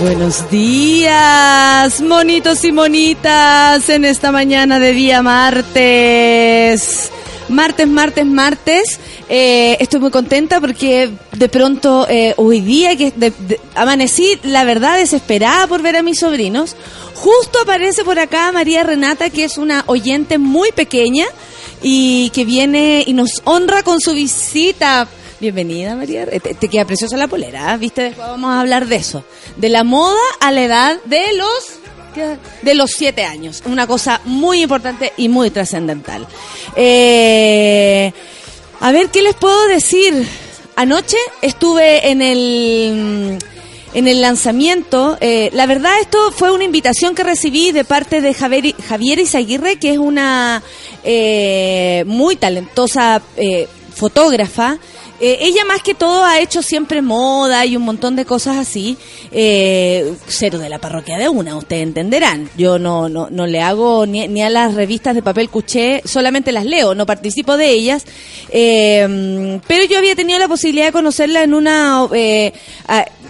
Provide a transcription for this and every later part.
Buenos días, monitos y monitas, en esta mañana de día martes. Martes, martes, martes. Eh, estoy muy contenta porque de pronto eh, hoy día que amanecí, la verdad, desesperada por ver a mis sobrinos. Justo aparece por acá María Renata, que es una oyente muy pequeña y que viene y nos honra con su visita. Bienvenida, María. Eh, Te, queda preciosa la polera, ¿eh? ¿viste? Después vamos a hablar de eso. De la moda a la edad de los de los siete años. Una cosa muy importante y muy trascendental. Eh, a ver, ¿qué les puedo decir? Anoche estuve en el en el lanzamiento. eh, la verdad, esto fue una invitación que recibí de parte de Javier, Javier Izaguirre, que es una eh, muy talentosa eh, fotógrafa. Eh, ella más que todo ha hecho siempre moda y un montón de cosas así. Eh, cero de la parroquia de una, ustedes entenderán. Yo no, no, no le hago ni, ni a las revistas de papel cuché, solamente las leo, no participo de ellas. Eh, pero yo había tenido la posibilidad de conocerla en una... eh,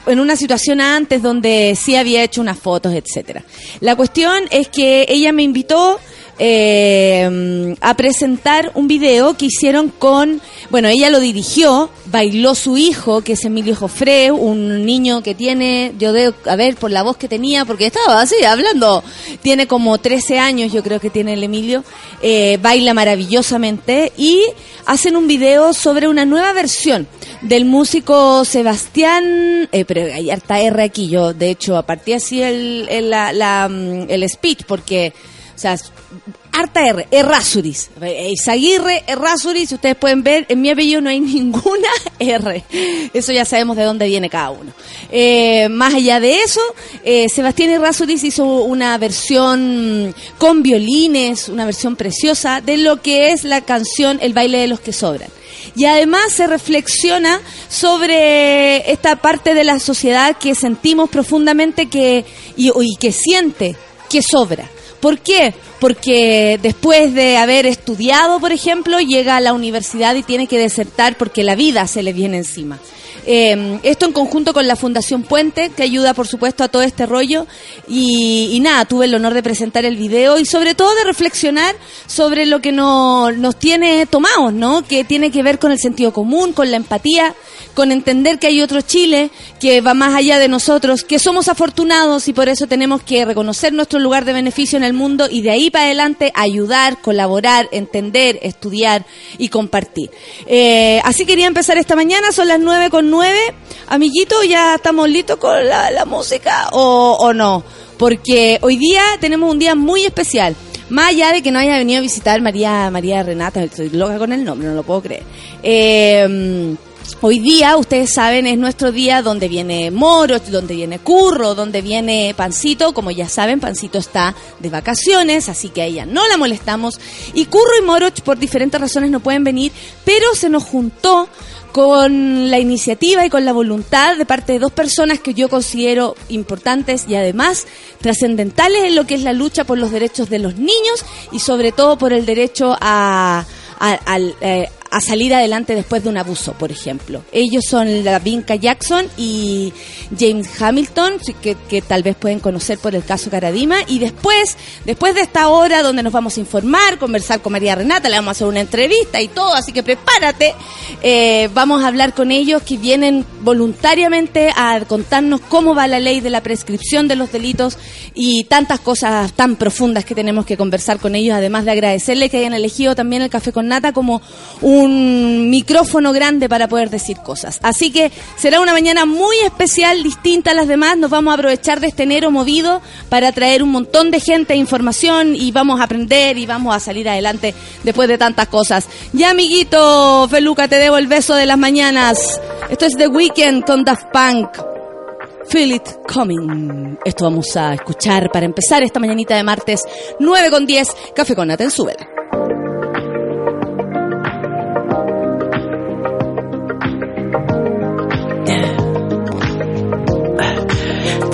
en una situación antes donde sí había hecho unas fotos, etcétera. La cuestión es que ella me invitó eh, a presentar un video que hicieron con, bueno, ella lo dirigió, bailó su hijo, que es Emilio Jofre, un niño que tiene, yo debo, a ver, por la voz que tenía, porque estaba así, hablando, tiene como 13 años, yo creo que tiene el Emilio, eh, baila maravillosamente y hacen un video sobre una nueva versión del músico Sebastián, eh, pero hay harta R aquí, yo de hecho aparté así el, el, mm, el speech porque, o sea, harta R, Errázuriz, Izaguirre, Errázuriz, ustedes pueden ver, en mi apellido no hay ninguna R, eso ya sabemos de dónde viene cada uno. Eh, más allá de eso, eh, Sebastián Errázuriz hizo una versión con violines, una versión preciosa de lo que es la canción El baile de los que sobran. Y además se reflexiona sobre esta parte de la sociedad que sentimos profundamente que y que siente que sobra. ¿Por qué? Porque después de haber estudiado, por ejemplo, llega a la universidad y tiene que desertar porque la vida se le viene encima. Eh, esto en conjunto con la Fundación Puente, que ayuda, por supuesto, a todo este rollo. Y, y nada, tuve el honor de presentar el video y sobre todo de reflexionar sobre lo que no- nos tiene tomados, ¿no? Que tiene que ver con el sentido común, con la empatía, con entender que hay otro Chile que va más allá de nosotros, que somos afortunados y por eso tenemos que reconocer nuestro lugar de beneficio en el mundo y de ahí para adelante ayudar, colaborar, entender, estudiar y compartir. Eh, así quería empezar esta mañana, son las nueve con nueve. Amiguito, ¿ya estamos listos con la, música o, o no? Porque hoy día tenemos un día muy especial. Más allá de que no haya venido a visitar María María Renata, estoy loca con el nombre, no lo puedo creer. Eh, Hoy día, ustedes saben, es nuestro día donde viene Moro, donde viene Curro, donde viene Pancito. Como ya saben, Pancito está de vacaciones, así que a ella no la molestamos. Y Curro y Moro, por diferentes razones, no pueden venir, pero se nos juntó con la iniciativa y con la voluntad de parte de dos personas que yo considero importantes y además trascendentales en lo que es la lucha por los derechos de los niños y sobre todo por el derecho a, a, eh, a salir adelante después de un abuso, por ejemplo. Ellos son la Vinca Jackson y James Hamilton, que, que tal vez pueden conocer por el caso Caradima. Y después, después de esta hora donde nos vamos a informar, conversar con María Renata, le vamos a hacer una entrevista y todo, así que prepárate. Eh, vamos a hablar con ellos que vienen voluntariamente a contarnos cómo va la ley de la prescripción de los delitos y tantas cosas tan profundas que tenemos que conversar con ellos, además de agradecerle que hayan elegido también el café con nata como un micrófono grande para poder decir cosas. Así que será una mañana muy especial, distinta a las demás. Nos vamos a aprovechar de este enero movido para traer un montón de gente, información y vamos a aprender y vamos a salir adelante después de tantas cosas. Ya, amiguito, Feluca, te debo el beso de las mañanas. Esto es The Weekend con Daft Punk. Feel It Coming. Esto vamos a escuchar para empezar esta mañanita de martes 9 con 10. Café con Nata en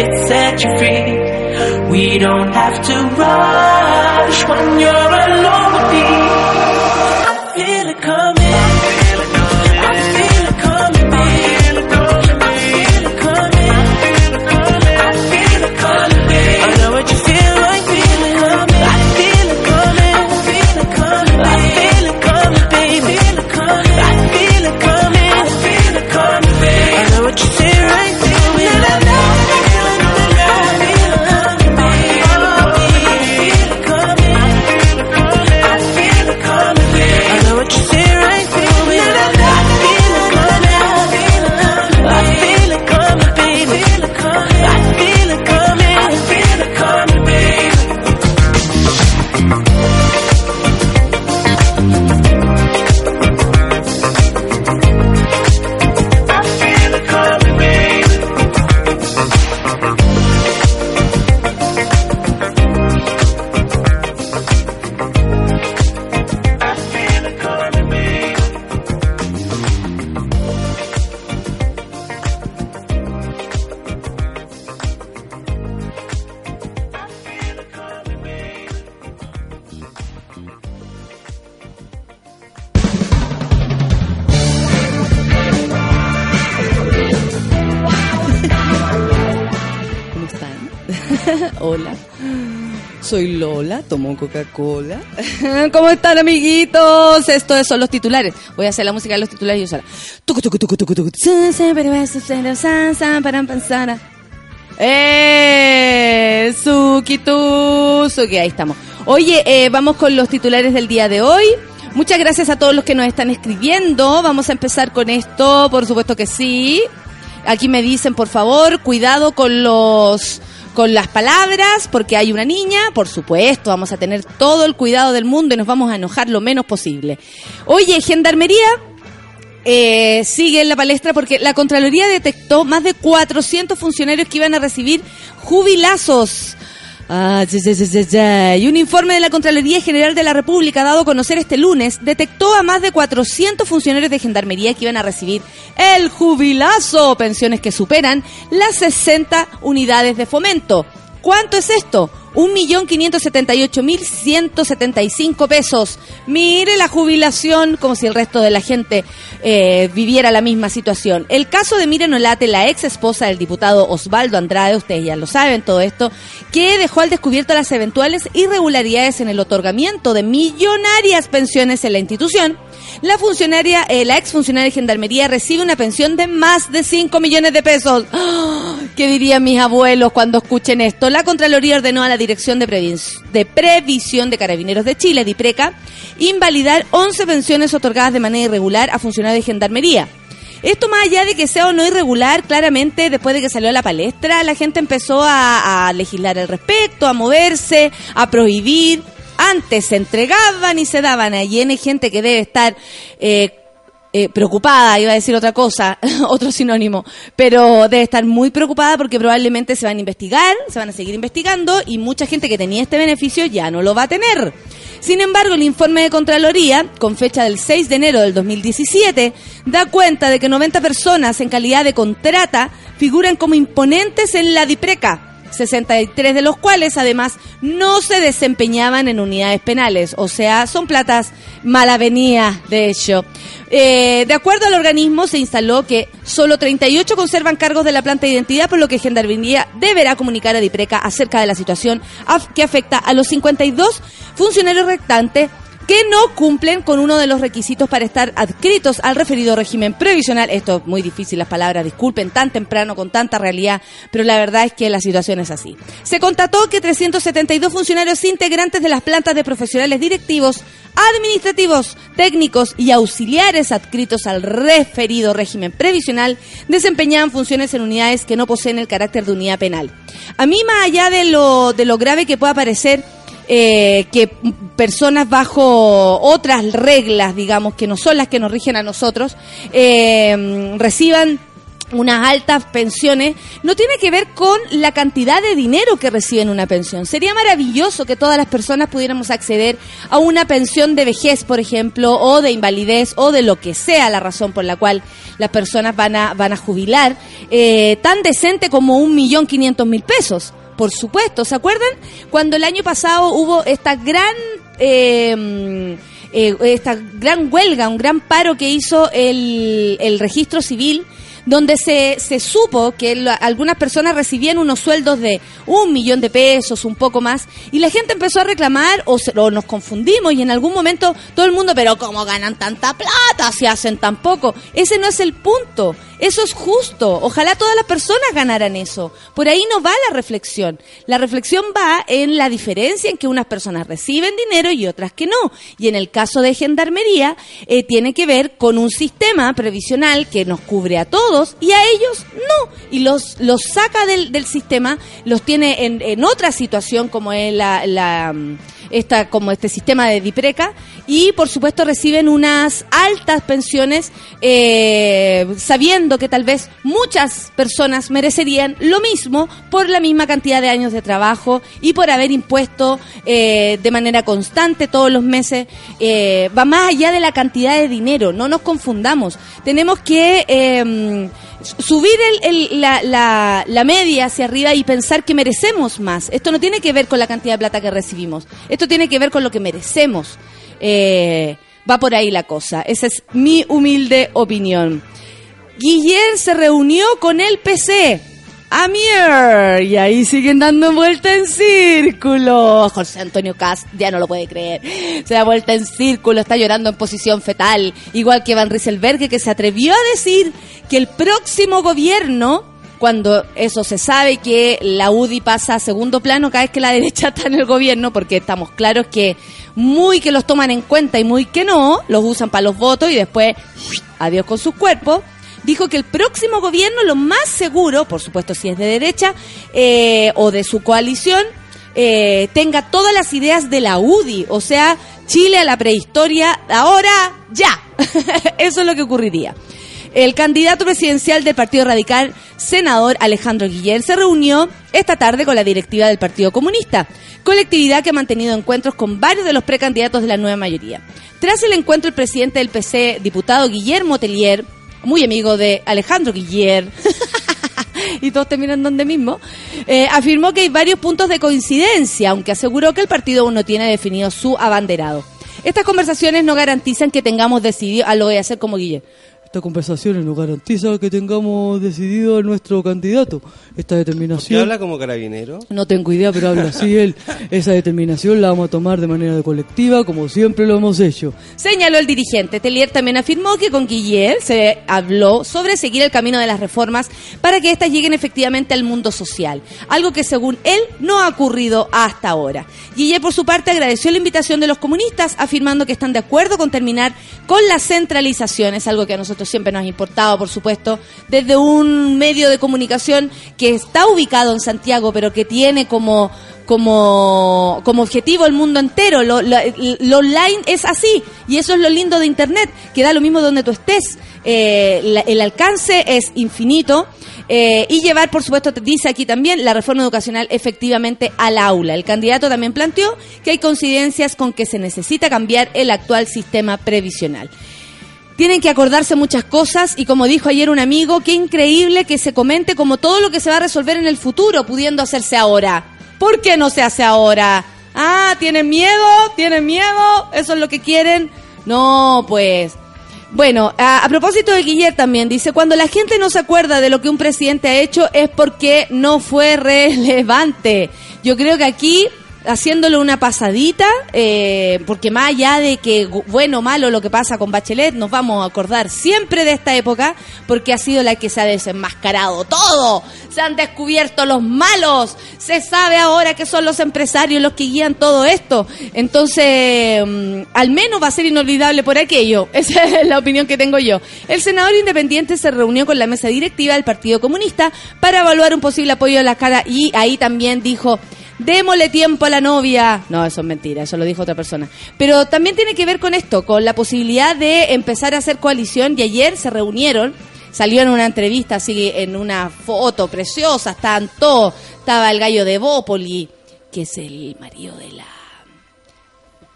can set you free. We don't have to rush when you're Tomo Coca-Cola. ¿Cómo están, amiguitos? Esto son los titulares. Voy a hacer la música de los titulares yo sola. ¡Eh! Suki, suki. Ahí estamos. Oye, eh, vamos con los titulares del día de hoy. Muchas gracias a todos los que nos están escribiendo. Vamos a empezar con esto, por supuesto que sí. Aquí me dicen, por favor, cuidado con los con las palabras, porque hay una niña, por supuesto, vamos a tener todo el cuidado del mundo y nos vamos a enojar lo menos posible. Oye, Gendarmería eh, sigue en la palestra porque la Contraloría detectó más de 400 funcionarios que iban a recibir jubilazos. Ah, sí, sí, sí. Y un informe de la Contraloría General de la República dado a conocer este lunes detectó a más de 400 funcionarios de Gendarmería que iban a recibir el jubilazo, pensiones que superan las 60 unidades de fomento. ¿Cuánto es esto? 1.578.175 pesos. Mire la jubilación como si el resto de la gente eh, viviera la misma situación. El caso de Miren Olate, la ex esposa del diputado Osvaldo Andrade, ustedes ya lo saben todo esto, que dejó al descubierto las eventuales irregularidades en el otorgamiento de millonarias pensiones en la institución la funcionaria, eh, la ex funcionaria de Gendarmería recibe una pensión de más de 5 millones de pesos. ¿Qué dirían mis abuelos cuando escuchen esto? La Contraloría ordenó a la Dirección de, Previsión de Carabineros de Chile, DIPRECA, invalidar 11 pensiones otorgadas de manera irregular a funcionarios de Gendarmería. Esto más allá de que sea o no irregular, claramente después de que salió a la palestra, la gente empezó a, a legislar al respecto, a moverse, a prohibir antes se entregaban y se daban. Allí hay gente que debe estar eh, eh, preocupada, iba a decir otra cosa, otro sinónimo, pero debe estar muy preocupada porque probablemente se van a investigar, se van a seguir investigando y mucha gente que tenía este beneficio ya no lo va a tener. Sin embargo, el informe de Contraloría, con fecha del 6 de enero del 2017, da cuenta de que 90 personas en calidad de contrata figuran como imponentes en la DIPRECA 63 de los cuales además no se desempeñaban en unidades penales, o sea, son platas malavenidas, de hecho. Eh, de acuerdo al organismo, se instaló que solo 38 conservan cargos de la planta de identidad, por lo que Gendarmería deberá comunicar a Dipreca acerca de la situación que afecta a los 52 funcionarios restantes que no cumplen con uno de los requisitos para estar adscritos al referido régimen previsional. Esto es muy difícil las palabras, disculpen, tan temprano, con tanta realidad, pero la verdad es que la situación es así. Se constató que 372 funcionarios integrantes de las plantas de profesionales directivos, administrativos, técnicos y auxiliares adscritos al referido régimen previsional desempeñaban funciones en unidades que no poseen el carácter de unidad penal. A mí, más allá de lo, de lo grave que pueda parecer, eh, que personas bajo otras reglas, digamos, que no son las que nos rigen a nosotros, eh, reciban unas altas pensiones, no tiene que ver con la cantidad de dinero que reciben una pensión. Sería maravilloso que todas las personas pudiéramos acceder a una pensión de vejez, por ejemplo, o de invalidez, o de lo que sea la razón por la cual las personas van a, van a jubilar, eh, tan decente como un millón quinientos mil pesos por supuesto. ¿Se acuerdan? Cuando el año pasado hubo esta gran... Eh, eh, esta gran huelga, un gran paro que hizo el, el registro civil donde se, se supo que algunas personas recibían unos sueldos de un millón de pesos, un poco más, y la gente empezó a reclamar o, o nos confundimos y en algún momento todo el mundo, pero ¿cómo ganan tanta plata si hacen tan poco? Ese no es el punto. Eso es justo. Ojalá todas las personas ganaran eso. Por ahí no va la reflexión. La reflexión va en la diferencia en que unas personas reciben dinero y otras que no. Y en el caso de Gendarmería, eh, tiene que ver con un sistema previsional que nos cubre a todos y a ellos no. Y los, los saca del, del sistema, los tiene en, en otra situación como es la, la esta, como este sistema de DIPRECA y por supuesto reciben unas altas pensiones eh, sabiendo que tal vez muchas personas merecerían lo mismo por la misma cantidad de años de trabajo y por haber impuesto eh, de manera constante todos los meses. Eh, va más allá de la cantidad de dinero, no nos confundamos. Tenemos que em, subir el, la, la, la, media hacia arriba y pensar que merecemos más. Esto no tiene que ver con la cantidad de plata que recibimos. Esto tiene que ver con lo que merecemos. Eh, va por ahí la cosa. Esa es mi humilde opinión. Guillermo se reunió con el PC. Amier. Y ahí siguen dando vuelta en círculo. José Antonio Cast ya no lo puede creer. Se da vuelta en círculo, está llorando en posición fetal. Igual que Van Rieselberg, que se atrevió a decir que el próximo gobierno cuando eso se sabe que la UDI pasa a segundo plano cada vez que la derecha está en el gobierno, porque estamos claros que muy que los toman en cuenta y muy que no, los usan para los votos y después adiós con sus cuerpos. Dijo que el próximo gobierno, lo más seguro, por supuesto si es de derecha eh, o de su coalición, eh, tenga todas las ideas de la UDI, o sea, Chile a la prehistoria, ahora ya. Eso es lo que ocurriría. El candidato presidencial del Partido Radical, senador Alejandro Guiller, se reunió esta tarde con la directiva del Partido Comunista, colectividad que ha mantenido encuentros con varios de los precandidatos de la nueva mayoría. Tras el encuentro, el presidente del PC, diputado Guillermo Telier, muy amigo de Alejandro Guiller, y todos terminan donde mismo, eh, afirmó que hay varios puntos de coincidencia, aunque aseguró que el partido aún no tiene definido su abanderado. Estas conversaciones no garantizan que tengamos decidido, ah, lo voy a hacer como Guillermo esta conversación no garantiza que tengamos decidido a nuestro candidato. Esta determinación. habla como carabinero? No tengo idea, pero habla así él. Esa determinación la vamos a tomar de manera colectiva, como siempre lo hemos hecho. Señaló el dirigente. Telier también afirmó que con Guillermo se habló sobre seguir el camino de las reformas para que éstas lleguen efectivamente al mundo social. Algo que según él no ha ocurrido hasta ahora. Guillermo, por su parte, agradeció la invitación de los comunistas, afirmando que están de acuerdo con terminar con la centralización. Es algo que a nosotros siempre nos ha importado, por supuesto, desde un medio de comunicación que está ubicado en Santiago, pero que tiene como como, como objetivo el mundo entero. Lo, online es así y eso es lo lindo de Internet, que da lo mismo donde tú estés. Eh, el alcance es infinito eh, y llevar, por supuesto, dice aquí también, la reforma educacional efectivamente al aula. El candidato también planteó que hay coincidencias con que se necesita cambiar el actual sistema previsional tienen que acordarse muchas cosas y como dijo ayer un amigo, qué increíble que se comente como todo lo que se va a resolver en el futuro pudiendo hacerse ahora. ¿Por qué no se hace ahora? Ah, ¿tienen miedo? ¿Tienen miedo? ¿Eso es lo que quieren? No, pues. Bueno, a, propósito de Guillermo también, dice, cuando la gente no se acuerda de lo que un presidente ha hecho es porque no fue relevante. Yo creo que aquí haciéndole una pasadita, eh, porque más allá de que bueno o malo lo que pasa con Bachelet, nos vamos a acordar siempre de esta época, porque ha sido la que se ha desenmascarado todo, se han descubierto los malos, se sabe ahora que son los empresarios los que guían todo esto, entonces mm, al menos va a ser inolvidable por aquello, esa es la opinión que tengo yo. El senador independiente se reunió con la mesa directiva del Partido Comunista para evaluar un posible apoyo a la cara y ahí también dijo démosle tiempo a la novia. No, eso es mentira, eso lo dijo otra persona. Pero también tiene que ver con esto, con la posibilidad de empezar a hacer coalición y ayer se reunieron. Salió en una entrevista, así en una foto preciosa, estaban todos. Estaba el gallo de Bópoli, que es el marido de la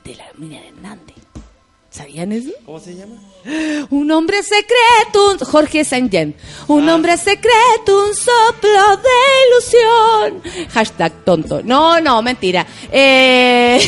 de la mina de Hernández. ¿Sabían eso? ¿Cómo se llama? Un hombre secreto, Jorge Saint Un ah. hombre secreto, un soplo de ilusión. Hashtag tonto. No, no, mentira. Eh,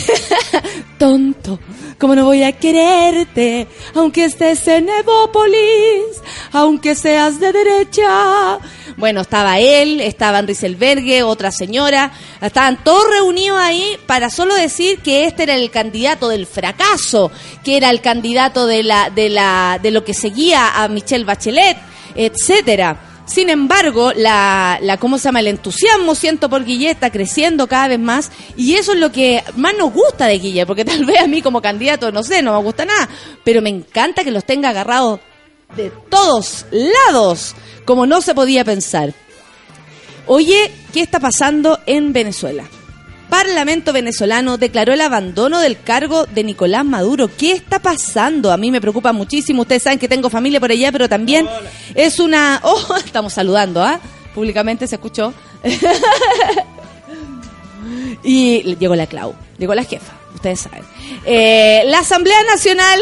tonto. ¿Cómo no voy a quererte? Aunque estés en Evópolis, aunque seas de derecha. Bueno, estaba él, estaba Rieselbergue, otra señora, estaban todos reunidos ahí para solo decir que este era el candidato del fracaso, que era el candidato de la, de la, de lo que seguía a Michelle Bachelet, etcétera. Sin embargo, la, la, ¿cómo se llama? El entusiasmo siento por Guillet está creciendo cada vez más y eso es lo que más nos gusta de Guillet, porque tal vez a mí como candidato, no sé, no me gusta nada, pero me encanta que los tenga agarrados de todos lados, como no se podía pensar. Oye, ¿qué está pasando en Venezuela? Parlamento venezolano declaró el abandono del cargo de Nicolás Maduro. ¿Qué está pasando? A mí me preocupa muchísimo. Ustedes saben que tengo familia por allá, pero también es una... Oh, estamos saludando, ¿ah? Públicamente se escuchó. y llegó la Clau, llegó la jefa, ustedes saben. Eh, la Asamblea Nacional,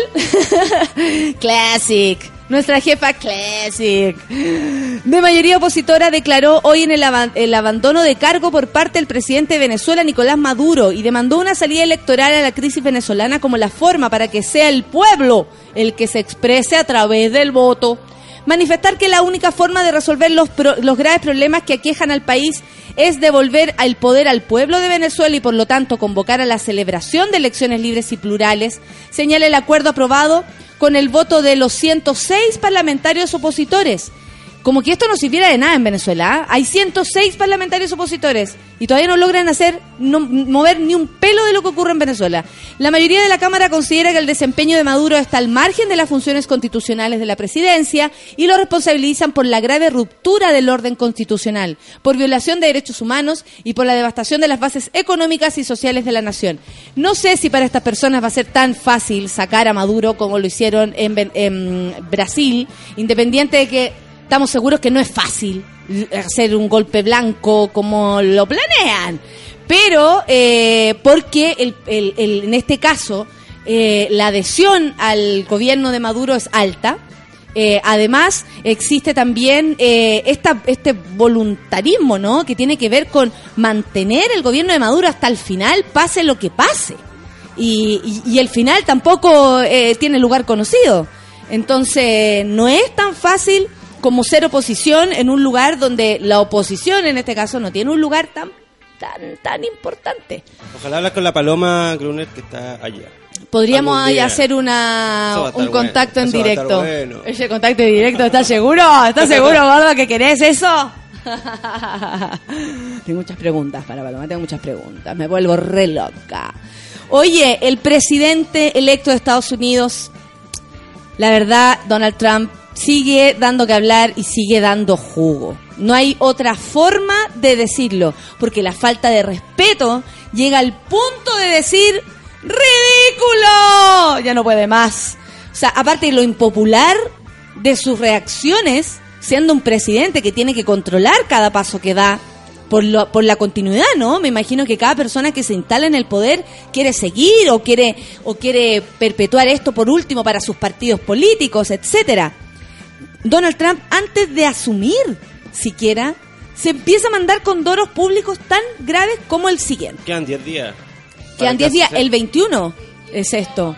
Classic, nuestra jefa Classic, de mayoría opositora, declaró hoy en el, el, abandono de cargo por parte del presidente de Venezuela, Nicolás Maduro, y demandó una salida electoral a la crisis venezolana como la forma para que sea el pueblo el que se exprese a través del voto. Manifestar que la única forma de resolver los, pro- los graves problemas que aquejan al país es devolver el poder al pueblo de Venezuela y por lo tanto convocar a la celebración de elecciones libres y plurales, señala el acuerdo aprobado con el voto de los 106 parlamentarios opositores. Como que esto no sirviera de nada en Venezuela. ¿ah? Hay 106 parlamentarios opositores y todavía no logran hacer, no, mover ni un pelo de lo que ocurre en Venezuela. La mayoría de la Cámara considera que el desempeño de Maduro está al margen de las funciones constitucionales de la presidencia y lo responsabilizan por la grave ruptura del orden constitucional, por violación de derechos humanos y por la devastación de las bases económicas y sociales de la nación. No sé si para estas personas va a ser tan fácil sacar a Maduro como lo hicieron en, en Brasil, independiente de que estamos seguros que no es fácil hacer un golpe blanco como lo planean. Pero, eh, porque el- el- el- en este caso, eh, la adhesión al gobierno de Maduro es alta. Eh, además, existe también eh, esta, este voluntarismo, ¿no? Que tiene que ver con mantener el gobierno de Maduro hasta el final, pase lo que pase. Y, y- y el final tampoco tiene lugar conocido. Entonces, no es tan fácil como ser oposición en un lugar donde la oposición, en este caso, no tiene un lugar tan tan tan importante. Ojalá hablas con la Paloma Gruner que está allá. Podríamos hacer una, un contacto bueno, en directo. bueno. Ese contacto en directo, ¿estás seguro? ¿Estás seguro, gordo, que querés eso? tengo muchas preguntas para Paloma, tengo muchas preguntas. Me vuelvo re loca. Oye, el presidente electo de Estados Unidos, la verdad, Donald Trump sigue dando que hablar y sigue dando jugo. No hay otra forma de decirlo, porque la falta de respeto llega al punto de decir ridículo. Ya no puede más. O sea, aparte de lo impopular de sus reacciones, siendo un presidente que tiene que controlar cada paso que da por, lo- por la continuidad, ¿no? Me imagino que cada persona que se instala en el poder quiere seguir o quiere o quiere perpetuar esto por último para sus partidos políticos, etcétera. Donald Trump antes de asumir siquiera se empieza a mandar condoros públicos tan graves como el siguiente. Quedan 10 días. Quedan 10 días, el 21 es esto.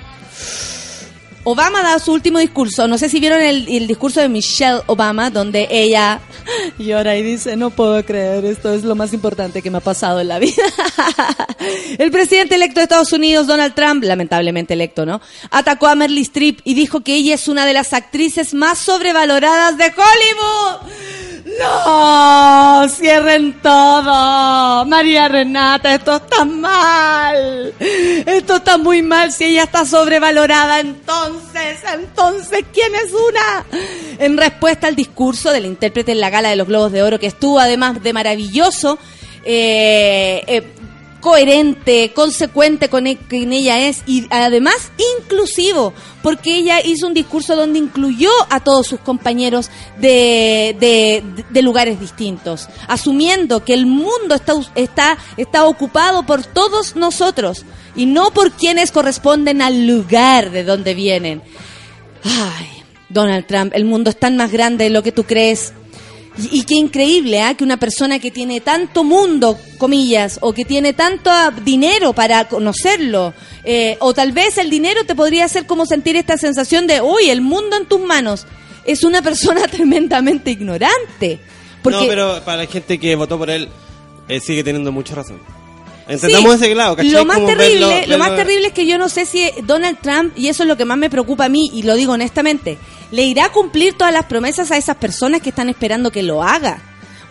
Obama da su último discurso. No sé si vieron el, discurso de Michelle Obama, donde ella llora y dice, no puedo creer, esto es lo más importante que me ha pasado en la vida. el presidente electo de Estados Unidos, Donald Trump, lamentablemente electo, ¿no? Atacó a Meryl Streep y dijo que ella es una de las actrices más sobrevaloradas de Hollywood. No, cierren todo. María Renata, esto está mal. Esto está muy mal. Si ella está sobrevalorada, entonces, entonces, ¿quién es una? En respuesta al discurso del intérprete en la gala de los Globos de Oro, que estuvo además de maravilloso, eh, eh, coherente, consecuente con, con ella es y además inclusivo, porque ella hizo un discurso donde incluyó a todos sus compañeros de, de- de lugares distintos, asumiendo que el mundo está, está, está ocupado por todos nosotros y no por quienes corresponden al lugar de donde vienen. Ay, Donald Trump, el mundo es tan más grande de lo que tú crees. Y, y qué increíble, ¿ah? Que una persona que tiene tanto mundo, comillas, o que tiene tanto dinero para conocerlo, eh, o tal vez el dinero te podría hacer como sentir esta sensación de, uy, el mundo en tus manos, es una persona tremendamente ignorante. Porque No, pero para la gente que votó por él, él sigue teniendo mucha razón. Entendamos Sí, ese lado, ¿cachai? Lo más Como terrible, verlo- lo más terrible es que yo no sé si Donald Trump, y eso es lo que más me preocupa a mí, y lo digo honestamente, le irá a cumplir todas las promesas a esas personas que están esperando que lo haga.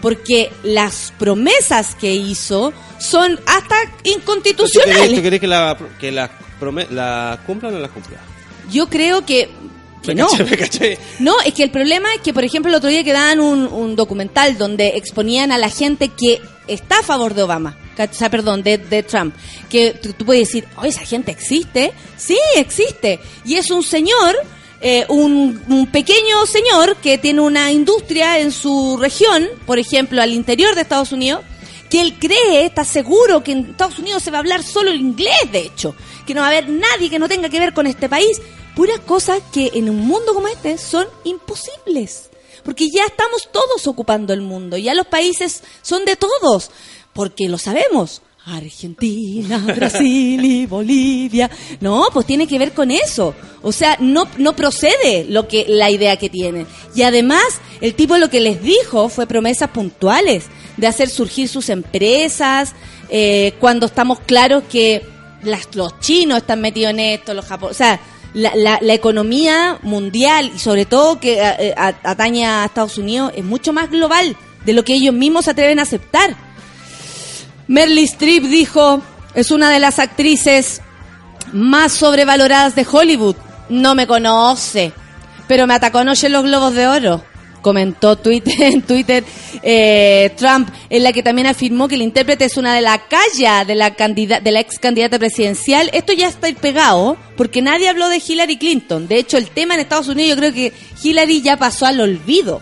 Porque las promesas que hizo son hasta ¿Tú querés, inconstitucionales. tú querés que la, que la, prome- la cumplan o no la cumplan? Yo creo que, que ¿Me no. No, es que el problema es que, por ejemplo, el otro día que daban un, un documental donde exponían a la gente que está a favor de Obama, o sea, perdón, de, de Trump, que tú, tú puedes decir, oh, esa gente existe. Sí, existe. Y es un señor, eh, un, un pequeño señor que tiene una industria en su región, por ejemplo, al interior de Estados Unidos, que él cree, está seguro que en Estados Unidos se va a hablar solo el inglés, de hecho, que no va a haber nadie que no tenga que ver con este país. Puras cosas que en un mundo como este son imposibles. Porque ya estamos todos ocupando el mundo, ya los países son de todos, porque lo sabemos. Argentina, Brasil y Bolivia. No, pues tiene que ver con eso. O sea, no, no procede lo que, la idea que tiene. Y además, el tipo lo que les dijo fue promesas puntuales de hacer surgir sus empresas, eh, cuando estamos claros que las- los chinos están metidos en esto, los japoneses, o sea, la, la- economía mundial y sobre todo que eh, a- atañe a Estados Unidos es mucho más global de lo que ellos mismos se atreven a aceptar. Merly Streep dijo, es una de las actrices más sobrevaloradas de Hollywood. No me conoce, pero me atacó anoche en los Globos de Oro. Comentó Twitter, en Twitter eh, Trump, en la que también afirmó que el intérprete es una de la calla de la, candida- de la ex candidata presidencial. Esto ya está pegado porque nadie habló de Hillary Clinton. De hecho, el tema en Estados Unidos yo creo que Hillary ya pasó al olvido.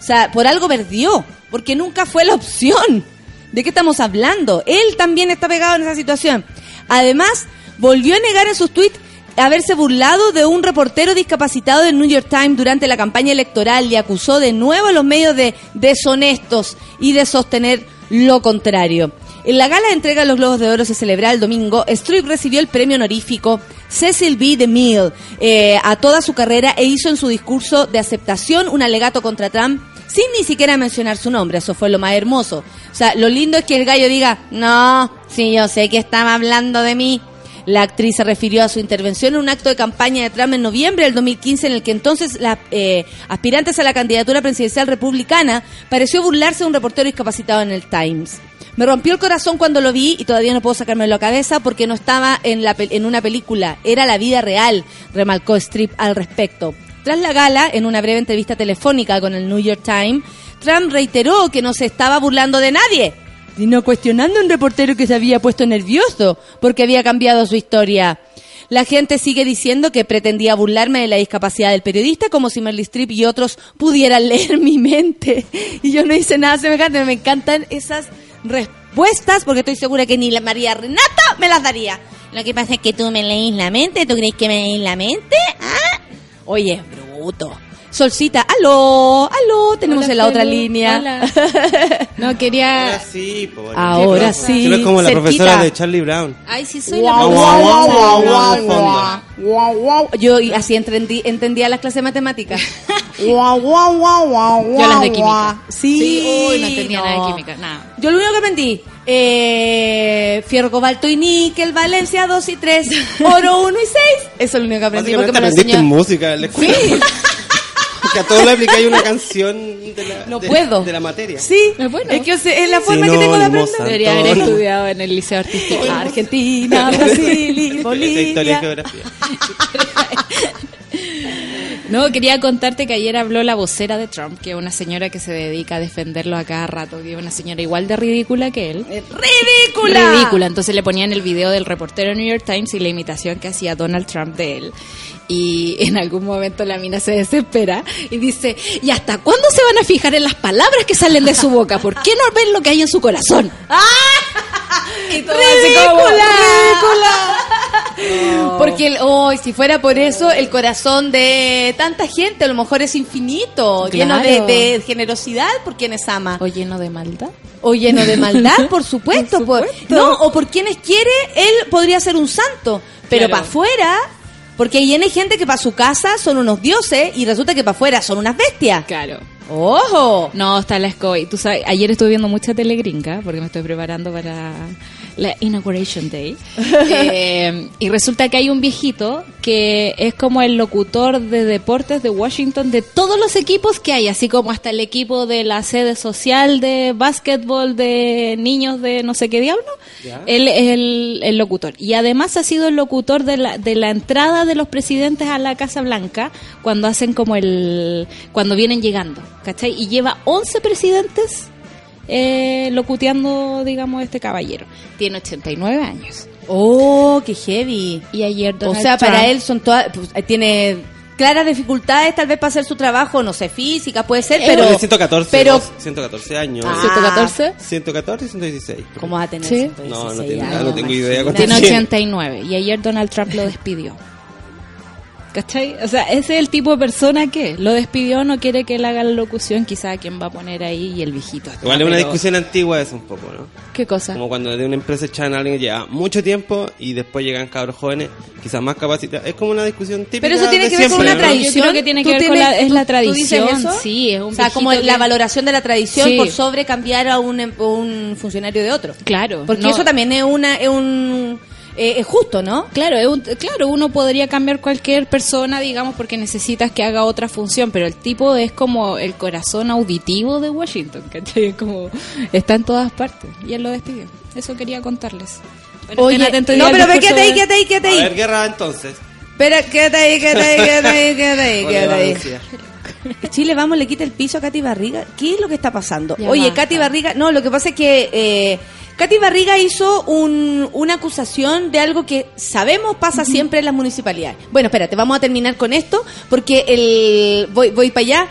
O sea, por algo perdió, porque nunca fue la opción. ¿De qué estamos hablando? Él también está pegado en esa situación. Además, volvió a negar en sus tweets haberse burlado de un reportero discapacitado del New York Times durante la campaña electoral y acusó de nuevo a los medios de deshonestos y de sostener lo contrario. En la gala de entrega de los Globos de Oro se celebrará el domingo. Streep recibió el premio honorífico Cecil B. DeMille eh, a toda su carrera e hizo en su discurso de aceptación un alegato contra Trump sin ni siquiera mencionar su nombre. Eso fue lo más hermoso. O sea, lo lindo es que el gallo diga, no, sí, yo sé que estaba hablando de mí. La actriz se refirió a su intervención en un acto de campaña de Trump en noviembre del 2015 en el que entonces las eh, aspirantes a la candidatura presidencial republicana pareció burlarse de un reportero discapacitado en el Times. Me rompió el corazón cuando lo vi y todavía no puedo sacármelo de la cabeza porque no estaba en, la, en una película, era la vida real, remarcó Strip al respecto. Tras la gala, en una breve entrevista telefónica con el New York Times, Trump reiteró que no se estaba burlando de nadie, sino cuestionando a un reportero que se había puesto nervioso porque había cambiado su historia. La gente sigue diciendo que pretendía burlarme de la discapacidad del periodista como si Meryl Streep y otros pudieran leer mi mente. Y yo no hice nada semejante. Me encantan esas respuestas porque estoy segura que ni la María Renata me las daría. Lo que pasa es que tú me leís la mente. ¿Tú crees que me leís la mente? ¿Ah? Oye, bruto. Solcita, aló, aló, tenemos Hola, en la otra línea. Hola. No, quería... Ahora sí, po, bueno. Ahora Sí, sí. Tú eres como la cerquita. profesora de Charlie Brown. Ay, sí soy la guau, profesora. guau, guau, guau, guau, guau. guau, guau. Yo y así entendí, entendía las clases de matemáticas. Guau, guau, guau, guau, Yo las de química. guau. Sí, uy, no entendía nada de química, nada. Yo lo único que aprendí, eh, fierro, cobalto y níquel, Valencia 2 y 3, oro 1 y 6. Eso es lo único que aprendí porque me lo aprendiste enseñó. música en la escuela. Porque a todos le aplicáis una canción de la, No de- puedo. de la materia. Sí, Es bueno. es que o sea, es la forma que tengo de aprender. Debería haber estudiado en el liceo artístico. Argentina, Brasil y Esa historia y Bolivia. geografía. No, quería contarte que ayer habló la vocera de Trump, que es una señora que se dedica a defenderlo a cada rato, que es una señora igual de ridícula que él. ¡Ridícula! Ridícula. Entonces le ponían el video del reportero de New York Times y la imitación que hacía Donald Trump de él. Y en algún momento la mina se desespera y dice, ¿y hasta cuándo se van a fijar en las palabras que salen de su boca? ¿Por qué no ven lo que hay en su corazón? Y todo así como, ¡Ridícula! Porque, el- oh, si fuera por eso, el corazón de tanta gente a lo mejor es infinito, lleno de, generosidad por quienes ama. O lleno de maldad. O lleno de maldad, por supuesto. por- no, o por quienes quiere, él podría ser un santo. Pero Claro. para afuera, porque hay N gente que para su casa son unos dioses y resulta que para afuera son unas bestias. Claro. ¡Ojo! No, está la SCOI. Tú sabes, ayer estuve viendo mucha telegringa porque me estoy preparando para la Inauguration Day. Eh, y resulta que hay un viejito que es como el locutor de deportes de Washington de todos los equipos que hay, así como hasta el equipo de la sede social de básquetbol de niños de no sé qué diablo. Él es el, el locutor. Y además ha sido el locutor de la, de la entrada de los presidentes a la Casa Blanca cuando hacen como el. cuando vienen llegando. ¿Cachai? Y lleva 11 presidentes eh, locuteando, digamos, este caballero. Tiene 89 años. ¡Oh, qué heavy! Y ayer O Donald sea, para Trump- él son todas, pues, eh, tiene claras dificultades tal vez para hacer su trabajo, no sé, física, puede ser, pero... Tiene 114, pero dos- 114 años. Ah. 114. 114 y 116. ¿Cómo va a tener Sí. 116 No, no tiene- años, no tengo idea Tiene. 89. Y ayer Donald Trump lo despidió. ¿Cachai? O sea, ese es el tipo de persona que lo despidió, no quiere que él haga la locución, quizá quien va a poner ahí y el viejito. está, Igual es una pero- discusión antigua eso un poco, ¿no? ¿Qué cosa? Como cuando de una empresa echan a alguien que lleva mucho tiempo y después llegan cabros jóvenes, quizás más capacitados. Es como una discusión típica. Pero eso tiene de que ver con una ¿no? tradición. Yo creo que tiene que ¿Tú ver con la, es tú- la tú dices tradición. eso? Sí, es un O sea, como la valoración de la tradición Sí. por sobre cambiar a un, em- un funcionario de otro. Claro. Porque no- eso también es una es un eh, es justo, ¿no? Claro, es un- claro, uno podría cambiar cualquier persona, digamos, porque necesitas que haga otra función, pero el tipo es como el corazón auditivo de Washington, ¿cachai? Es como está en todas partes y él lo despidió. Eso quería contarles. Bueno, Oye, estén atentos no, pero ve, discurso quédate ahí, quédate ahí, quédate A ahí. ver, guerra entonces. Espera, quédate ahí, quédate ahí, quédate ahí, quédate ahí, quédate ahí. Chile, vamos, le quita el piso a Katy Barriga. ¿Qué es lo que está pasando? Ya Oye. Katy Barriga, no, lo que pasa es que eh, Katy Barriga hizo un- una acusación de algo que sabemos pasa siempre en las municipalidades. Bueno, espérate, vamos a terminar con esto porque el voy, voy para allá.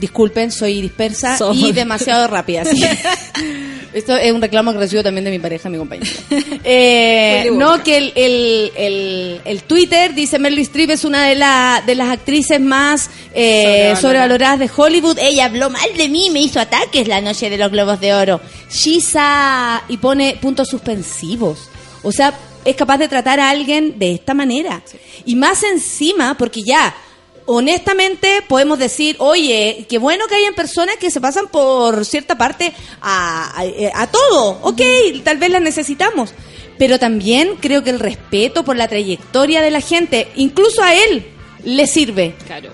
Disculpen, soy dispersa Somos- y demasiado rápida. sí. Esto es un reclamo que recibo también de mi pareja, mi compañero. Eh, no, que el, el, el, el Twitter dice Meryl Streep es una de, la, de las actrices más eh, sobrevaloradas de Hollywood. Ella habló mal de mí, me hizo ataques la noche de los Globos de Oro. Shisa y pone puntos suspensivos. O sea, es capaz de tratar a alguien de esta manera. Y más encima, porque ya, honestamente podemos decir, oye, qué bueno que hayan personas que se pasan por cierta parte a, a- a todo. Ok, tal vez las necesitamos. Pero también creo que el respeto por la trayectoria de la gente, incluso a él, le sirve. Claro.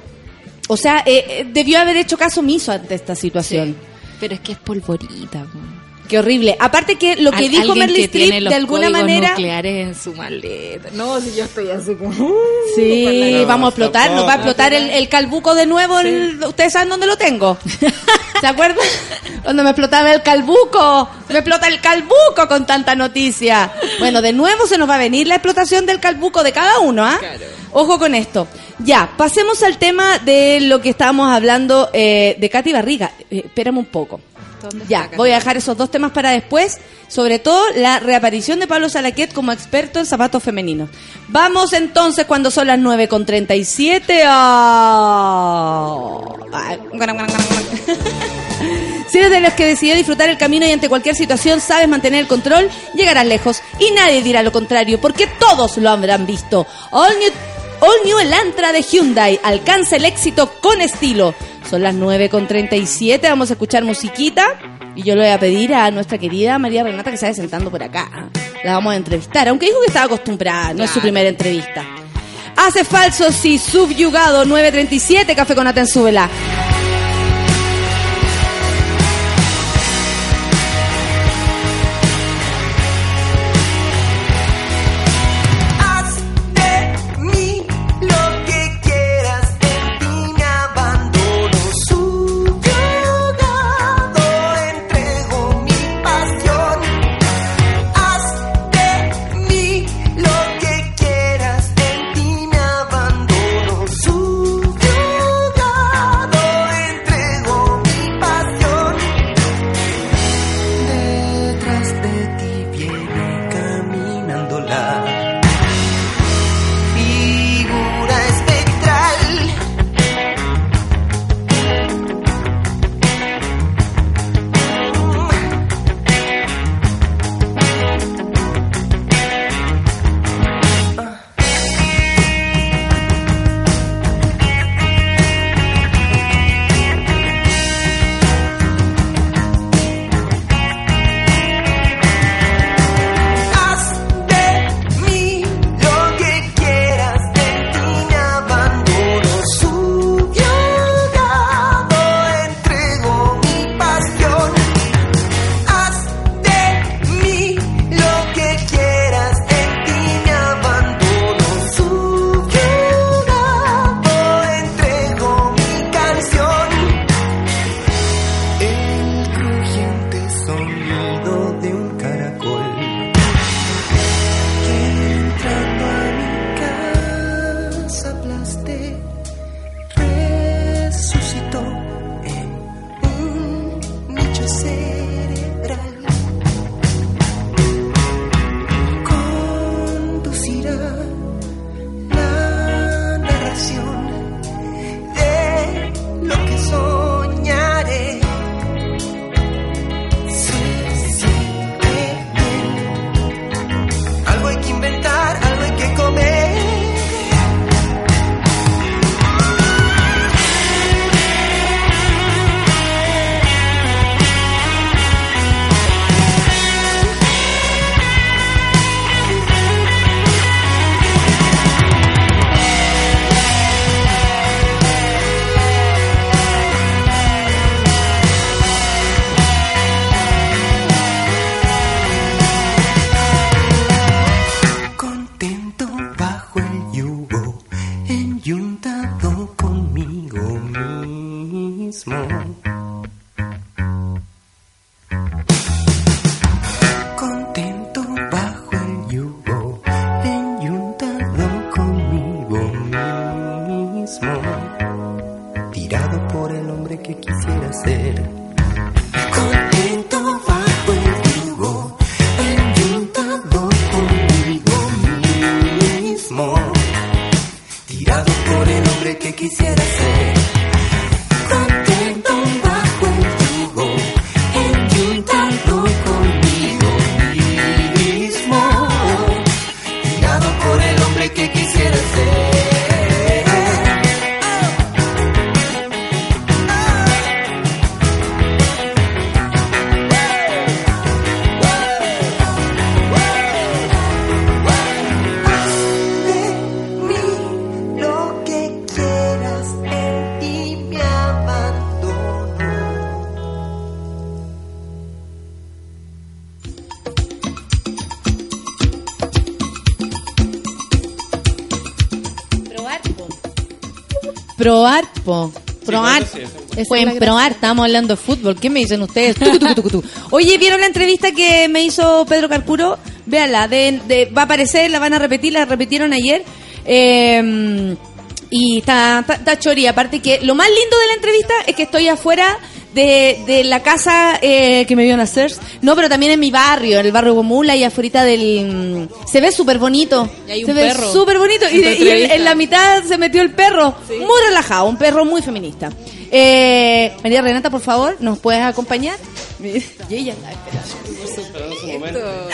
O sea, eh, eh, debió haber hecho caso omiso ante esta situación. Pero es que es polvorita. po. Qué horrible. Aparte que lo que Al- dijo que Streep de alguna manera... nucleares en su maleta. No, si yo estoy así como... Sí, No, vamos a explotar, nos va a explotar el, el calbuco de nuevo. el- Ustedes saben dónde lo tengo. ¿Se acuerdan? Cuando me explotaba el calbuco. Me explota el calbuco con tanta noticia. Bueno, de nuevo se nos va a venir la explotación del calbuco de cada uno, ¿ah? Claro. Ojo con esto. Ya, pasemos al tema de lo que estábamos hablando eh, de Katy Barriga. Eh, espérame un poco. ¿Dónde Ya, voy a dejar esos dos temas para después. Sobre todo la reaparición de Pablo Salaquet como experto en zapatos femeninos. Vamos entonces cuando son las 9 con 37. ¡Ah! Ay, Si eres de los que decidió disfrutar el camino y ante cualquier situación sabes mantener el control, llegarás lejos y nadie dirá lo contrario, porque todos lo habrán visto. All New, All New Elantra de Hyundai alcanza el éxito con estilo. Son las 9 con 37, vamos a escuchar musiquita y yo le voy a pedir a nuestra querida María Renata que se vaya sentando por acá. La vamos a entrevistar, aunque dijo que estaba acostumbrada, no es su primera entrevista. Hace falsos y subyugado 937, Café con Nata en Súbela. Sí, eso es Pueden probar, estamos hablando de fútbol. ¿Qué me dicen ustedes? Tucu, tucu, tucu, tucu. Oye, ¿vieron la entrevista que me hizo Pedro Carcuro? Véanla, de, de- va a aparecer, la van a repetir, la repitieron ayer. Eh, y está, está, está chori. Aparte que lo más lindo de la entrevista es que estoy afuera de, de la casa eh, que me vio nacer. No, pero también en mi barrio, en el barrio Gomula y afuera del... Se ve súper bonito. Y hay un se ve súper bonito. Y, en la mitad se metió el perro. Muy relajado, un perro muy feminista. Eh, María Renata, por favor, ¿nos puedes acompañar? Y ella está esperando. Momento.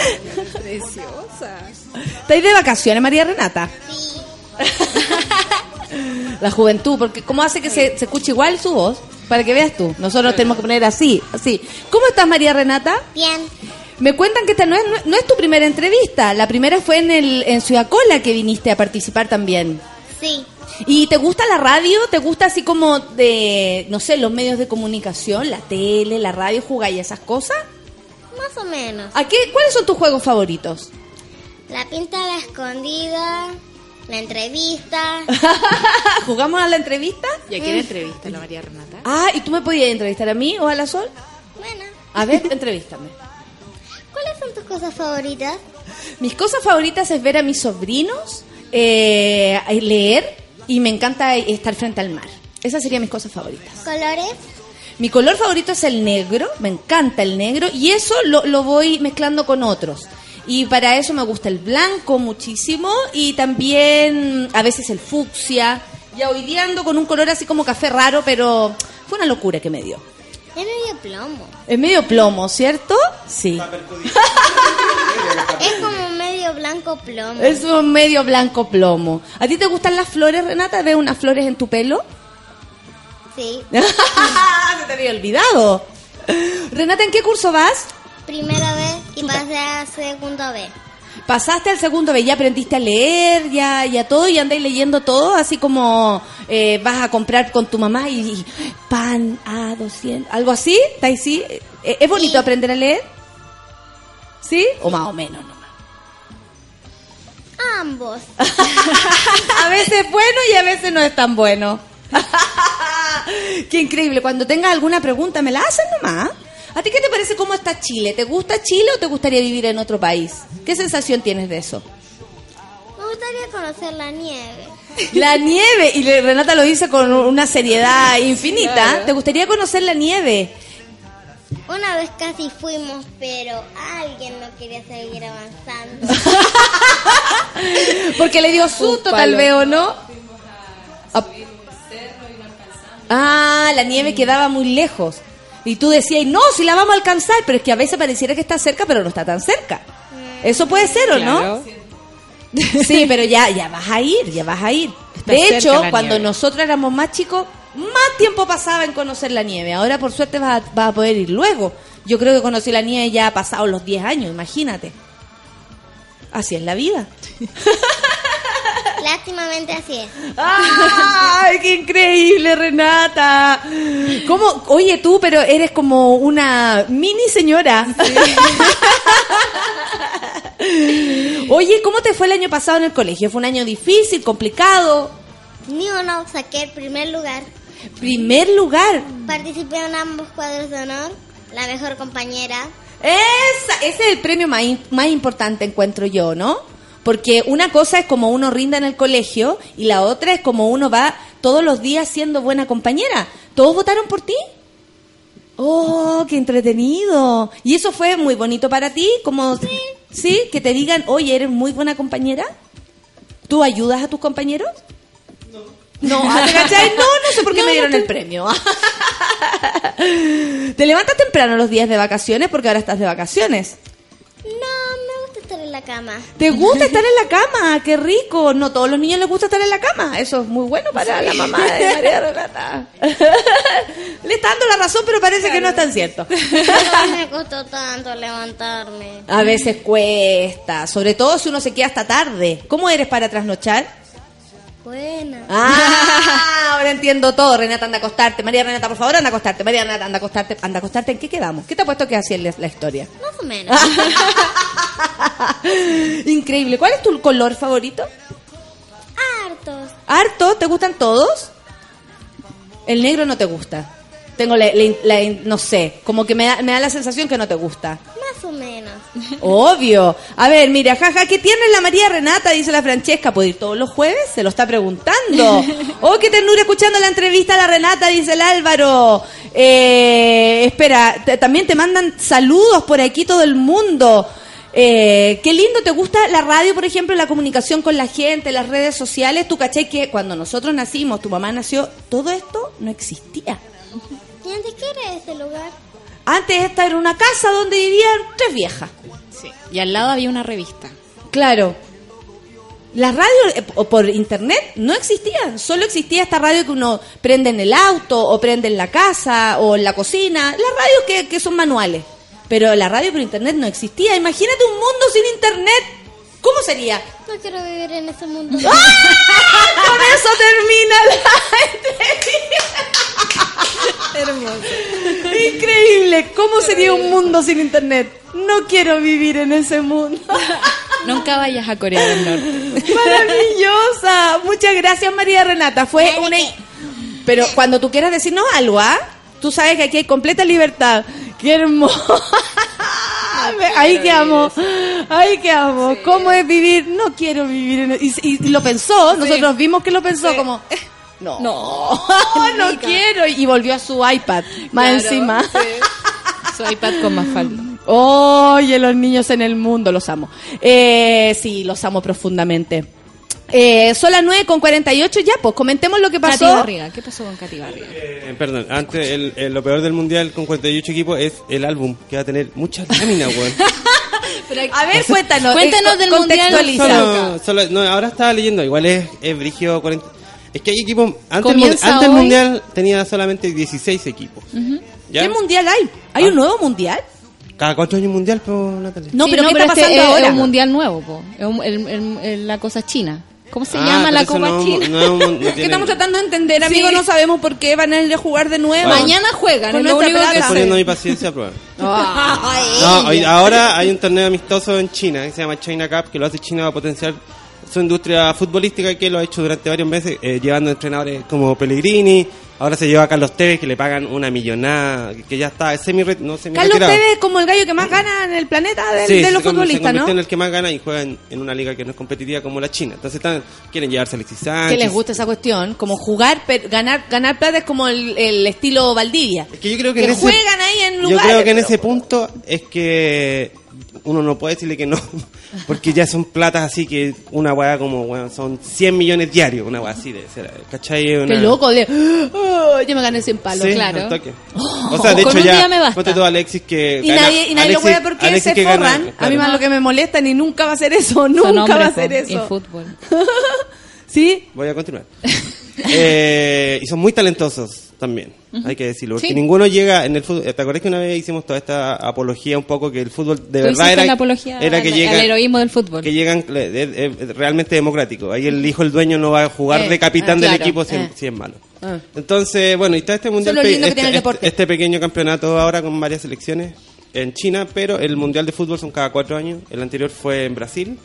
Preciosa. ¿Estáis de vacaciones, María Renata? La juventud, porque ¿cómo hace que se, se escuche igual su voz? Para que veas tú. Nosotros tenemos que poner así, así. ¿Cómo estás, María Renata? Bien, Me cuentan que esta no es, no es tu primera entrevista. La primera fue en, el, en Ciudad Cola que viniste a participar también. Sí, ¿Y te gusta la radio? ¿Te gusta así como de, no sé, los medios de comunicación, la tele, la radio, jugar y esas cosas? más o menos. ¿A qué, ¿Cuáles son tus juegos favoritos? La pinta a la escondida, la entrevista. ¿Jugamos a la entrevista? ¿Y a quién entrevista la María Renata? Ah, ¿y tú me podías entrevistar a mí o a la Sol? Bueno, A ver, entrevístame. ¿cuáles son tus cosas favoritas? Mis cosas favoritas es ver a mis sobrinos, eh, leer y me encanta estar frente al mar. Esas serían mis cosas favoritas. ¿Colores? Mi color favorito es el negro, me encanta el negro y eso lo, lo voy mezclando con otros. Y para eso me gusta el blanco muchísimo y también a veces el fucsia. Ya hoy día ando con un color así como café raro, pero fue una locura que me dio. Es medio plomo. Es medio plomo, ¿cierto? Sí. Es como blanco plomo. Es un medio blanco plomo. ¿A ti te gustan las flores, Renata? ¿Ves unas flores en tu pelo? Sí. Se te había olvidado. Renata, ¿en qué curso vas? Primera vez y pasé a segundo B. Pasaste al segundo B, ya aprendiste a leer, ya, ya todo, y andáis leyendo todo, así como eh, vas a comprar con tu mamá y, y pan a 200, algo así, ¿está ahí sí? Eh, ¿Es bonito Sí. aprender a leer? ¿Sí? O más o menos, no Ambos. a veces es bueno y a veces no es tan bueno. qué increíble. Cuando tengas alguna pregunta, me la hacen nomás. ¿A ti qué te parece cómo está Chile? ¿Te gusta Chile o te gustaría vivir en otro país? ¿Qué sensación tienes de eso? Me gustaría conocer la nieve. La nieve, y Renata lo dice con una seriedad infinita. ¿Te gustaría conocer la nieve? Una vez casi fuimos, pero alguien no quería seguir avanzando. Porque le dio susto, tal vez, ¿o no? Ah. Ah, la nieve quedaba muy lejos. Y tú decías, no, si la vamos a alcanzar, pero es que a veces pareciera que está cerca, pero no está tan cerca. Eso puede ser, ¿o no? Sí, pero ya, ya vas a ir, ya vas a ir. Está de hecho, cuando nieve. nosotros éramos más chicos, más tiempo pasaba en conocer la nieve. Ahora, por suerte, vas a, vas a poder ir luego. Yo creo que conocí la nieve ya ha pasado los 10 años, imagínate. Así es la vida. Lástimamente así es. ¡Ay, qué increíble, Renata! ¿Cómo? Oye, tú, pero eres como una mini señora. Oye, ¿cómo te fue el año pasado en el colegio? ¿Fue un año difícil, complicado? Ni uno saqué el primer lugar. Primer lugar. Participé en ambos cuadros de honor, la mejor compañera. Esa- ese es el premio más, importante, encuentro yo, ¿no? Porque una cosa es como uno rinda en el colegio y la otra es como uno va todos los días siendo buena compañera. ¿Todos votaron por ti? ¡Oh, qué entretenido! ¿Y eso fue muy bonito para ti? Como, sí. Que te digan, oye, eres muy buena compañera. ¿Tú ayudas a tus compañeros? No. No, ah, ¿te cachai? No, no sé por qué me dieron el premio. ¿Te levantas temprano los días de vacaciones? Porque ahora estás de vacaciones. No, me gusta estar en la cama. ¿Te gusta estar en la cama? ¡Qué rico! No todos los niños les gusta estar en la cama. Eso es muy bueno para la mamá de María Renata. Le está dando la razón, pero parece que no es tan cierto. No me costó tanto levantarme. A veces cuesta, sobre todo si uno se queda hasta tarde. ¿Cómo eres para trasnochar? Buena. Ah, ahora entiendo todo. Renata, anda a acostarte. María Renata, por favor, anda a acostarte. María Renata, anda a acostarte. Anda a acostarte. ¿En qué quedamos? ¿Qué te ha puesto que la, la historia? Más o menos. Increíble. ¿Cuál es tu color favorito? Hartos. ¿Harto? ¿Te gustan todos? El negro no te gusta. Tengo la, la- la- no sé, como que me da, me da la sensación que no te gusta. Más o menos. Obvio. A ver, mira, jaja, ¿qué tiene la María Renata? Dice la Francesca. ¿Puede ir todos los jueves? Se lo está preguntando. Oh, qué ternura escuchando la entrevista a la Renata, dice el Álvaro. Eh, espera, te- también te mandan saludos por aquí todo el mundo. Eh, qué lindo, ¿te gusta la radio, por ejemplo, la comunicación con la gente, las redes sociales? Tú caché que cuando nosotros nacimos, tu mamá nació, todo esto no existía. ¿Y antes qué era este lugar? Antes esta era una casa donde vivían tres viejas. Sí. Y al lado había una revista. Claro. Las radios eh, o por internet no existían, solo existía esta radio que uno prende en el auto o prende en la casa o en la cocina, las radios que, que son manuales. Pero la radio por internet no existía. Imagínate un mundo sin internet. ¿Cómo sería? No quiero vivir en ese mundo. ¡Ah! Con eso termina la Hermoso. Increíble. ¿Cómo sería un mundo sin internet? No quiero vivir en ese mundo. Nunca vayas a Corea del Norte. Maravillosa. Muchas gracias, María Renata. Fue una. Pero cuando tú quieras decirnos algo, ¿ah? Tú sabes que aquí hay completa libertad. Qué hermoso. Ahí que amo. Ahí que amo. ¿Cómo es vivir? No quiero vivir en. Y, y lo pensó. Nosotros vimos que lo pensó como. Eh, No, no, no quiero. Y volvió a su iPad. Más Claro, encima. Su iPad con más falda. Oye, los niños en el mundo, los amo. Eh, sí, los amo profundamente. Eh, son las 9 con 48 ya, pues comentemos lo que Katy pasó. Barriga. ¿Qué pasó con Katy Barriga? Eh, perdón, antes el, el- lo peor del mundial con 48 equipos es el álbum, que va a tener muchas láminas, weón. A ver, cuéntanos. Cuéntanos eh, del contextualiza. Solo, solo- no, ahora estaba leyendo, igual es, es brigio 40. Es que hay equipos. Antes, el, mundial tenía solamente 16 equipos. ¿Ya? ¿Qué mundial hay? ¿Hay un Ah. nuevo mundial? Cada cuatro años mundial, pero Natalia. No, Sí, pero ¿qué está este pasando es, ahora? Es un mundial nuevo, po. Es un- el- el- el- la cosa china. ¿Cómo se Ah, llama la Copa no- China? no no que estamos tratando de entender, amigos, Sí. no sabemos por qué van a ir a jugar de nuevo. Bueno. Mañana juegan, es lo único que sé. poniendo mi paciencia a prueba. No, hoy- ahora hay un torneo amistoso en China que se llama China Cup, que lo hace China para potenciar su industria futbolística que lo ha hecho durante varios meses, eh, llevando entrenadores como Pellegrini. Ahora se lleva a Carlos Tevez, que le pagan una millonada, que- ya está semi no semi Carlos. Tevez es como el gallo que más gana en el planeta de, Sí, de se los futbolistas, ¿no? en el que más gana y juega en, en una liga que no es competitiva como la China. Entonces están, quieren llevarse a Alexis Sánchez. Que les gusta esa cuestión, como jugar, pero ganar ganar plata es como el, el estilo Valdivia. Es que yo creo que, Que en ese- juegan ahí en Yo lugares, creo que en ese punto es que uno no puede decirle que no, porque ya son platas así que una weá como, weón, son 100 millones diarios, una weá así de ser, ¿cachai? Una- Qué loco, de, "Oh, yo me gané 100 palos. Sí, claro. al toque. O sea, de Con hecho un ya, día me basta. ponte tú a Alexis que Y gana- nadie, y nadie lo Alexis- puede porque Alexis se que gana, forran. A mí claro. más lo que me molesta ni nunca va a ser eso, nunca va a ser eso. fútbol. ¿Sí? Voy a continuar. Eh, y son muy talentosos también, hay que decirlo. Porque Sí. ninguno llega en el fútbol. ¿Te acuerdas que una vez hicimos toda esta apología un poco que el fútbol de verdad era, la apología era que al, llega al heroísmo del fútbol. que llegan eh, eh, eh, realmente democrático. Ahí el hijo, el dueño no va a jugar Eh, de capitán ah, del equipo si, eh. si es malo. Ah. Entonces, bueno, y está este mundial, este, este- este pequeño campeonato ahora con varias selecciones en China, pero el mundial de fútbol son cada cuatro años. El anterior fue en Brasil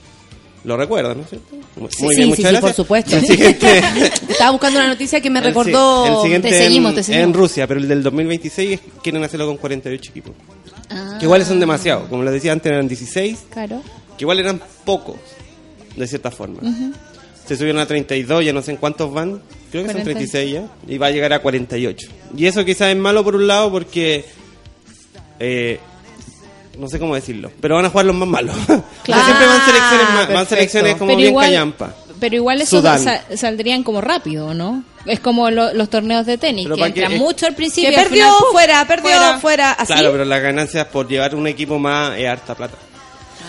Lo recuerdo, ¿no es cierto? Muy Sí, bien, sí, muchas sí, gracias. por supuesto. El siguiente, Estaba buscando una noticia que me recordó. el Te seguimos, en, te seguimos. en Rusia, pero el del 2026 es- quieren hacerlo con 48 equipos. Ah, Que igual son demasiados. Como les decía antes, eran 16, Claro. que igual eran pocos, de cierta forma. Se subieron a 32, ya no sé en cuántos van. Creo que son 40. 36 ya. Y va a llegar a 48. Y eso quizás es malo por un lado porque... eh, no sé cómo decirlo. Pero van a jugar los más malos. Claro. siempre van selecciones, Ah, más- van perfecto. selecciones como Pero bien igual, callampa. pero igual eso saldrían como rápido, ¿no? Es como lo- los torneos de tenis, Pero que entran mucho al principio. Que perdió, fuera, perdió, fuera, así. Claro, pero las ganancias por llevar un equipo más es harta plata.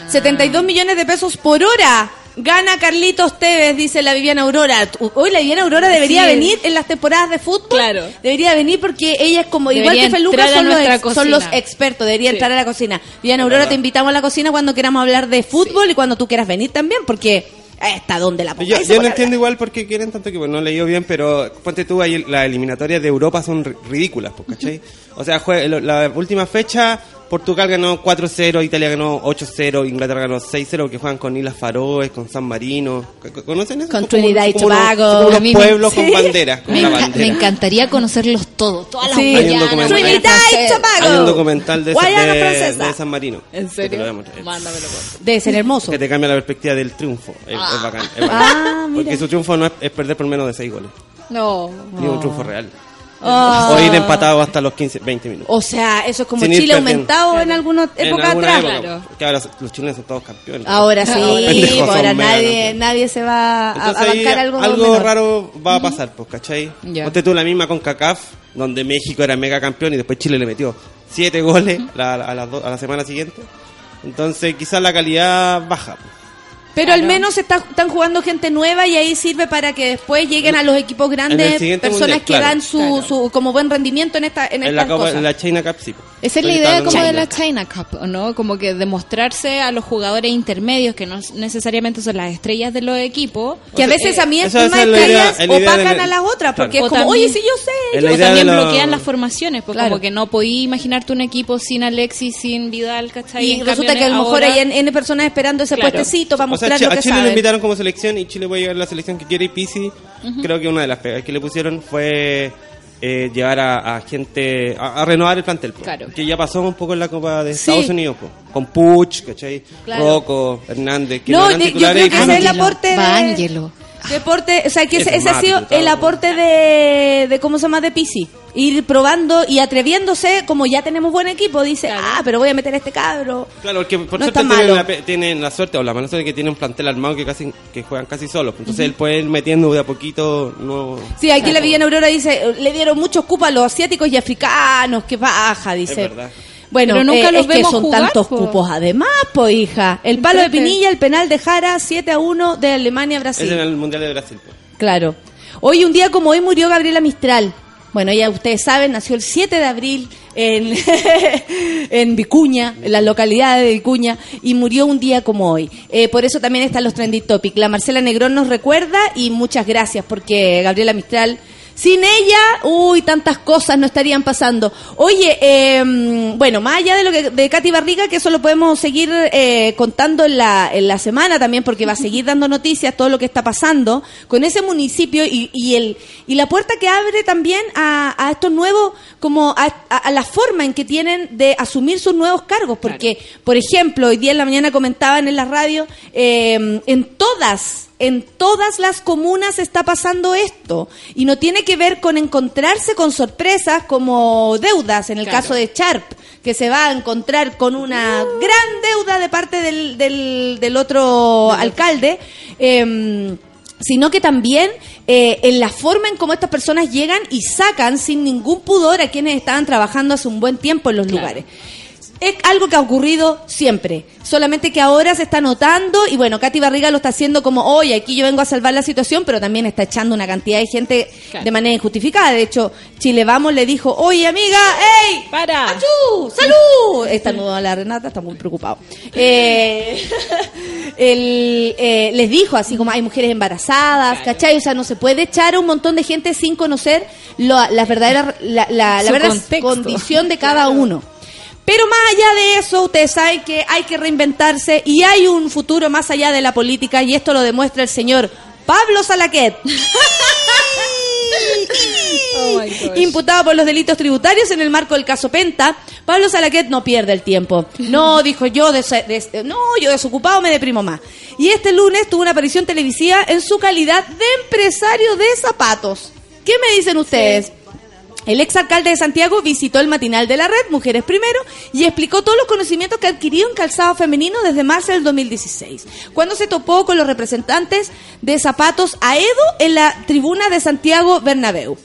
72 millones de pesos por hora. Gana Carlitos Tevez, dice la Viviana Aurora. Tu- Hoy la Viviana Aurora debería Sí. venir en las temporadas de fútbol. Claro. Debería venir porque ella es como, igual que Feluca, son los, ex- son los expertos. Debería Sí. entrar a la cocina. Viviana Aurora, te invitamos a la cocina cuando queramos hablar de fútbol y cuando tú quieras venir también, porque hasta donde la Yo, yo no entiendo igual por qué quieren tanto equipo. No he leído bien, pero ponte tú ahí, las eliminatorias de Europa son ri- ridículas, pues, ¿cachai? O sea, jue- la última fecha, Portugal ganó 4-0, Italia ganó 8-0, Inglaterra ganó 6-0, que juegan con Islas Faroes, con San Marino. ¿C- ¿Conocen eso? Con Trinidad y Tobago. unos pueblos con banderas, con Me, bandera. encantaría conocerlos todos, todas las Sí. Trinidad y. Tobago. Hay un documental de, San Marino. ¿En serio? Mándamelo. Debe ser hermoso. Que te cambia la perspectiva del triunfo. Es, es bacán. es bacán. Ah, mira. Porque su triunfo no es, es perder por menos de 6 goles. No. Ni un triunfo real. Oh. O ir empatado hasta los 15, 20 minutos. O sea, eso es como Sin Chile perdiendo. aumentado en alguna En época alguna atrás. época, Claro. Que ahora los chilenos son todos campeones. Ahora sí, ahora mega nadie, nadie se va a, bancar algo, algo menor. raro va a pasar, pues, ¿cachai? Ya. Ponte tú la misma con CACAF, donde México era mega campeón y después Chile le metió 7 goles la- a, la, a la semana siguiente. Entonces quizás la calidad baja. pues. Pero al menos está- están jugando gente nueva y ahí sirve para que después lleguen a los equipos grandes personas mundial, que claro. dan su, Claro. su como buen rendimiento en esta en En la, estas Copa- cosas. en la China Cup sí. Esa es la idea como de la China Cup, ¿no? Como que demostrarse a los jugadores intermedios que no necesariamente son las estrellas de los equipos. que a veces a mí es idea- estrellas opacan de- a las otras porque Claro. es como, también- oye, sí yo sé. Yo O también bloquean las formaciones, pues Claro. como que no podí imaginarte un equipo sin Alexis, sin Vidal, ¿cachai? Y resulta que a lo mejor ahora- hay N personas esperando ese puestecito O sea, a que Chile lo saben. invitaron como selección y Chile puede llevar la selección que quiere y Pisi. Creo que una de las pegas que le pusieron fue eh, llevar a, a gente a, a renovar el plantel. po. Claro. Que ya pasó un poco en la Copa de Sí. Estados Unidos. po. Con Puch, ¿cachai? Claro. Rocco, Hernández. Que No, eran de- yo titulares creo y que fueron- ese es el de... Ángelo. Deporte, o sea, que ese, ese ha sido el aporte de, de, ¿cómo se llama? De Pisi. Ir probando y atreviéndose, como ya tenemos buen equipo, dice, Claro. ah, pero voy a meter a este cabro. Claro, porque por No suerte tienen la, pe- tienen la suerte o la mala suerte que tienen un plantel armado que casi que juegan casi solos. Entonces él puede ir metiendo de a poquito. No, Sí, aquí la Villana Aurora dice, le dieron muchos cupos a los asiáticos y africanos, que baja, dice. verdad. Bueno, Pero nunca eh, los es que son jugar, tantos po. cupos además, pues hija. El palo de. Pinilla, el penal de Jara, 7 a 1 de Alemania a Brasil. es en el Mundial de Brasil. po. Claro. Hoy, un día como hoy, murió Gabriela Mistral. Bueno, ya ustedes saben, nació el 7 de abril en, en Vicuña, en la localidad de Vicuña, y murió un día como hoy. Eh, por eso también están los trending topics. La Marcela Negrón nos recuerda y muchas gracias porque Gabriela Mistral... Sin ella, uy, tantas cosas no estarían pasando. Oye, eh, bueno, más allá de lo que de Katy Barriga, que eso lo podemos seguir eh, contando en la, en la semana también, porque va a seguir dando noticias todo lo que está pasando con ese municipio y, y el y la puerta que abre también a, a estos nuevos, como a, a- a la forma en que tienen de asumir sus nuevos cargos, porque, por ejemplo, hoy día en la mañana comentaban en la radio, eh, en todas en todas las comunas está pasando esto y no tiene que ver con encontrarse con sorpresas como deudas en el Claro. caso de Sharp que se va a encontrar con una gran deuda de parte del, del, del otro alcalde em, sino que también eh, en la forma en cómo estas personas llegan y sacan sin ningún pudor a quienes estaban trabajando hace un buen tiempo en los Claro. lugares. Es algo que ha ocurrido siempre, solamente que ahora se está notando y bueno, Katy Barriga lo está haciendo como, oye, aquí yo vengo a salvar la situación, pero también está echando una cantidad de gente Claro. de manera injustificada. De hecho, Chile Vamos le dijo, oye amiga, ¡ey! ¡Para! ¡Achú! ¡Salud! Está nudo la Renata, está muy preocupado. Eh, el, eh, les dijo así como hay mujeres embarazadas, ¿cachai? O sea, no se puede echar a un montón de gente sin conocer lo- la verdadera, la, la- verdadera condición de cada uno. Pero más allá de eso, ustedes saben que hay que reinventarse y hay un futuro más allá de la política y esto lo demuestra el señor Pablo Salaquet. Oh. Imputado por los delitos tributarios en el marco del caso Penta, Pablo Salaquet no pierde el tiempo. No, dijo yo, des- des- no, yo desocupado me deprimo más. Y este lunes tuvo una aparición televisiva en su calidad de empresario de zapatos. ¿Qué me dicen ustedes? El exalcalde de Santiago visitó el matinal de la red Mujeres Primero y explicó todos los conocimientos que adquirió en calzado femenino desde marzo del 2016, cuando se topó con los representantes de zapatos Aedo en la tribuna de Santiago Bernabéu.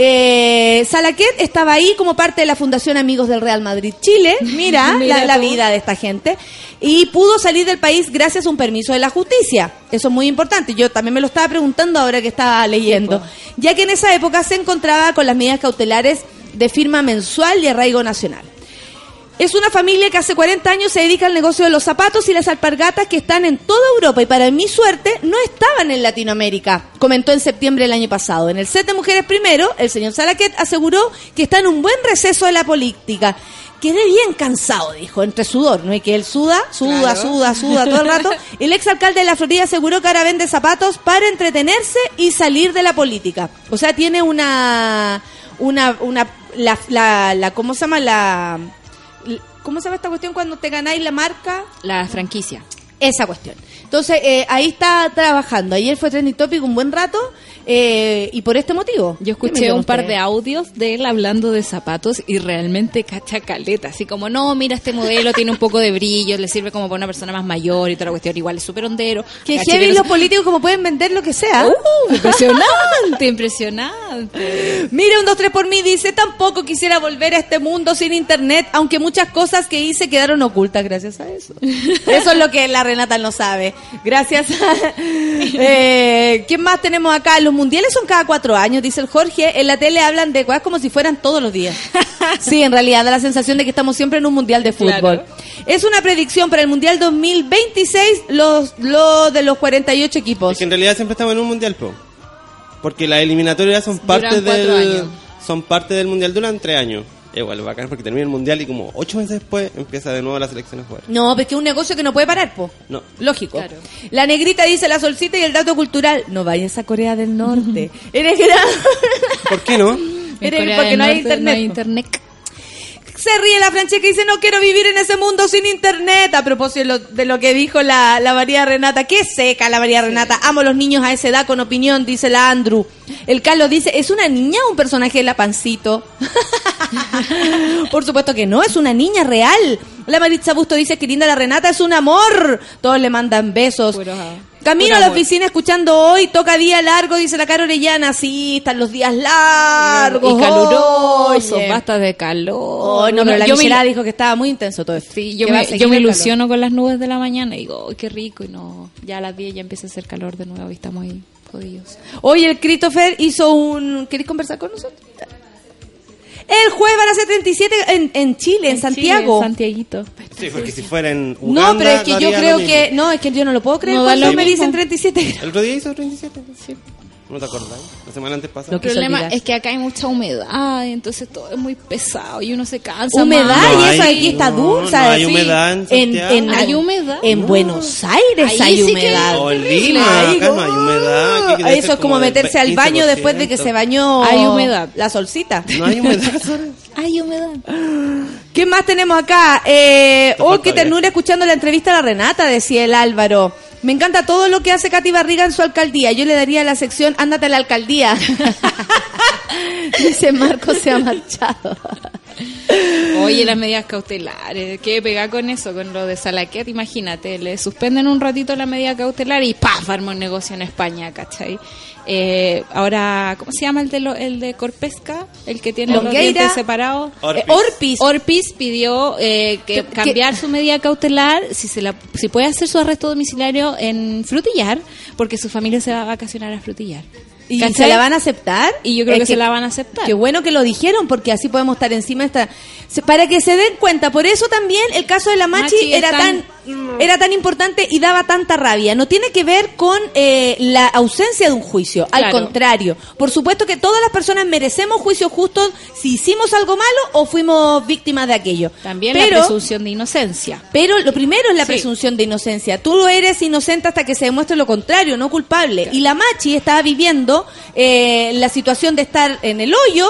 Eh, Salaquet estaba ahí como parte de la Fundación Amigos del Real Madrid Chile, mira, Mira la, la vida de esta gente, y pudo salir del país gracias a un permiso de la justicia. Eso es muy importante. Yo también me lo estaba preguntando ahora que estaba leyendo, ya que en esa época se encontraba con las medidas cautelares de firma mensual y arraigo nacional. Es una familia que hace 40 años se dedica al negocio de los zapatos y las alpargatas que están en toda Europa y para mi suerte no estaban en Latinoamérica, comentó en septiembre del año pasado. En el set de Mujeres Primero, el señor Salaquet aseguró que está en un buen receso de la política. Quedé bien cansado, dijo, entre sudor, ¿no? Y que él suda, suda, suda, suda todo el rato. El exalcalde de la Florida aseguró que ahora vende zapatos para entretenerse y salir de la política. O sea, tiene una, una, una, la, la, la ¿cómo se llama? La, ¿Cómo se llama esta cuestión cuando te ganáis la marca? La franquicia. Esa cuestión. Entonces, eh, ahí está trabajando. Ayer fue trending topic un buen rato eh, y por este motivo. Yo ¿Qué me escuché un par de audios de él hablando de zapatos y realmente cacha caleta, así como, no, mira este modelo, tiene un poco de brillo, le sirve como para una persona más mayor y toda la cuestión, igual es súper hondero. Que heavy los políticos como pueden vender lo que sea. ¡Uh! impresionante, impresionante. Mire, un 2 3 por mí dice, tampoco quisiera volver a este mundo sin internet, aunque muchas cosas que hice quedaron ocultas gracias a eso. Eso es lo que la Renata no sabe. Gracias a... Eh, ¿Quién más tenemos acá? Los mundiales son cada cuatro años, dice el Jorge. En la tele hablan de cosas como si fueran todos los días. Sí, en realidad da la sensación de que estamos siempre en un mundial de fútbol. Claro. Es una predicción para el mundial 2026, los, lo de los 48 equipos. Es que en realidad siempre estamos en un mundial, po. Porque las eliminatorias son parte Duran del años. son parte del mundial duran tres años. Igual bacán porque termina el mundial y como ocho meses después empieza de nuevo la selección a jugar. No, porque es un negocio que no puede parar, po. No. Lógico. Claro. La negrita dice la solcita y el dato cultural. No vayas a Corea del Norte. Eres gran. ¿Por qué no? En Eres- Corea porque del no hay internet. No hay internet. Se ríe la Francesca y dice, no quiero vivir en ese mundo sin internet. A propósito de lo, que dijo la, la María Renata. Qué seca la María Renata. Amo a los niños a esa edad con opinión, dice la Andrew. El Carlos dice, ¿es una niña o un personaje de la pancito? Por supuesto que no, es una niña real. La Maritza Busto dice que linda la Renata, es un amor. Todos le mandan besos. Puro- Camino a la oficina escuchando hoy, toca día largo, dice la Caro Orellana. Sí, están los días largos. y caluroso, Oye. basta de calor. Oh, no, pero la yo me, dijo que estaba muy intenso todo esto. sí, yo me, yo me el calor. ilusiono con las nubes de la mañana y digo, "Ay, qué rico, y no, ya a las 10 ya empieza a hacer calor de nuevo y estamos ahí jodidos. Hoy el Christopher hizo un... ¿Queréis conversar con nosotros? El jueves van a ser 37 en, en Chile, en, Santiago. Chile, Santiaguito. Sí, porque si fuera en Uganda, no, pero es que yo creo que... No, es que yo no lo puedo creer No cuando me dicen 37 El otro día hizo 37. Sí. ¿No te acordás? La semana antes pasada. Lo El problema es que acá hay mucha humedad, entonces todo es muy pesado y uno se cansa. Humedad más. No y eso hay- aquí está no, dulce. no hay humedad en Santiago. ¿Hay humedad? En No. Buenos Aires Ahí hay sí humedad. O en Lima, acá no hay humedad. aquí debe Eso es como meterse al baño después de que 15%. se bañó Hay humedad. la solcita. No hay humedad. Hay humedad. ¿Qué más tenemos acá? Eh, oh, qué ternura escuchando la entrevista a la Renata, decía el Álvaro. Me encanta todo lo que hace Katy Barriga en su alcaldía. Yo le daría la sección Ándate a la alcaldía. Dice Marco se ha marchado. Oye, las medidas cautelares, ¿qué pega con eso? Con lo de Salaquet, imagínate, le suspenden un ratito la medida cautelar y ¡paf! arma un negocio en España, ¿cachai? Eh, ahora, ¿cómo se llama el de, lo- el de Corpesca? El que tiene los dientes separados. Orpis. Eh, Orpis. Orpis pidió eh, que Que- que- cambiar su medida cautelar si se la, si puede hacer su arresto domiciliario en Frutillar, porque su familia se va a vacacionar a Frutillar. ¿Y ¿Cachai? se la van a aceptar? Y yo creo Es que, se la van a aceptar. Qué bueno que lo dijeron, porque así podemos estar encima de esta... Para que se den cuenta, por eso también el caso de la Machi, Machi era tan... era tan importante y daba tanta rabia. No tiene que ver con eh, la ausencia de un juicio, al Claro. contrario. Por supuesto que todas las personas merecemos juicios justos si hicimos algo malo o fuimos víctimas de aquello. También Pero- la presunción de inocencia. pero lo primero es la Sí. presunción de inocencia. Tú eres inocente hasta que se demuestre lo contrario, no culpable. Y la Machi estaba viviendo eh, la situación de estar en el hoyo.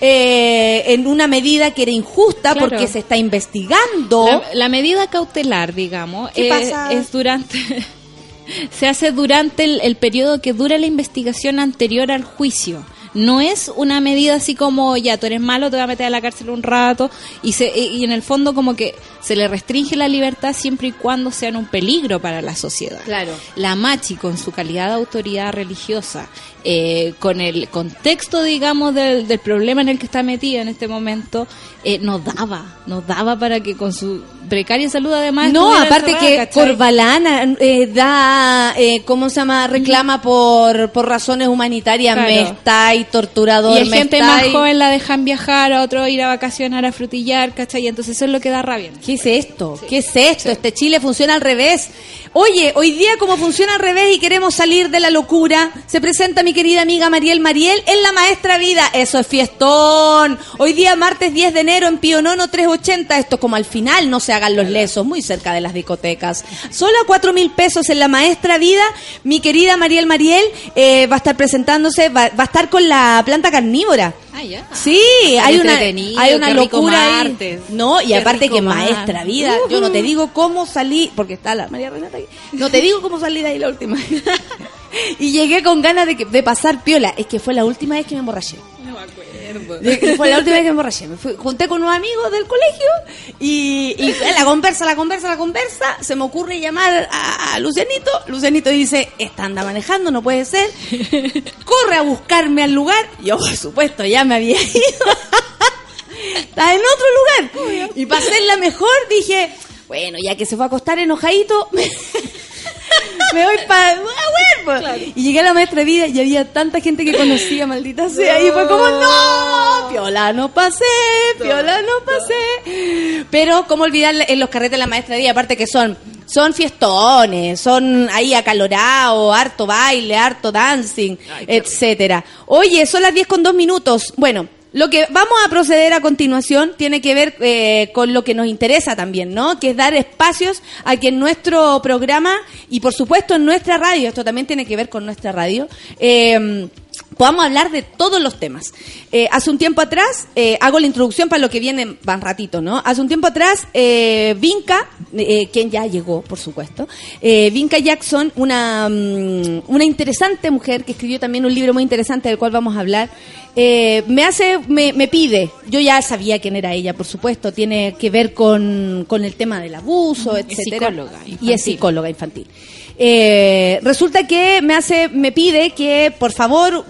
Eh, en una medida que era injusta Claro. porque se está investigando. La, la medida cautelar, digamos, ¿Qué eh, pasa? es durante. se hace durante el, el periodo que dura la investigación anterior al juicio. No es una medida así como, ya, tú eres malo, te voy a meter a la cárcel un rato, y, se, y en el fondo como que se le restringe la libertad siempre y cuando sean un peligro para la sociedad. Claro. La Machi, con su calidad de autoridad religiosa, eh, con el contexto, digamos, del, del problema en el que está metida en este momento, eh, nos daba, nos daba para que con su precaria salud además... No, aparte que ¿cachai? Corbalán eh, da, eh, ¿cómo se llama? Reclama por, por razones humanitarias. Claro. Me está y torturador. Y hay me gente más y- joven la dejan viajar, a otro ir a vacacionar, a frutillar, ¿cachai? Entonces eso es lo que da rabia. ¿Qué es esto? ¿Qué es esto? Este Chile funciona al revés. Oye, hoy día como funciona al revés y queremos salir de la locura, se presenta mi querida amiga Mariel Mariel en La Maestra Vida. Eso es fiestón. Hoy día martes 10 de enero en Pío Nono 380. Esto es como al final, no se hagan los lesos, muy cerca de las discotecas. Solo a 4 mil pesos en La Maestra Vida. Mi querida Mariel Mariel eh, va a estar presentándose, va, va a estar con la planta carnívora. Ah, ya. Sí, hay una, hay una locura ahí. No, y Qué aparte que maestra vida. Yo no te digo cómo salí, porque está la María Renata aquí. No te digo cómo salí de ahí la última vez. y llegué con ganas de, que- de pasar piola. Es que fue la última vez que me emborraché. No me acuerdo. Fue la última vez que me emborraché. Me fui- junté con unos amigos del colegio y, y la conversa, la conversa, la conversa. Se me ocurre llamar a, a Lucianito. Lucianito dice, esta anda manejando, no puede ser. Corre a buscarme al lugar. Yo, por supuesto, ya me había ido. Está en otro lugar. Y para hacerla mejor dije, bueno, ya que se fue a acostar enojadito, me, me voy para... Y llegué a la maestra vida y había tanta gente que conocía, maldita sea. Y fue como, no, piola no pasé, piola no pasé. Pero, ¿cómo olvidar en los carretes de la maestra vida? Aparte que son... Son fiestones, son ahí acalorados, harto baile, harto dancing, etcétera. Oye, son las 10 con 2 minutos. Bueno, lo que vamos a proceder a continuación tiene que ver eh, con lo que nos interesa también, ¿no? Que es dar espacios a que nuestro programa y por supuesto en nuestra radio, esto también tiene que ver con nuestra radio, eh, podamos hablar de todos los temas. Eh, hace un tiempo atrás, eh, hago la introducción para lo que viene más ratito, ¿no? Hace un tiempo atrás, eh, Vinca, eh, quien ya llegó, por supuesto, eh, Vinca Jackson, una, mm, una interesante mujer que escribió también un libro muy interesante del cual vamos a hablar, eh, me hace, me, me pide, yo ya sabía quién era ella, por supuesto, tiene que ver con, con el tema del abuso, Es etcétera. Y es psicóloga infantil. Eh, resulta que me hace, me pide que por favor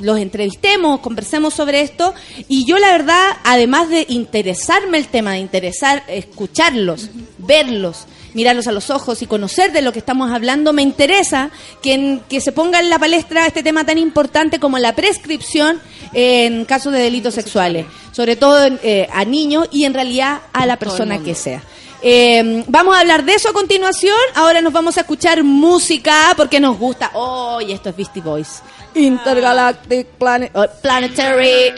los entrevistemos, conversemos sobre esto. Y yo la verdad, además de interesarme el tema, de interesar, escucharlos, verlos, mirarlos a los ojos y conocer de lo que estamos hablando, me interesa que, en- que se ponga en la palestra este tema tan importante como la prescripción en casos de delitos sexuales, sobre todo en, eh, a niños y en realidad a la persona que sea. Eh, vamos a hablar de eso a continuación. Ahora nos vamos a escuchar música porque nos gusta. Oh, y esto es Beastie Boys. Intergalactic Planet, oh, Planetary.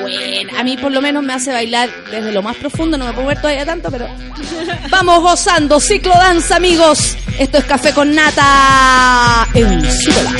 Bueno, a mí por lo menos me hace bailar desde lo más profundo. No me puedo ver todavía tanto, pero vamos gozando. Ciclo danza, amigos. Esto es Café con Nata en Súbela.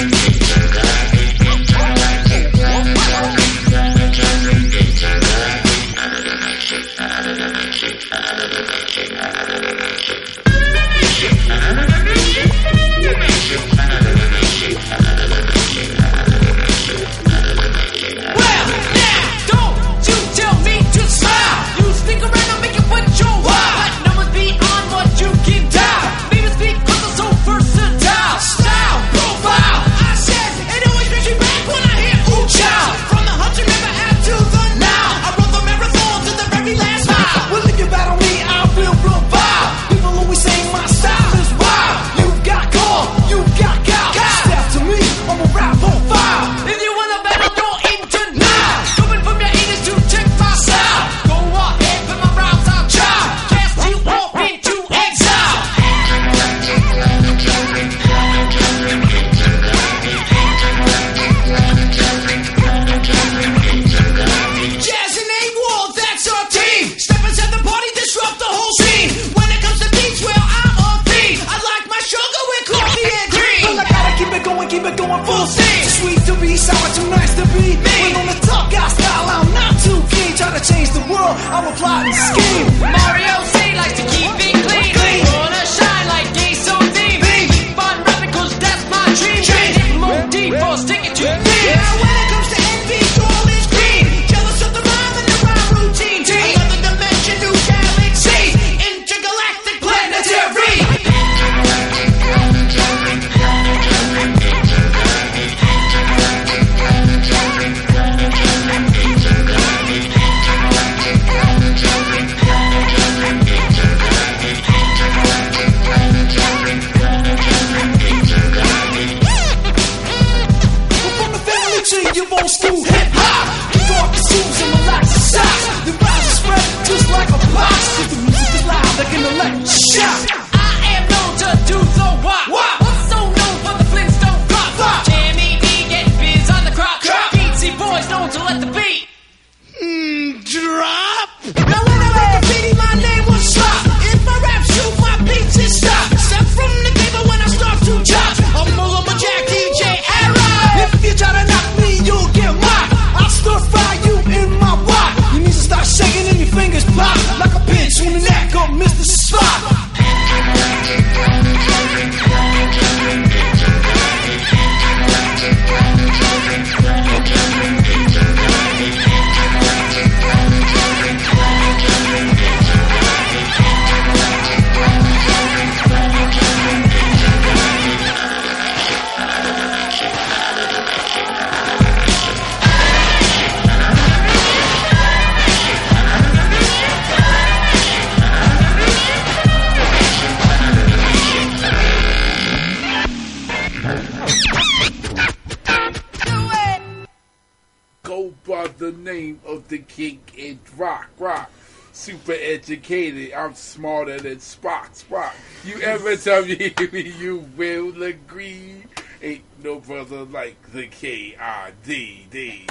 You ever tell me you will agree? Ain't no brother like the K-I-D, D.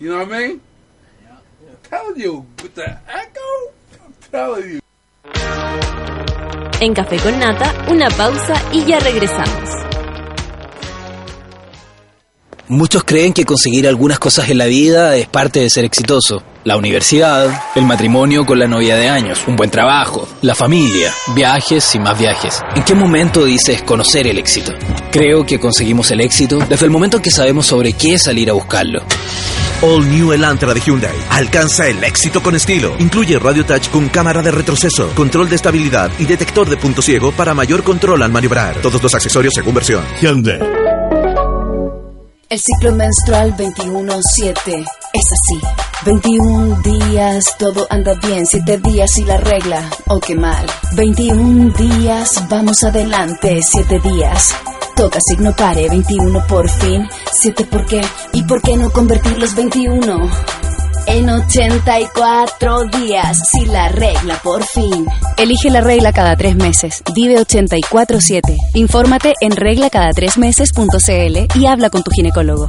You know what I mean? I'm telling you, with the echo, I'm telling you. En Café con Nata, una pausa y ya regresamos. Muchos creen que conseguir algunas cosas en la vida es parte de ser exitoso. La universidad, el matrimonio con la novia de años, un buen trabajo, la familia, viajes y más viajes. ¿En qué momento dices conocer el éxito? Creo que conseguimos el éxito desde el momento en que sabemos sobre qué salir a buscarlo. All New Elantra de Hyundai. Alcanza el éxito con estilo. Incluye Radio Touch con cámara de retroceso, control de estabilidad y detector de punto ciego para mayor control al maniobrar. Todos los accesorios según versión. Hyundai. El ciclo menstrual 21-7 es así. 21 días, todo anda bien. 7 días y la regla, oh qué mal. 21 días, vamos adelante. 7 días, toca signo pare. 21 por fin. 7 por qué. ¿Y por qué no convertir los 21? En 84 días, si la regla por fin. Elige la regla cada tres meses. Vive 84-7. Infórmate en reglacadatrésmeses.cl y habla con tu ginecólogo.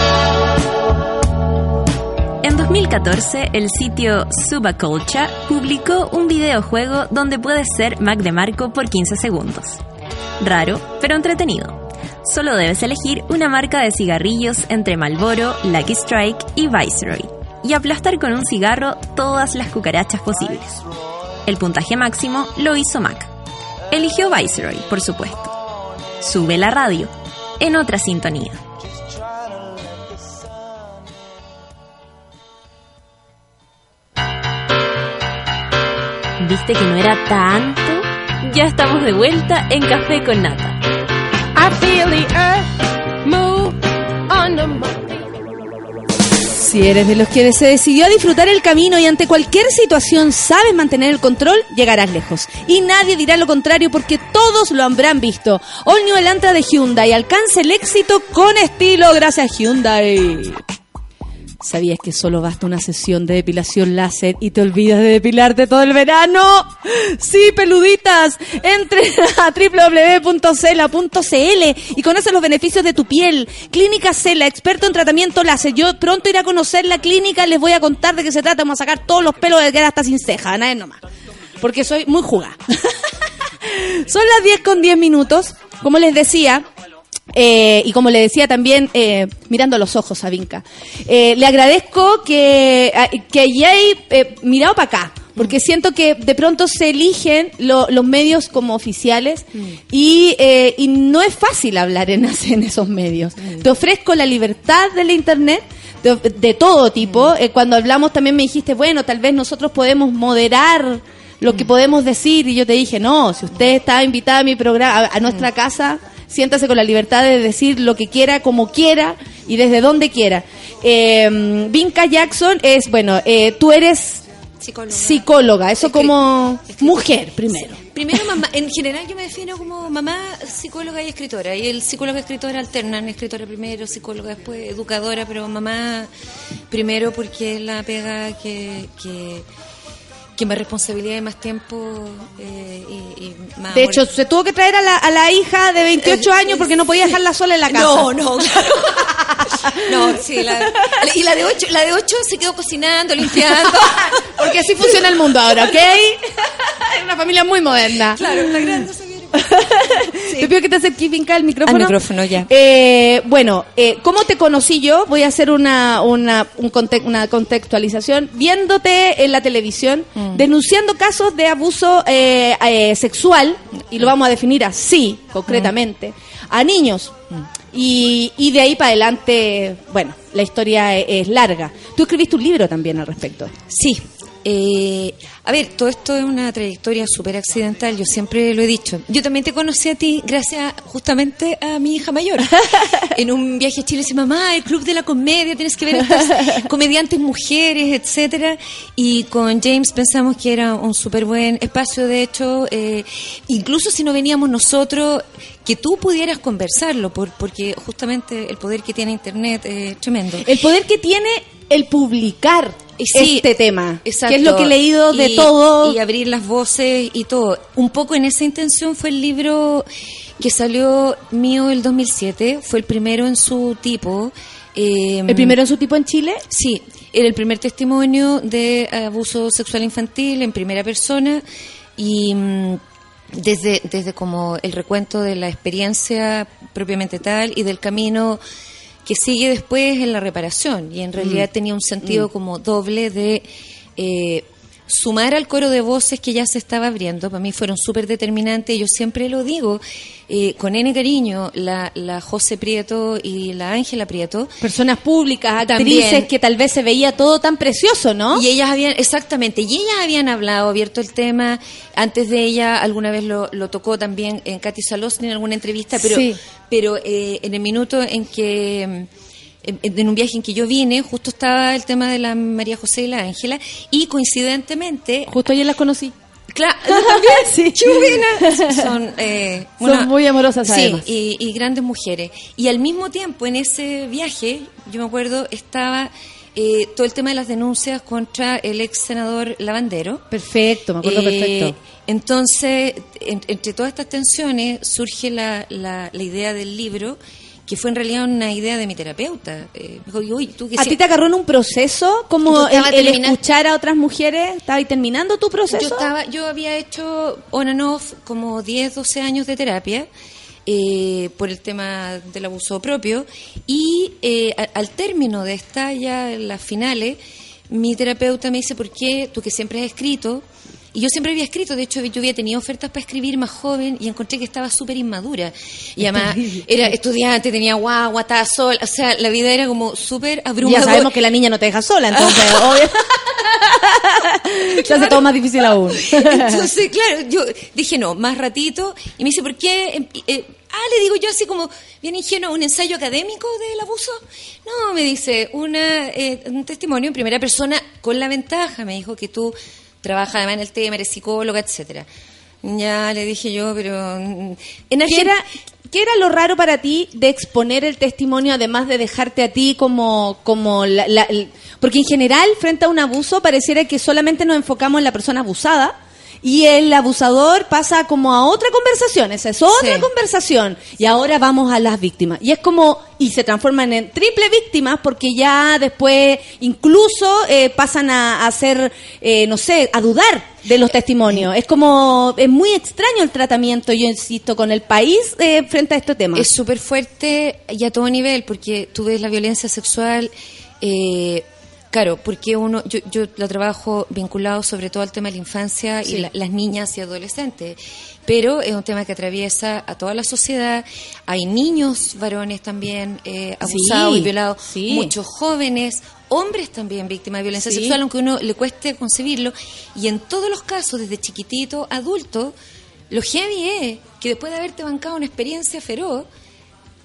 2014, el sitio Subaculture publicó un videojuego donde puedes ser Mac DeMarco por 15 segundos. Raro, pero entretenido. Solo debes elegir una marca de cigarrillos entre Marlboro, Lucky Strike y Viceroy y aplastar con un cigarro todas las cucarachas posibles. El puntaje máximo lo hizo Mac. Eligió Viceroy, por supuesto. Sube la radio, en otra sintonía. ¿Viste que no era tanto? Ya estamos de vuelta en Café con Nata. I feel the earth move under my Si eres de los que se decidió a disfrutar el camino y ante cualquier situación sabes mantener el control, llegarás lejos. Y nadie dirá lo contrario porque todos lo habrán visto. All New Elantra de Hyundai alcanza el éxito con estilo gracias a Hyundai. ¿Sabías que solo basta una sesión de depilación láser y te olvidas de depilarte todo el verano? Sí, peluditas. Entre a www.cela.cl y conoce los beneficios de tu piel. Clínica Cela, experto en tratamiento láser. Yo pronto iré a conocer la clínica, les voy a contar de qué se trata. Vamos a sacar todos los pelos de queda hasta sin ceja, nada nomás. Porque soy muy jugada. Son las 10 con 10 minutos. Como les decía, eh, y como le decía también, eh, mirando los ojos a Vinca, eh, le agradezco que, a- que hayáis eh, mirado para acá, porque siento que de pronto se eligen lo- los medios como oficiales y, eh, y no es fácil hablar en, en esos medios. Te ofrezco la libertad de la Internet. De, de todo tipo. Eh, cuando hablamos también me dijiste, bueno, tal vez nosotros podemos moderar lo que podemos decir. Y yo te dije, no, si usted está invitada a mi programa, a, a nuestra casa, siéntase con la libertad de decir lo que quiera, como quiera y desde donde quiera. Eh, Vinca Jackson es, bueno, eh, tú eres Psicóloga. psicóloga, eso como mujer primero. Primero, mamá, en general yo me defino como mamá, psicóloga y escritora. Y el psicólogo y escritora alternan, escritora primero, psicóloga después, educadora, pero mamá primero porque es la pega que, que, que más responsabilidad y más tiempo eh, y, y más De amor. hecho, se tuvo que traer a la, a la hija de 28 años porque no podía dejarla sola en la casa. No, no, claro. No, sí, la, y la de ocho, la de ocho se quedó cocinando, limpiando. Porque así funciona el mundo ahora, ¿ok? Es una familia muy moderna. Claro, la grande se Te pido que te acerques, al micrófono. Al micrófono, ya. Eh, bueno, eh, ¿cómo te conocí yo? Voy a hacer una, una, un conte- una contextualización. Viéndote en la televisión, Mm. denunciando casos de abuso eh, eh, sexual, y lo vamos a definir así, concretamente, a niños. Y, y de ahí para adelante, bueno, la historia e- es, larga. Tú escribiste un libro también al respecto. Sí, Eh, a ver, todo esto es una trayectoria súper accidental, yo siempre lo he dicho. Yo también te conocí a ti gracias justamente a mi hija mayor. en un viaje a Chile, dice, mamá, el Club de la Comedia, tienes que ver estas comediantes mujeres, etcétera. Y con James pensamos que era un súper buen espacio, de hecho, eh, incluso si no veníamos nosotros, que tú pudieras conversarlo, por, porque justamente el poder que tiene Internet es tremendo. El poder que tiene el publicar Sí, este tema, exacto. que es lo que he leído de Y- todo. Y abrir las voces y todo. Un poco en esa intención fue el libro que salió mío el 2007. Fue el primero en su tipo. eh, ¿El primero en su tipo en Chile? Sí, era el primer testimonio de abuso sexual infantil en primera persona y mm, desde, desde como el recuento de la experiencia propiamente tal y del camino que sigue después en la reparación y en realidad Mm. tenía un sentido Mm. como doble de eh, sumar al coro de voces que ya se estaba abriendo, para mí fueron súper determinantes, yo siempre lo digo, eh, con N cariño, la, la José Prieto y la Ángela Prieto, Personas públicas, También. actrices, que tal vez se veía todo tan precioso, ¿no? y ellas habían, exactamente, y ellas habían hablado, abierto el tema. Antes de ella, alguna vez lo, lo tocó también en Katy Salosny en alguna entrevista, pero, Sí. pero eh, en el minuto en que, en, en un viaje en que yo vine, justo estaba el tema de la María José y la Ángela, y coincidentemente. Justo ayer las conocí. Claro, también, Sí. chubina. Son, eh, Son muy amorosas, Sí, además. y, y grandes mujeres. Y al mismo tiempo, en ese viaje, yo me acuerdo, estaba eh, todo el tema de las denuncias contra el ex senador Lavandero. Perfecto, me acuerdo Eh, perfecto. Entonces, en- entre todas estas tensiones, surge la, la, la idea del libro, que fue en realidad una idea de mi terapeuta. Eh, me dijo, "Uy, tú que ¿A ti te agarró en un proceso como el, el escuchar a otras mujeres? ¿Estaba ahí terminando tu proceso? Yo, estaba, yo había hecho on and off como 10, 12 años de terapia eh, por el tema del abuso propio y eh, a- al término de esta, ya en las finales, mi terapeuta me dice, ¿por qué tú que siempre has escrito? Y yo siempre había escrito, de hecho yo había tenido ofertas para escribir más joven y encontré que estaba súper inmadura. Y además era estudiante, tenía guagua, estaba sola, o sea, la vida era como súper Ya abrumadora. sabemos que la niña no te deja sola, entonces, obvio. Se hace todo más difícil aún. Entonces, claro, yo dije, no, más ratito. Y me dice, ¿por qué? Em- eh, ah, le digo yo así como, bien ingenuo, ¿un ensayo académico del abuso? No, me dice, una, eh, un testimonio en primera persona con la ventaja, me dijo que tú trabajas además en el tema, eres psicóloga, etcétera. Ya le dije yo, pero... mm, En ¿Qué era, ¿Qué era lo raro para ti de exponer el testimonio, además de dejarte a ti como, como la, la- el- porque en general, frente a un abuso, pareciera que solamente nos enfocamos en la persona abusada y el abusador pasa como a otra conversación, esa es otra Sí. conversación, y ahora vamos a las víctimas. Y es como, y se transforman en triple víctimas porque ya después incluso eh, pasan a, ser, eh, no sé, a dudar de los testimonios. Es como, es muy extraño el tratamiento, yo insisto, con el país eh, frente a este tema. Es súper fuerte y a todo nivel, porque tú ves la violencia sexual, eh, claro, porque uno, yo, yo lo trabajo vinculado sobre todo al tema de la infancia Sí. y la- las niñas y adolescentes, pero es un tema que atraviesa a toda la sociedad. Hay niños varones también eh, abusados Sí, y violados, sí. muchos jóvenes, hombres también víctimas de violencia sexual, aunque uno le cueste concebirlo, y en todos los casos, desde chiquitito, adulto, lo heavy es que después de haberte bancado una experiencia feroz,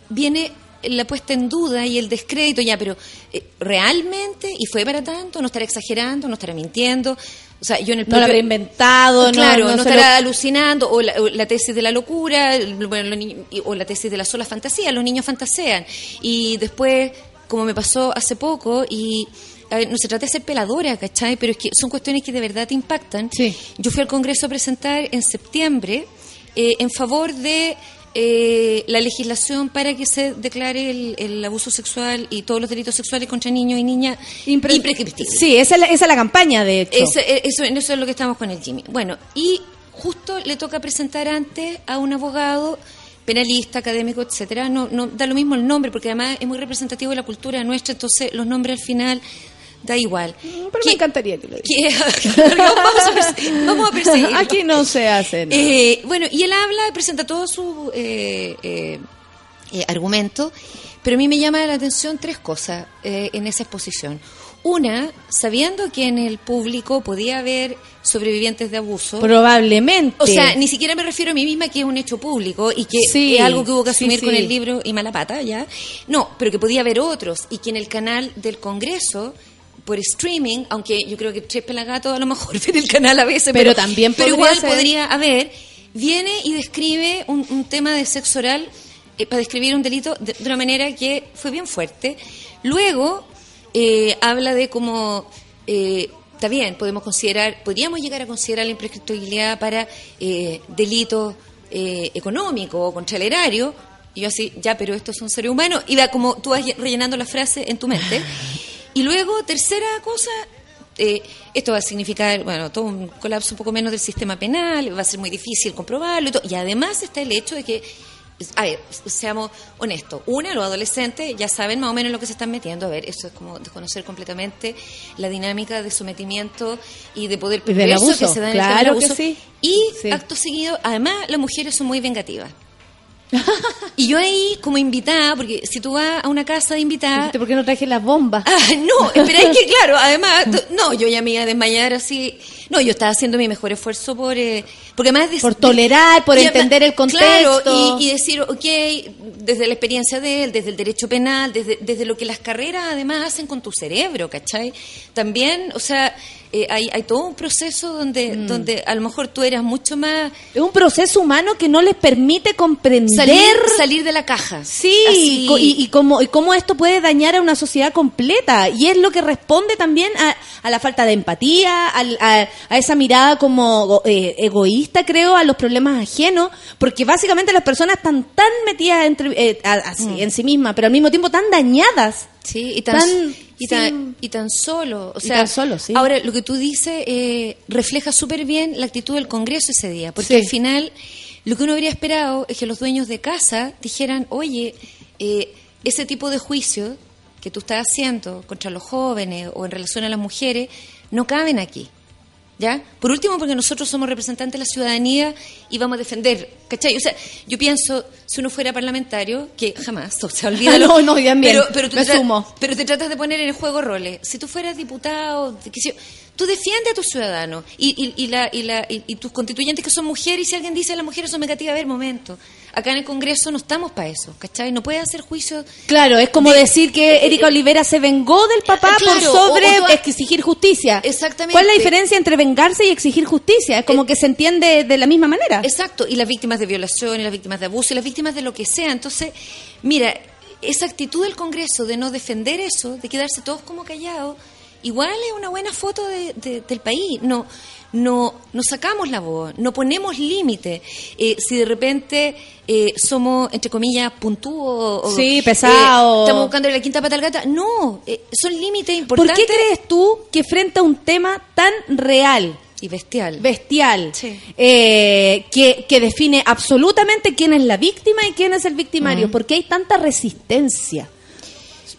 viene la puesta en duda y el descrédito, ya, pero eh, realmente, y fue para tanto, no estará exagerando, no estará mintiendo. O sea, yo en el No lo habrá inventado, no- claro, no no, estará lo- alucinando, o la, o la tesis de la locura, bueno, niños- o la tesis de la sola fantasía, los niños fantasean. Y después, como me pasó hace poco, y a ver, no se trata de ser peladora, ¿cachai? Pero es que son cuestiones que de verdad te impactan. Yo fui al Congreso a presentar en septiembre eh, en favor de eh, la legislación para que se declare el, el abuso sexual y todos los delitos sexuales contra niños y niñas imprescriptibles. Sí, esa es, la, esa es la campaña, de hecho. Eso, eh, eso, eso es lo que estamos con el Jimmy. Bueno, y justo le toca presentar antes a un abogado penalista, académico, etcétera. No, no da lo mismo el nombre, porque además es muy representativo de la cultura nuestra, entonces los nombres al final da igual. Pero me encantaría que lo vamos, a vamos a perseguirlo. Aquí no se hace. nada. Eh, bueno, y él habla, presenta todo su eh, eh, eh, argumento, pero a mí me llama la atención tres cosas eh, en esa exposición. Una, sabiendo que en el público podía haber sobrevivientes de abuso. Probablemente. O sea, ni siquiera me refiero a mí misma que es un hecho público y que Sí, es algo que hubo que sí, asumir con el libro y mala pata, ¿ya? No, pero que podía haber otros y que en el canal del Congreso por streaming, aunque yo creo que Tres Pelagatos a lo mejor ven el canal a veces, Pero también pero igual ser. podría haber, viene y describe un, un tema de sexo oral eh, para describir un delito de, de una manera que fue bien fuerte. Luego eh, habla de cómo eh, está bien, podemos considerar, podríamos llegar a considerar la imprescriptibilidad para eh, delitos eh, económicos o contra el erario. Y yo así, ya, pero estos son seres humanos. Y va como tú vas rellenando la frase en tu mente. Y luego, tercera cosa, eh, esto va a significar, bueno, todo un colapso un poco menos del sistema penal, va a ser muy difícil comprobarlo y todo. Y además está el hecho de que, a ver, seamos honestos, una, los adolescentes ya saben más o menos en lo que se están metiendo. A ver, eso es como desconocer completamente la dinámica de sometimiento y de poder perverso abuso, que se da en claro el abuso. sí. Y Sí. acto seguido, además, las mujeres son muy vengativas. y yo ahí, como invitada, porque si tú vas a una casa de invitada, ¿Por qué no traje las bombas? Ah, no, espera, es que claro, además, no, yo ya me iba a desmayar así. No, yo estaba haciendo mi mejor esfuerzo por. eh, porque además. de- Por tolerar, por y entender el contexto. Claro, y, y decir, ok, desde la experiencia de él, desde el derecho penal, desde, desde lo que las carreras además hacen con tu cerebro, ¿cachai? También, o sea, eh, hay, hay todo un proceso donde, Mm. donde a lo mejor tú eras mucho más. Es un proceso humano que no les permite comprender. Salir, salir de la caja. Sí, Así. y, y cómo, y cómo esto puede dañar a una sociedad completa. Y es lo que responde también a, a la falta de empatía, al- a, a esa mirada como eh, egoísta, creo, a los problemas ajenos, porque básicamente las personas están tan metidas entre, eh, así, Mm. en sí mismas, pero al mismo tiempo tan dañadas. Sí, y tan, Tan- y tan, sí. y tan solo. O Y sea, tan solo, sí. Ahora, lo que tú dices eh, refleja súper bien la actitud del Congreso ese día, porque Sí. al final lo que uno habría esperado es que los dueños de casa dijeran, oye, eh, ese tipo de juicio que tú estás haciendo contra los jóvenes o en relación a las mujeres no caben aquí. ¿Ya? Por último, porque nosotros somos representantes de la ciudadanía y vamos a defender, ¿cachai? O sea, yo pienso, si uno fuera parlamentario, que jamás, o sea, olvídalo. No, no, bien, pero, pero, tú me te sumo. pero te tratas de poner en el juego roles. Si tú fueras diputado, yo, tú defiendes a tus ciudadanos y, y, y la, y, la, y, tus constituyentes que son mujeres y si alguien dice que las mujeres son negativas, a ver, momento. Acá en el Congreso no estamos para eso, ¿cachai? No puede hacer juicios Claro, es como De- decir que Erika Olivera se vengó del papá Claro, por sobre o- o tú- exigir justicia. Exactamente. ¿Cuál es la diferencia entre vengarse y exigir justicia? Es como que se entiende de la misma manera. Exacto, y las víctimas de violación, y las víctimas de abuso, y las víctimas de lo que sea. Entonces, mira, esa actitud del Congreso de no defender eso, de quedarse todos como callados, igual es una buena foto de- de- del país. No, no, no sacamos la voz, no ponemos límite. Eh, si de repente eh, somos, entre comillas, puntúos, o, Sí, eh, pesado. estamos buscando la quinta pata al gata. No, eh, son límites ¿Por importantes. qué crees tú que frente a un tema tan real, Y bestial. bestial, Sí. eh, que, que define absolutamente quién es la víctima y quién es el victimario? ¿Por qué hay tanta resistencia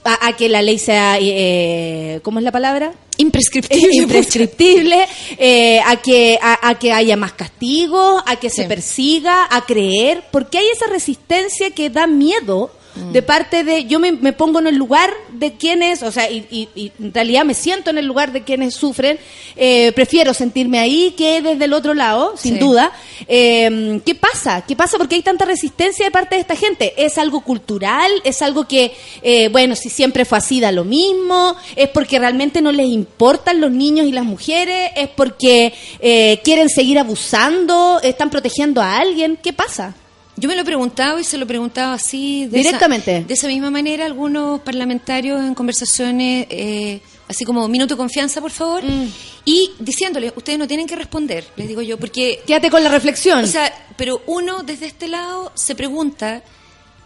a, a que la ley sea, eh, ¿cómo es la palabra? Imprescriptible. imprescriptible, eh, a que a, a que haya más castigo, a que se persiga, a creer, porque hay esa resistencia que da miedo Mm. de parte de yo me, me pongo en el lugar de quienes, o sea, y, y- y en realidad me siento en el lugar de quienes sufren, eh, prefiero sentirme ahí que desde el otro lado, sin Sí. duda. Eh, ¿Qué pasa? ¿Qué pasa? Porque hay tanta resistencia de parte de esta gente. ¿Es algo cultural? ¿Es algo que, eh, bueno, si siempre fue así, da lo mismo? ¿Es porque realmente no les importan los niños y las mujeres? ¿Es porque eh, quieren seguir abusando? ¿Están protegiendo a alguien? ¿Qué pasa? Yo me lo he preguntado y se lo he preguntado así. De Directamente. Esa, de esa misma manera, algunos parlamentarios en conversaciones, eh, así como minuto de confianza, por favor, Mm. y diciéndoles, ustedes no tienen que responder, les digo yo, porque. Quédate con la reflexión. O sea, pero uno desde este lado se pregunta,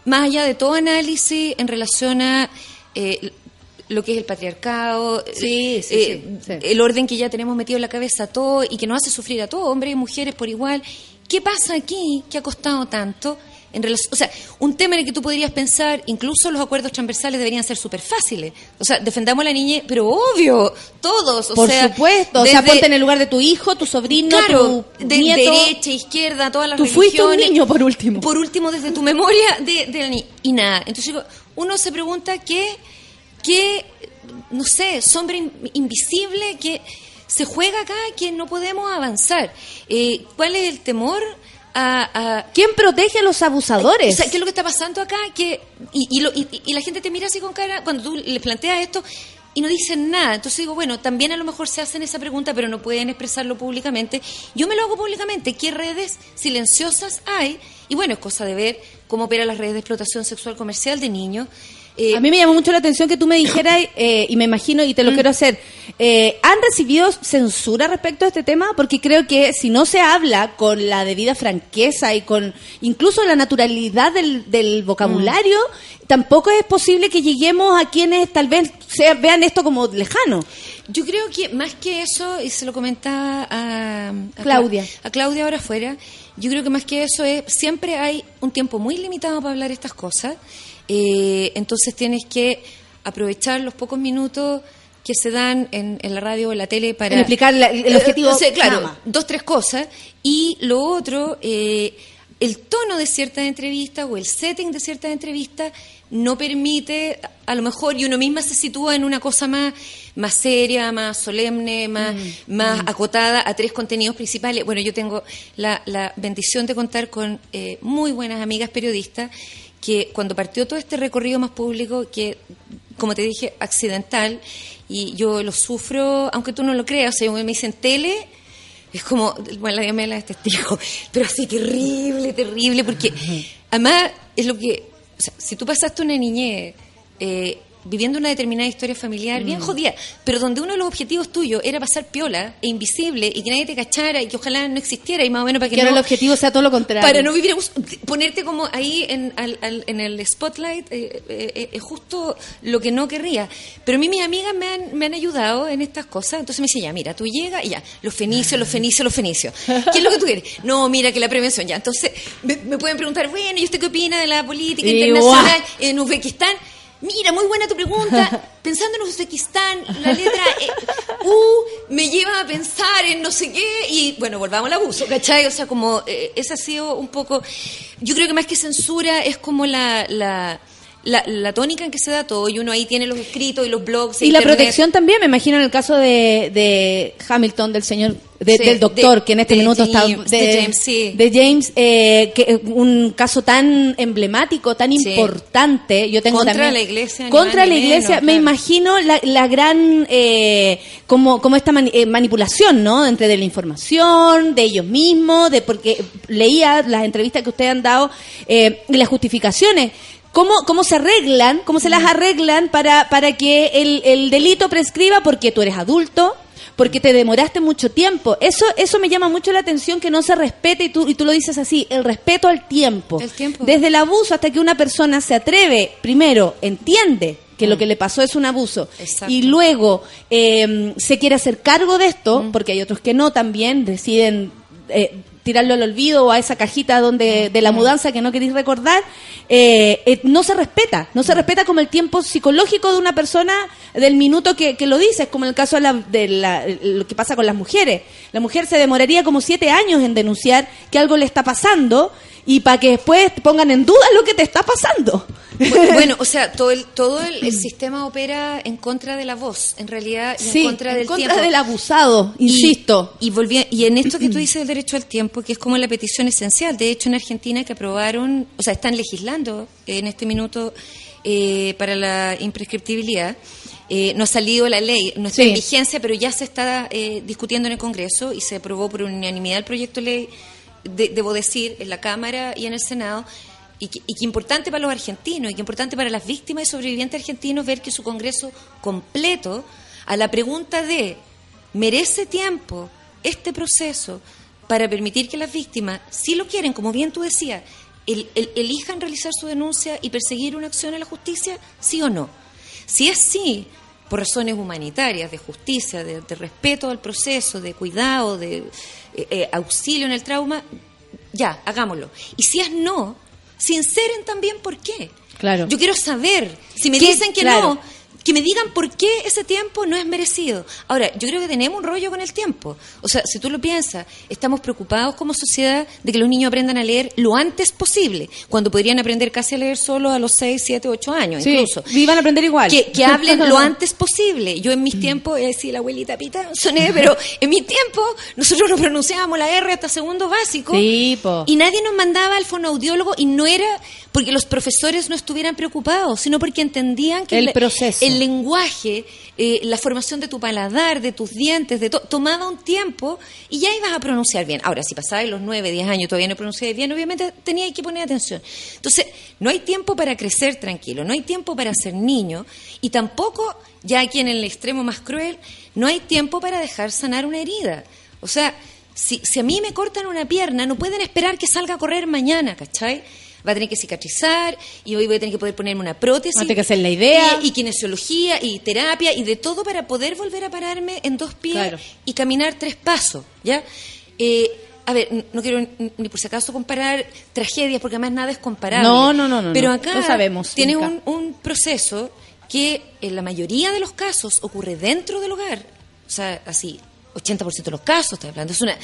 más allá de todo análisis en relación a. eh, lo que es el patriarcado, Sí, sí, eh, sí, sí. el orden que ya tenemos metido en la cabeza a todos y que nos hace sufrir a todos, hombres y mujeres por igual. ¿Qué pasa aquí que ha costado tanto? En relación, o sea, un tema en el que tú podrías pensar, incluso los acuerdos transversales deberían ser súper fáciles. O sea, defendamos a la niñez, pero obvio, todos. O Por sea, supuesto. O sea, desde- ponte en el lugar de tu hijo, tu sobrino, Claro, tu de nieto. derecha, izquierda, todas las Tú fuiste un religiones. niño, por último. Por último, desde tu memoria de, de la ni- Y nada. Entonces, uno se pregunta qué, qué no sé, sombra in- invisible que se juega acá que no podemos avanzar. Eh, ¿Cuál es el temor? A, a- ¿Quién protege a los abusadores? o sea, ¿Qué es lo que está pasando acá? Que, y, y, lo- y- y la gente te mira así con cara cuando tú les planteas esto y no dicen nada. Entonces digo, bueno, también a lo mejor se hacen esa pregunta, pero no pueden expresarlo públicamente. Yo me lo hago públicamente. ¿Qué redes silenciosas hay? Y bueno, es cosa de ver cómo operan las redes de explotación sexual comercial de niños. Eh, a mí me llamó mucho la atención que tú me dijeras, eh, y me imagino, y te lo Mm. quiero hacer, eh, ¿han recibido censura respecto a este tema? Porque creo que si no se habla con la debida franqueza y con incluso la naturalidad del, del vocabulario, Mm. tampoco es posible que lleguemos a quienes tal vez se- vean esto como lejano. Yo creo que más que eso, y se lo comentaba a, a Claudia. a Claudia ahora afuera, yo creo que más que eso es, siempre hay un tiempo muy limitado para hablar estas cosas, eh, entonces tienes que aprovechar los pocos minutos que se dan en, en la radio o en la tele para En explicar la- el Eh, objetivo o sea, claro, nada dos, tres cosas. Y lo otro, eh, el tono de ciertas entrevistas o el setting de ciertas entrevistas no permite, a lo mejor, y uno misma se sitúa en una cosa más, más seria, más solemne, más, más acotada a tres contenidos principales. Bueno, yo tengo la, la bendición de contar con eh, muy buenas amigas periodistas que cuando partió todo este recorrido más público, que como te dije, accidental, y yo lo sufro, aunque tú no lo creas, o sea, me dicen tele, es como, bueno, la Diamela es testigo, pero así terrible, terrible, porque además es lo que, o sea, si tú pasaste una niñez eh, viviendo una determinada historia familiar bien Mm. jodida, pero donde uno de los objetivos tuyos era pasar piola e invisible y que nadie te cachara y que ojalá no existiera y más o menos para que Que ahora no el objetivo sea todo lo contrario. para no vivir ponerte como ahí en, al- al- en el spotlight eh, eh, eh, es justo lo que no querría pero a mí mis amigas me han, me han ayudado en estas cosas entonces me dicen ya mira tú llegas y ya los fenicios los fenicios los fenicios ¿qué es lo que tú quieres? no mira que la prevención ya entonces me, me pueden preguntar bueno ¿y usted qué opina de la política internacional en Uzbekistán? Mira, muy buena tu pregunta. Pensando en Uzbekistán, la letra eh, U me lleva a pensar en no sé qué y bueno, volvamos al abuso, ¿cachai? O sea, como eh, ese ha sido un poco... Yo creo que más que censura es como la, la, la, la tónica en que se da todo y uno ahí tiene los escritos y los blogs. Y la protección también, me imagino en el caso de, de Hamilton, del señor, de- Sí, del doctor, de- que en este minuto James, está... de James, sí. de James, eh, que un caso tan emblemático, tan Sí. importante. Yo tengo Contra también- la iglesia, Contra la iglesia, menos, me claro. imagino la, la gran, eh, como, como esta mani- eh, manipulación, ¿no? Entre de la información, de ellos mismos, de porque leía las entrevistas que ustedes han dado eh, y las justificaciones. ¿Cómo, ¿Cómo se arreglan, cómo se Mm. las arreglan para, para que el, el delito prescriba porque tú eres adulto, porque te demoraste mucho tiempo? Eso, eso me llama mucho la atención que no se respete, y tú, y tú lo dices así, el respeto al tiempo. El tiempo. Desde el abuso hasta que una persona se atreve, primero, entiende que Mm. lo que le pasó es un abuso, Exacto. y luego eh, se quiere hacer cargo de esto, Mm. porque hay otros que no también, deciden eh, tirarlo al olvido o a esa cajita donde de la mudanza que no queréis recordar, eh, eh, no se respeta, no se respeta como el tiempo psicológico de una persona del minuto que, que lo dices, como el caso de, la, de la- lo que pasa con las mujeres. La mujer se demoraría como siete años en denunciar que algo le está pasando y para que después pongan en duda lo que te está pasando. Bu- Bueno, o sea, todo el, todo el, el sistema opera en contra de la voz, en realidad, y Sí, en contra en del contra tiempo. del abusado, Y- insisto. Y, volví- y en esto que tú dices del derecho al tiempo, que es como la petición esencial. De hecho, en Argentina que aprobaron, o sea, están legislando en este minuto eh, para la imprescriptibilidad. Eh, no ha salido la ley, no está Sí. en vigencia, pero ya se está eh, discutiendo en el Congreso y se aprobó por unanimidad el proyecto de ley, de- debo decir, en la Cámara y en el Senado. Y que, y que importante para los argentinos, y que importante para las víctimas y sobrevivientes argentinos ver que su Congreso completo, a la pregunta de ¿merece tiempo este proceso para permitir que las víctimas, si lo quieren, como bien tú decías, el- el- elijan realizar su denuncia y perseguir una acción a la justicia, sí o no? Si es sí, por razones humanitarias, de justicia, de respeto al proceso, de cuidado, de eh, eh, auxilio en el trauma, ya, hagámoslo. Y si es no, sinceren también por qué. Claro. Yo quiero saber, si me dicen que Claro. no, que me digan por qué ese tiempo no es merecido. Ahora, yo creo que tenemos un rollo con el tiempo. O sea, si tú lo piensas, estamos preocupados como sociedad de que los niños aprendan a leer lo antes posible, cuando podrían aprender casi a leer solo a los 6, 7, 8 años, Sí, incluso. iban a aprender igual. Que, que hablen lo antes posible. Yo en mis tiempos, es decir, la abuelita Pita, soné, pero en mi tiempo nosotros no pronunciábamos la R hasta segundo básico. Sí. Y nadie nos mandaba al fonoaudiólogo y no era porque los profesores no estuvieran preocupados, sino porque entendían que El proceso. el lenguaje, eh, la formación de tu paladar, de tus dientes, de todo, tomaba un tiempo y ya ibas a pronunciar bien. Ahora, si pasabas los 9, 10 años todavía no pronunciabas bien, obviamente tenías que poner atención. Entonces, no hay tiempo para crecer tranquilo, no hay tiempo para ser niño y tampoco, ya aquí en el extremo más cruel, no hay tiempo para dejar sanar una herida. O sea, si, si a mí me cortan una pierna, no pueden esperar que salga a correr mañana, ¿cachai? Va a tener que cicatrizar y hoy voy a tener que poder ponerme una prótesis. A tener que hacer la idea. Y, y kinesiología y terapia y de todo para poder volver a pararme en dos pies Claro. y caminar tres pasos, ¿ya? Eh, a ver, no quiero ni- por si acaso comparar tragedias, porque además nada es comparable. No, no, no, no, Pero no. acá sabemos, Inca. un, un proceso que en la mayoría de los casos ocurre dentro del hogar. O sea, así, 80% de los casos, estoy hablando. Es una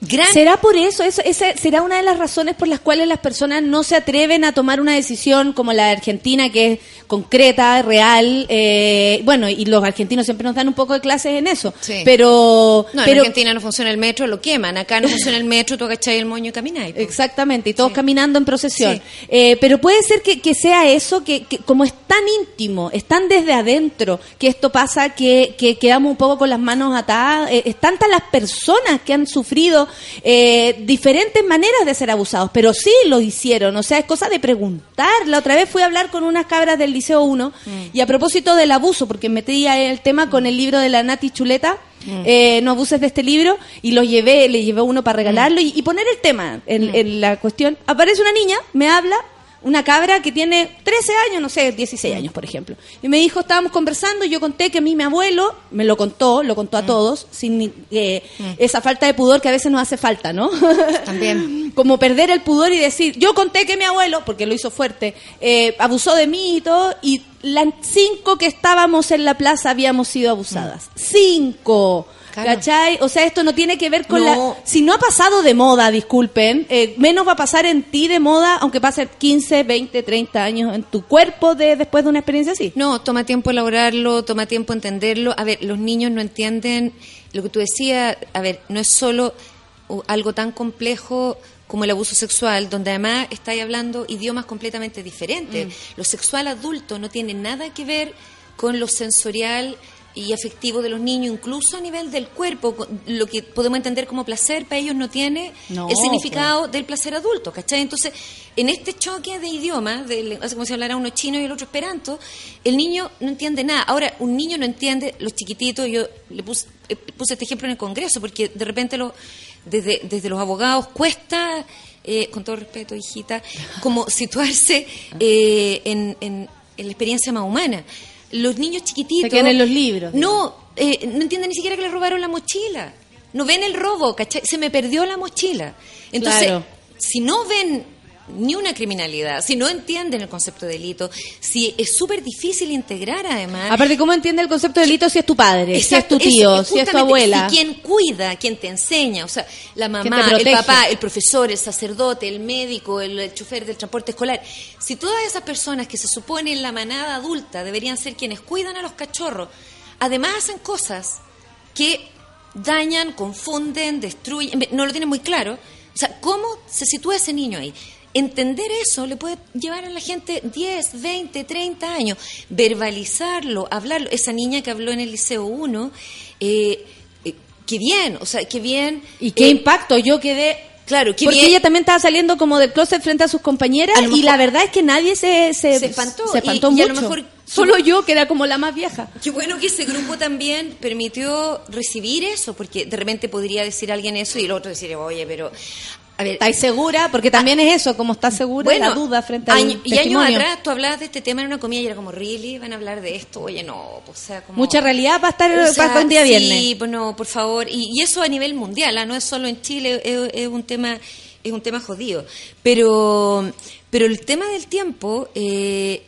gran... ¿Será por eso? eso esa ¿Será una de las razones por las cuales las personas no se atreven a tomar una decisión como la de Argentina, que es concreta, real? eh, bueno, y los argentinos siempre nos dan un poco de clases en eso. Sí. Pero, No, en Argentina no funciona el metro, lo queman. Acá no funciona el metro, tú agacháis el moño y camináis. Exactamente, y todos caminando en procesión. Sí. Eh, pero puede ser que, que sea eso, que, que como es tan íntimo, es tan desde adentro, que esto pasa que, que quedamos un poco con las manos atadas. Eh, es tantas las personas que han sufrido eh, diferentes maneras de ser abusados, pero sí lo hicieron. O sea, es cosa de preguntar. La otra vez fui a hablar con unas cabras del Liceo 1 y a propósito del abuso, porque metí ahí el tema con el libro de la Nati Chuleta. eh, no abuses de este libro y lo llevé, le llevé uno para regalarlo y, y poner el tema en, en la cuestión. Aparece una niña, me habla, una cabra que tiene 13 años, no sé, 16 años, por ejemplo. Y me dijo, estábamos conversando, y yo conté que a mí mi abuelo, me lo contó, lo contó a todos, sin eh, esa falta de pudor que a veces nos hace falta, ¿no? También. Como perder el pudor y decir, yo conté que mi abuelo, porque lo hizo fuerte, eh, abusó de mí y todo, y las cinco que estábamos en la plaza habíamos sido abusadas. Cinco. Claro. ¿Cachai? O sea, esto no tiene que ver con No. la... Si no ha pasado de moda, disculpen, eh, menos va a pasar en ti de moda, aunque pase 15, 20, 30 años en tu cuerpo de después de una experiencia así. No, toma tiempo elaborarlo, toma tiempo entenderlo. A ver, los niños no entienden lo que tú decías. A ver, no es solo uh, algo tan complejo como el abuso sexual, donde además estáis hablando idiomas completamente diferentes. Mm. Lo sexual adulto no tiene nada que ver con lo sensorial y afectivo de los niños, incluso a nivel del cuerpo, lo que podemos entender como placer, para ellos no tiene No, el significado del placer adulto, ¿cachai? Entonces, en este choque de idiomas, de, como si hablara uno chino y el otro esperanto, el niño no entiende nada. Ahora, un niño no entiende, los chiquititos, yo le puse, eh, puse este ejemplo en el Congreso, porque de repente lo, desde, desde los abogados cuesta, eh, con todo respeto, hijita, como situarse eh, en, en- en la experiencia más humana. Los niños chiquititos... Se quedan en los libros. No, eh, no entienden ni siquiera que le robaron la mochila. No ven el robo, ¿cachai? Se me perdió la mochila. Entonces, Claro. si no ven ni una criminalidad, si no entienden el concepto de delito, si es súper difícil integrar además... Aparte, ¿cómo entiende el concepto de delito si es tu padre, Exacto, si es tu tío, es si es tu abuela? Si quien cuida, quien te enseña, o sea, la mamá, el papá, el profesor, el sacerdote, el médico, el, el chofer del transporte escolar. Si todas esas personas que se supone en la manada adulta deberían ser quienes cuidan a los cachorros, además hacen cosas que dañan, confunden, destruyen, no lo tienen muy claro. O sea, ¿cómo se sitúa ese niño ahí? Entender eso le puede llevar a la gente 10, 20, 30 años. Verbalizarlo, hablarlo. Esa niña que habló en el Liceo 1, eh, eh, qué bien, o sea, qué bien. Y qué eh, impacto, yo quedé... Claro, qué Porque bien. ella también estaba saliendo como del closet frente a sus compañeras A y la verdad es que nadie se, se, Se espantó, se y- espantó y a mucho. lo mejor- Solo yo, que era como la más vieja. Qué bueno que ese grupo también permitió recibir eso, porque de repente podría decir alguien eso y el otro decir, oye, pero... A ver, ¿Estáis segura? Porque también es eso, como estás segura, la duda frente al año- y años atrás tú hablabas de este tema en una comida y era como, ¿really? ¿Van a hablar de esto? Oye, no, pues, o sea, como... Mucha realidad para estar O sea, para un día Sí, viernes. pues no, por favor. Y, y eso a nivel mundial, ¿ah? no es solo en Chile, es, es un tema es un tema jodido. Pero, pero el tema del tiempo, eh,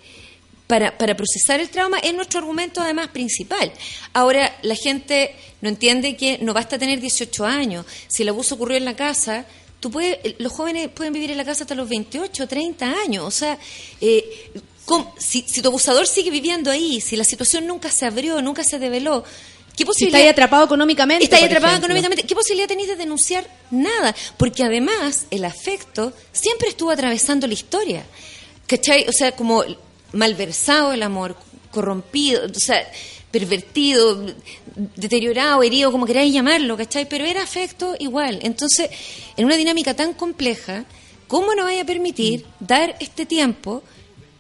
para, para procesar el trauma es nuestro argumento además principal. Ahora, la gente no entiende que no basta tener 18 años. Si el abuso ocurrió en la casa, tú puedes, los jóvenes pueden vivir en la casa hasta los 28, 30 años. O sea, eh, ¿cómo- si, si tu abusador sigue viviendo ahí, si la situación nunca se abrió, nunca se develó, ¿qué Si posibilidad? está ahí atrapado económicamente. Está atrapado ejemplo. económicamente. ¿Qué posibilidad tenéis de denunciar? Nada. Porque además el afecto siempre estuvo atravesando la historia. ¿Cachai? O sea, como malversado el amor, corrompido, o sea, pervertido, deteriorado, herido, como queráis llamarlo, ¿cachai? Pero era afecto igual. Entonces, en una dinámica tan compleja, ¿cómo no vaya a permitir dar este tiempo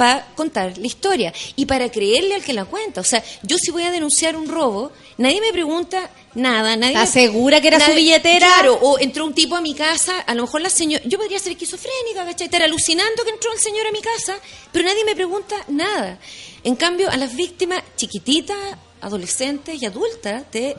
para contar la historia y para creerle al que la cuenta? O sea, yo si voy a denunciar un robo, nadie me pregunta nada, nadie ¿Estás segura que era su billetera? Claro, o entró un tipo a mi casa, a lo mejor la señora, yo podría ser esquizofrénica, ¿cachai? Estar alucinando que entró el señor a mi casa, pero nadie me pregunta nada. En cambio, a las víctimas chiquititas, adolescentes y adultas de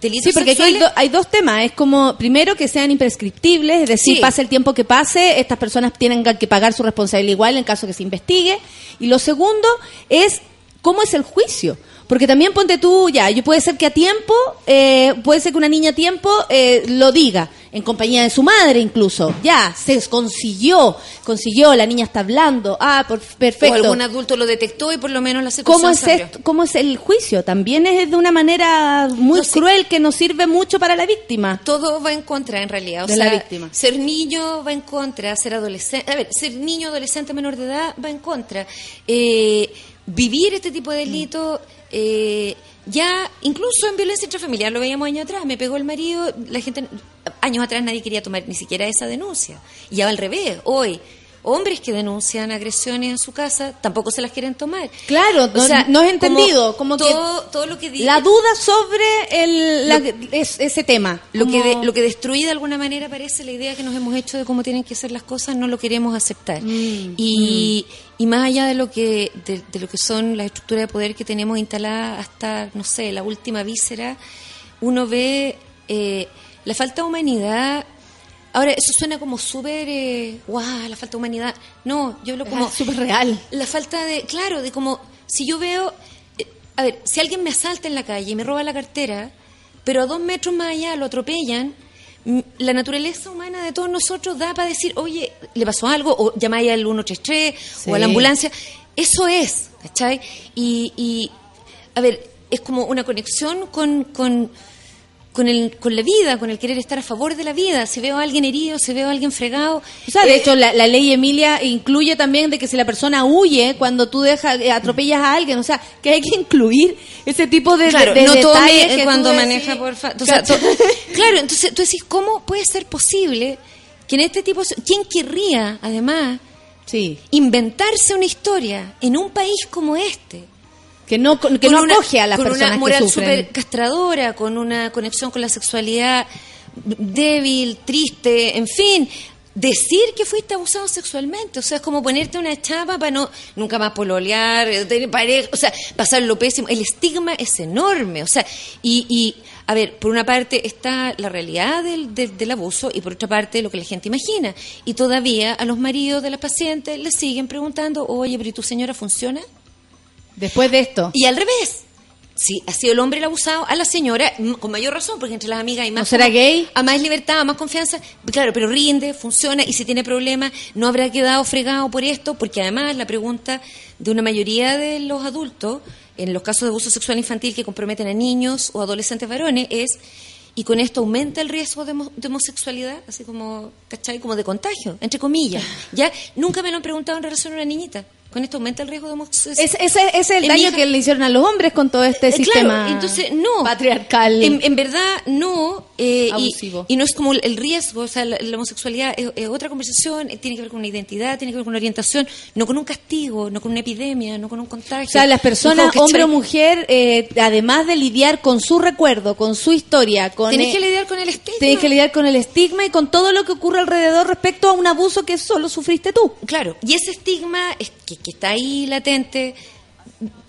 Sí, porque aquí hay, do- hay dos temas. Es como, primero, que sean imprescriptibles, es decir, Sí. pase el tiempo que pase, estas personas tienen que pagar su responsabilidad igual en caso que se investigue. Y lo segundo es, ¿cómo es el juicio? Porque también ponte tú, ya, yo puede ser que a tiempo, eh, puede ser que una niña a tiempo eh, lo diga, en compañía de su madre incluso. Ya, se consiguió, consiguió, la niña está hablando, ah, por- perfecto. o algún adulto lo detectó y por lo menos la ¿Cómo es, esto- ¿Cómo es el juicio? También es de una manera muy No sé. cruel que no sirve mucho para la víctima. todo va en contra en realidad. O De sea, la víctima. ser niño va en contra, ser adolescente, a ver, ser niño, adolescente, menor de edad va en contra. Eh, vivir este tipo de delitos, eh, ya incluso en violencia intrafamiliar, lo veíamos años atrás, me pegó el marido, la gente, años atrás nadie quería tomar ni siquiera esa denuncia. Y al revés, hoy. Hombres que denuncian agresiones en su casa tampoco se las quieren tomar. Claro, no- no es entendido, como todo, todo lo que di- La duda sobre el, la- es- ese tema. lo que, de- lo que destruye de alguna manera parece la idea que nos hemos hecho de cómo tienen que ser las cosas, no lo queremos aceptar. Mm, y, y más allá de lo que de, de lo que son las estructuras de poder que tenemos instaladas hasta, no sé, la última víscera, uno ve eh, la falta de humanidad. Ahora, eso suena como súper, eh, guau, la falta de humanidad. No, yo lo como... Súper real. La falta de, claro, de como, si yo veo, eh, a ver, si alguien me asalta en la calle y me roba la cartera, pero a dos metros más allá lo atropellan, la naturaleza humana de todos nosotros da para decir, oye, le pasó algo, o llamáis al 133 o a la Sí. ambulancia. Eso es, ¿cachai? Y, y, a ver, es como una conexión con, con, con, el, con la vida, con el querer estar a favor de la vida. Si veo a alguien herido, si veo a alguien fregado. O sea, de eh, hecho, la, la ley Emilia incluye también de que si la persona huye cuando tú dejas, eh, atropellas a alguien, o sea, que hay que incluir ese tipo de, Claro, de- de no tome detalles que cuando decís. maneja, por to- claro, entonces tú decís, ¿cómo puede ser posible que en este tipo... ¿Quién querría, además, Sí. inventarse una historia en un país como este? Que no, que no una- acoge a las con personas una moral que sufren. súper castradora, con una conexión con la sexualidad débil, triste, en fin. Decir que fuiste abusado sexualmente, o sea, es como ponerte una chapa para no nunca más pololear, eh, tener pareja, o sea, pasar lo pésimo. El estigma es enorme, o sea, y, y a ver, por una parte está la realidad del, del, del abuso y por otra parte lo que la gente imagina. Y todavía a los maridos de las pacientes les siguen preguntando, oye, pero ¿y tu señora funciona? Después de esto. Y al revés. Si ha sido el hombre el abusado, a la señora, con mayor razón, porque entre las amigas hay más. ¿No será como- gay? A más libertad, a más confianza. Claro, pero rinde, funciona, y si tiene problemas, no habrá quedado fregado por esto, porque además la pregunta de una mayoría de los adultos, en los casos de abuso sexual infantil que comprometen a niños o adolescentes varones, es. Y con esto aumenta el riesgo de, homo- de homosexualidad, así como, ¿cachai? Como de contagio, entre comillas. Ya, nunca me lo han preguntado en relación a una niñita. Con esto aumenta el riesgo de homosexualidad. Es- ese es el En daño hija- que le hicieron a los hombres con todo este eh, sistema entonces no. patriarcal. En, en verdad no. eh, Abusivo. Y, no es como el, riesgo, o sea, la, la homosexualidad es, es otra conversación, eh, tiene que ver con una identidad, tiene que ver con una orientación, no con un castigo, no con una epidemia, no con un contagio. O sea, las personas, hombre o mujer, eh, además de lidiar con su recuerdo, con su historia, con Tenés eh, que lidiar con el estigma. tenés que lidiar con el estigma y con todo lo que ocurre alrededor respecto a un abuso que solo sufriste tú. Claro, y ese estigma es que, que está ahí latente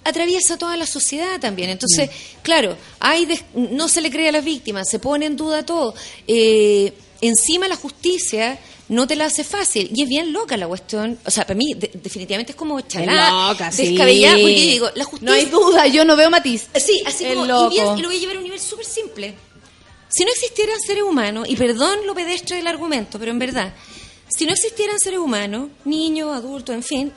atraviesa toda la sociedad también. Entonces, claro, hay des- no se le cree a las víctimas, se pone en duda todo. Eh, encima la justicia no te la hace fácil. Y es bien loca la cuestión. O sea, para mí, de- definitivamente es como chalá. loca, sí. porque yo digo, la justicia. No hay duda, yo no veo matiz. Sí, así como. loco. Y, bien- y lo voy a llevar a un nivel súper simple. Si no existieran seres humanos, y perdón lo pedestre del argumento, pero en verdad, si no existieran seres humanos, niños, adultos, en fin,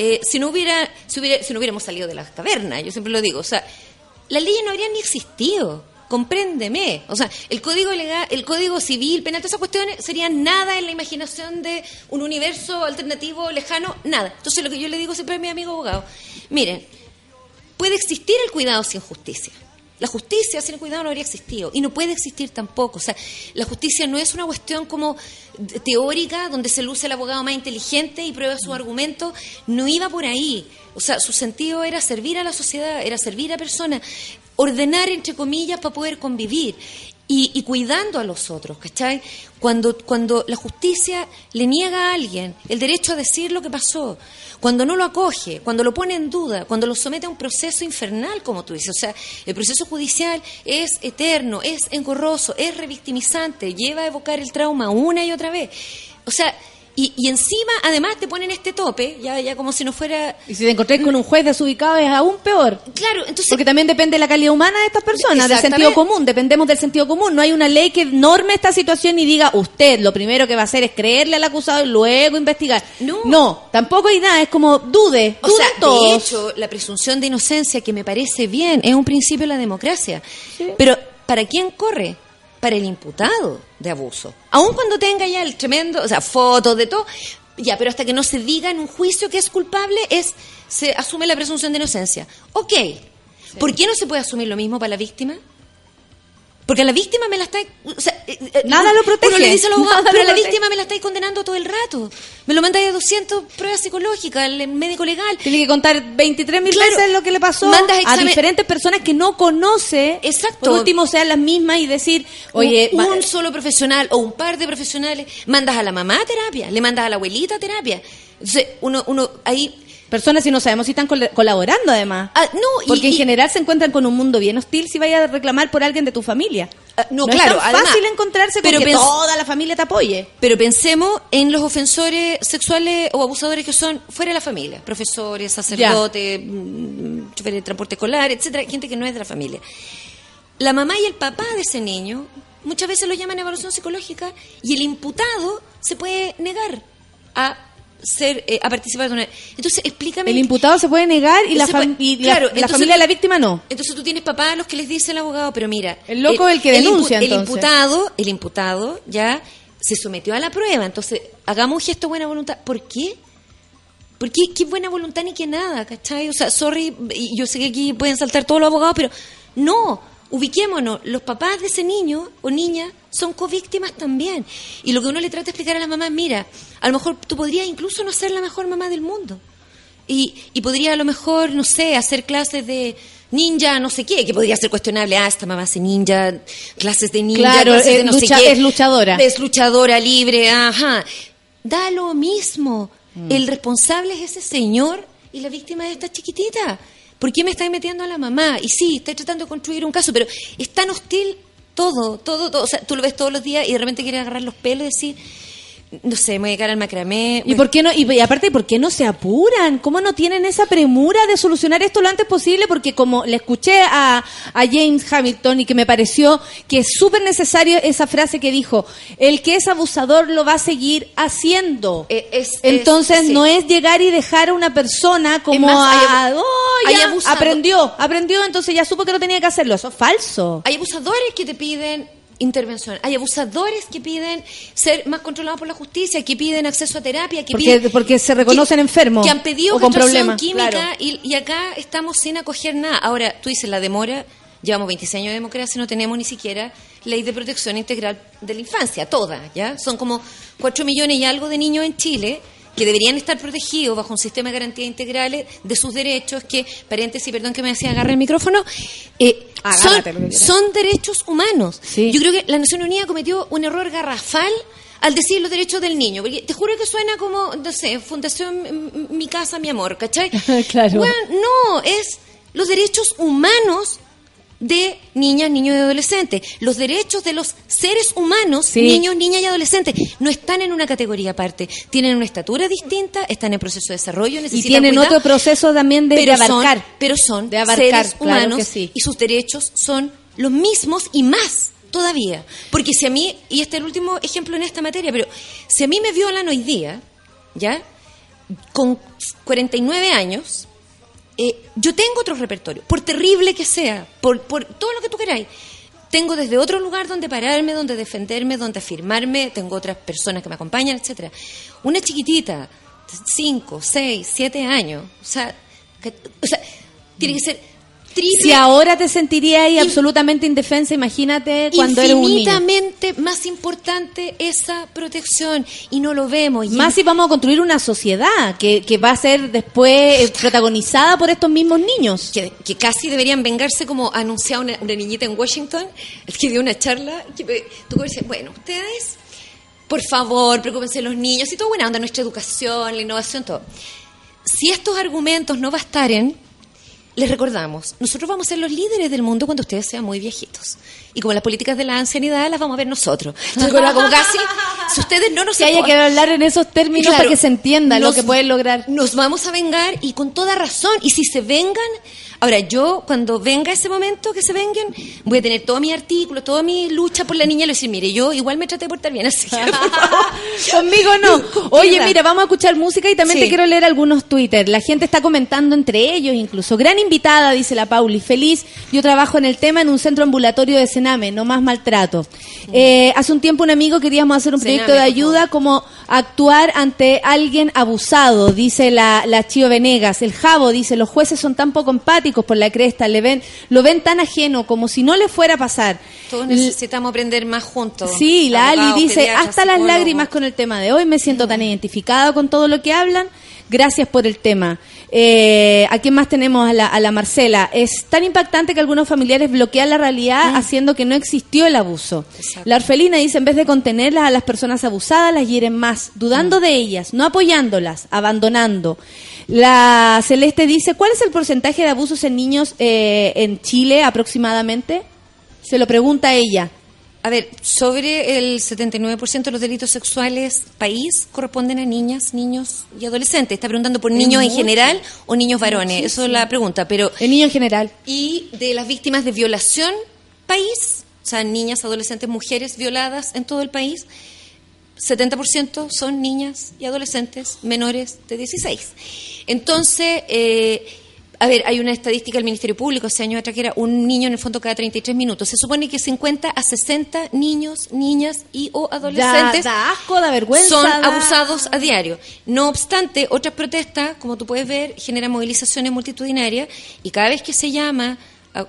eh, si no hubiera, si hubiera, si no hubiéramos salido de las cavernas, yo siempre lo digo, o sea, las leyes no habrían ni existido. Compréndeme. O sea, el código legal, el código civil, penal, todas esas cuestiones serían nada en la imaginación de un universo alternativo lejano, nada. Entonces lo que yo le digo siempre a mi amigo abogado, miren, puede existir el cuidado sin justicia. La justicia sin el cuidado no habría existido y no puede existir tampoco. O sea, la justicia no es una cuestión como teórica donde se luce el abogado más inteligente y prueba su argumento. No iba por ahí. O sea, su sentido era servir a la sociedad, era servir a personas, ordenar entre comillas para poder convivir y, y cuidando a los otros, ¿cachai? Cuando, cuando la justicia le niega a alguien el derecho a decir lo que pasó, cuando no lo acoge, cuando lo pone en duda, cuando lo somete a un proceso infernal, como tú dices, o sea, el proceso judicial es eterno, es engorroso, es revictimizante, lleva a evocar el trauma una y otra vez. O sea, y, y encima, además, te ponen este tope, ya, ya como si no fuera... Y si te encontrás con un juez desubicado es aún peor. Claro, entonces... Porque también depende de la calidad humana de estas personas, del sentido común. Dependemos del sentido común. No hay una ley que norme esta situación y diga, usted lo primero que va a hacer es creerle al acusado y luego investigar. No, tampoco hay nada. Es como, dude, O sea, de todos. hecho, la presunción de inocencia, que me parece bien, es un principio de la democracia. Pero, ¿para quién corre? Para el imputado de abuso. Aun cuando tenga ya el tremendo, o sea, fotos de todo, ya, pero hasta que no se diga en un juicio que es culpable, es se asume la presunción de inocencia. Ok, ¿por qué no se puede asumir lo mismo para la víctima? Porque a la víctima me la está... o sea, eh, eh, Nada lo protege. Uno le dice a los abogados, pero la protege". víctima me la estáis condenando todo el rato. Me lo mandáis a 200 pruebas psicológicas, el médico legal. Tiene que contar 23 mil Claro, veces lo que le pasó mandas a diferentes personas que no conoce. Exacto. Por último, sean las mismas y decir, Oye, un solo profesional o un par de profesionales, mandas a la mamá a terapia, le mandas a la abuelita a terapia. Entonces, uno, uno ahí... personas si no sabemos si están col- colaborando además. Ah, no, y- Porque en y- general se encuentran con un mundo bien hostil si vaya a reclamar por alguien de tu familia. no, es claro, tan además- fácil encontrarse con pero que toda la familia te apoye. Pero pensemos en los ofensores sexuales o abusadores que son fuera de la familia, profesores, sacerdotes, mm, choferes de transporte escolar, etcétera, gente que no es de la familia. La mamá y el papá de ese niño muchas veces lo llaman evaluación psicológica y el imputado se puede negar a ser eh, a participar de una entonces explícame El imputado se puede negar y la, puede- y la- claro, la entonces- familia de la víctima no. Entonces tú tienes papás a los que les dice el abogado, pero mira, El loco es el que denuncia, impu- El entonces. imputado, el imputado ya se sometió a la prueba, entonces hagamos un gesto de buena voluntad. ¿Por qué? ¿Por qué, qué buena voluntad ni que nada, cachai? O sea, sorry, yo sé que aquí pueden saltar todos los abogados, pero no, ubiquémonos, los papás de ese niño o niña son covíctimas también. Y lo que uno le trata de explicar a la mamá, mira, a lo mejor tú podrías incluso no ser la mejor mamá del mundo. Y, y podría a lo mejor, no sé, hacer clases de ninja, no sé qué, que podría ser cuestionable. Ah, esta mamá hace ninja, clases de ninja, Claro, clases de es no lucha- sé qué. es luchadora. Es luchadora libre, ajá. Da lo mismo. Mm. El responsable es ese señor y la víctima es esta chiquitita. ¿Por qué me estáis metiendo a la mamá? Y sí, estoy tratando de construir un caso, pero es tan hostil todo, todo, todo. O sea, tú lo ves todos los días y de repente quieres agarrar los pelos y decir, no sé, me voy a llegar al macramé. ¿Y por qué no? Y, aparte, ¿por qué no se apuran? ¿Cómo no tienen esa premura de solucionar esto lo antes posible? Porque como le escuché a, a James Hamilton y que me pareció que es súper necesario esa frase que dijo, el que es abusador lo va a seguir haciendo. Eh, es- Entonces es- sí. no es llegar y dejar a una persona como más, a, "Oh, ya, aprendió, aprendió, entonces ya supo que no tenía que hacerlo. Eso es falso. Hay abusadores que te piden intervención. Hay abusadores que piden ser más controlados por la justicia, que piden acceso a terapia, que Porque, piden porque se reconocen que- enfermos. que han pedido o con problemas. química claro. y, y acá estamos sin acoger nada. Ahora, tú dices la demora, llevamos 26 años de democracia y no tenemos ni siquiera ley de protección integral de la infancia, toda, ¿ya? Son como 4 millones y algo de niños en Chile que deberían estar protegidos bajo un sistema de garantías integrales de sus derechos que, paréntesis, perdón que me hacía agarrar el micrófono, eh, son, son derechos humanos. Yo creo que la Nación Unida cometió un error garrafal al decir los derechos del niño, porque te juro que suena como, no sé, Fundación Mi Casa, Mi Amor, ¿cachai? Claro. Bueno, no, es los derechos humanos de niñas, niños y adolescentes. Los derechos de los seres humanos, Sí. niños, niñas y adolescentes, no están en una categoría aparte. Tienen una estatura distinta, están en proceso de desarrollo, Y necesitan tienen cuidado, otro proceso también de, de pero son- abarcar. pero son de abarcar, seres claro humanos que sí. y sus derechos son los mismos y más todavía. Porque si a mí, y este es el último ejemplo en esta materia, pero si a mí me violan hoy día, ¿ya? Con 49 años, eh, yo tengo otro repertorio, por terrible que sea, por, por todo lo que tú queráis. Tengo desde otro lugar donde pararme, donde defenderme, donde afirmarme, tengo otras personas que me acompañan, etcétera. Una chiquitita, 5, 6, 7 años, o sea, que- o sea, tiene que ser triple Si ahora te sentirías ahí absolutamente indefensa, imagínate cuando eres un niño. infinitamente más importante esa protección y no lo vemos. Y Más si vamos a construir una sociedad que, que va a ser después eh, protagonizada por estos mismos niños. que, que casi deberían vengarse como anunciaba una, una niñita en Washington, que dio una charla, que me- tú dices, bueno, ustedes, por favor, preocúpense de los niños, y todo buena onda, nuestra educación, la innovación, todo. Si estos argumentos no bastaren, les recordamos, nosotros vamos a ser los líderes del mundo cuando ustedes sean muy viejitos. Y como las políticas de la ancianidad las vamos a ver nosotros. Entonces, como casi, si ustedes no nos Que haya que hablar en esos términos para que se entienda lo que pueden lograr. Nos vamos a vengar y con toda razón. Y si se vengan, ahora yo cuando venga ese momento que se vengan, voy a tener todos mis artículos, toda mi lucha por la niña y le voy a decir, mire, yo igual me traté de portar bien, así que por favor. Conmigo no. Oye, Mira. vamos a escuchar música y también Sí. te quiero leer algunos Twitter. La gente está comentando entre ellos incluso. Gran invitada, dice la Pauli. Feliz. Yo trabajo en el tema en un centro ambulatorio de Sename, no más maltrato. Eh, hace un tiempo un amigo queríamos hacer un proyecto Sename, de ayuda como actuar ante alguien abusado, dice la, la Chío Venegas. El Javo dice, los jueces son tan poco empáticos por la cresta, le ven, lo ven tan ajeno como si no le fuera a pasar. Todos necesitamos aprender más juntos. Sí, la Ali dice, hasta las lágrimas con el tema de hoy, me siento tan identificada con todo lo que hablan. Gracias por el tema. Eh, ¿A quién más tenemos? A la, a la Marcela. Es tan impactante que algunos familiares bloquean la realidad haciendo que no existió el abuso. La orfelina dice, en vez de contenerlas a las personas abusadas, las hieren más, dudando de ellas, no apoyándolas, abandonando. La Celeste dice, ¿cuál es el porcentaje de abusos en niños eh, en Chile aproximadamente? Se lo pregunta ella. A ver, sobre el 79% de los delitos sexuales país corresponden a niñas, niños y adolescentes. Está preguntando por niños en general o niños varones. Eso es la pregunta. Pero El niño en general. y de las víctimas de violación país, o sea, niñas, adolescentes, mujeres violadas en todo el país, 70% son niñas y adolescentes menores de 16. Entonces, eh, a ver, hay una estadística del Ministerio Público hace años atrás que era un niño en el fondo cada 33 minutos. Se supone que 50 a 60 niños, niñas y o adolescentes Da, da asco, da vergüenza. son da- abusados a diario. No obstante, otras protestas, como tú puedes ver, generan movilizaciones multitudinarias y cada vez que se llama a,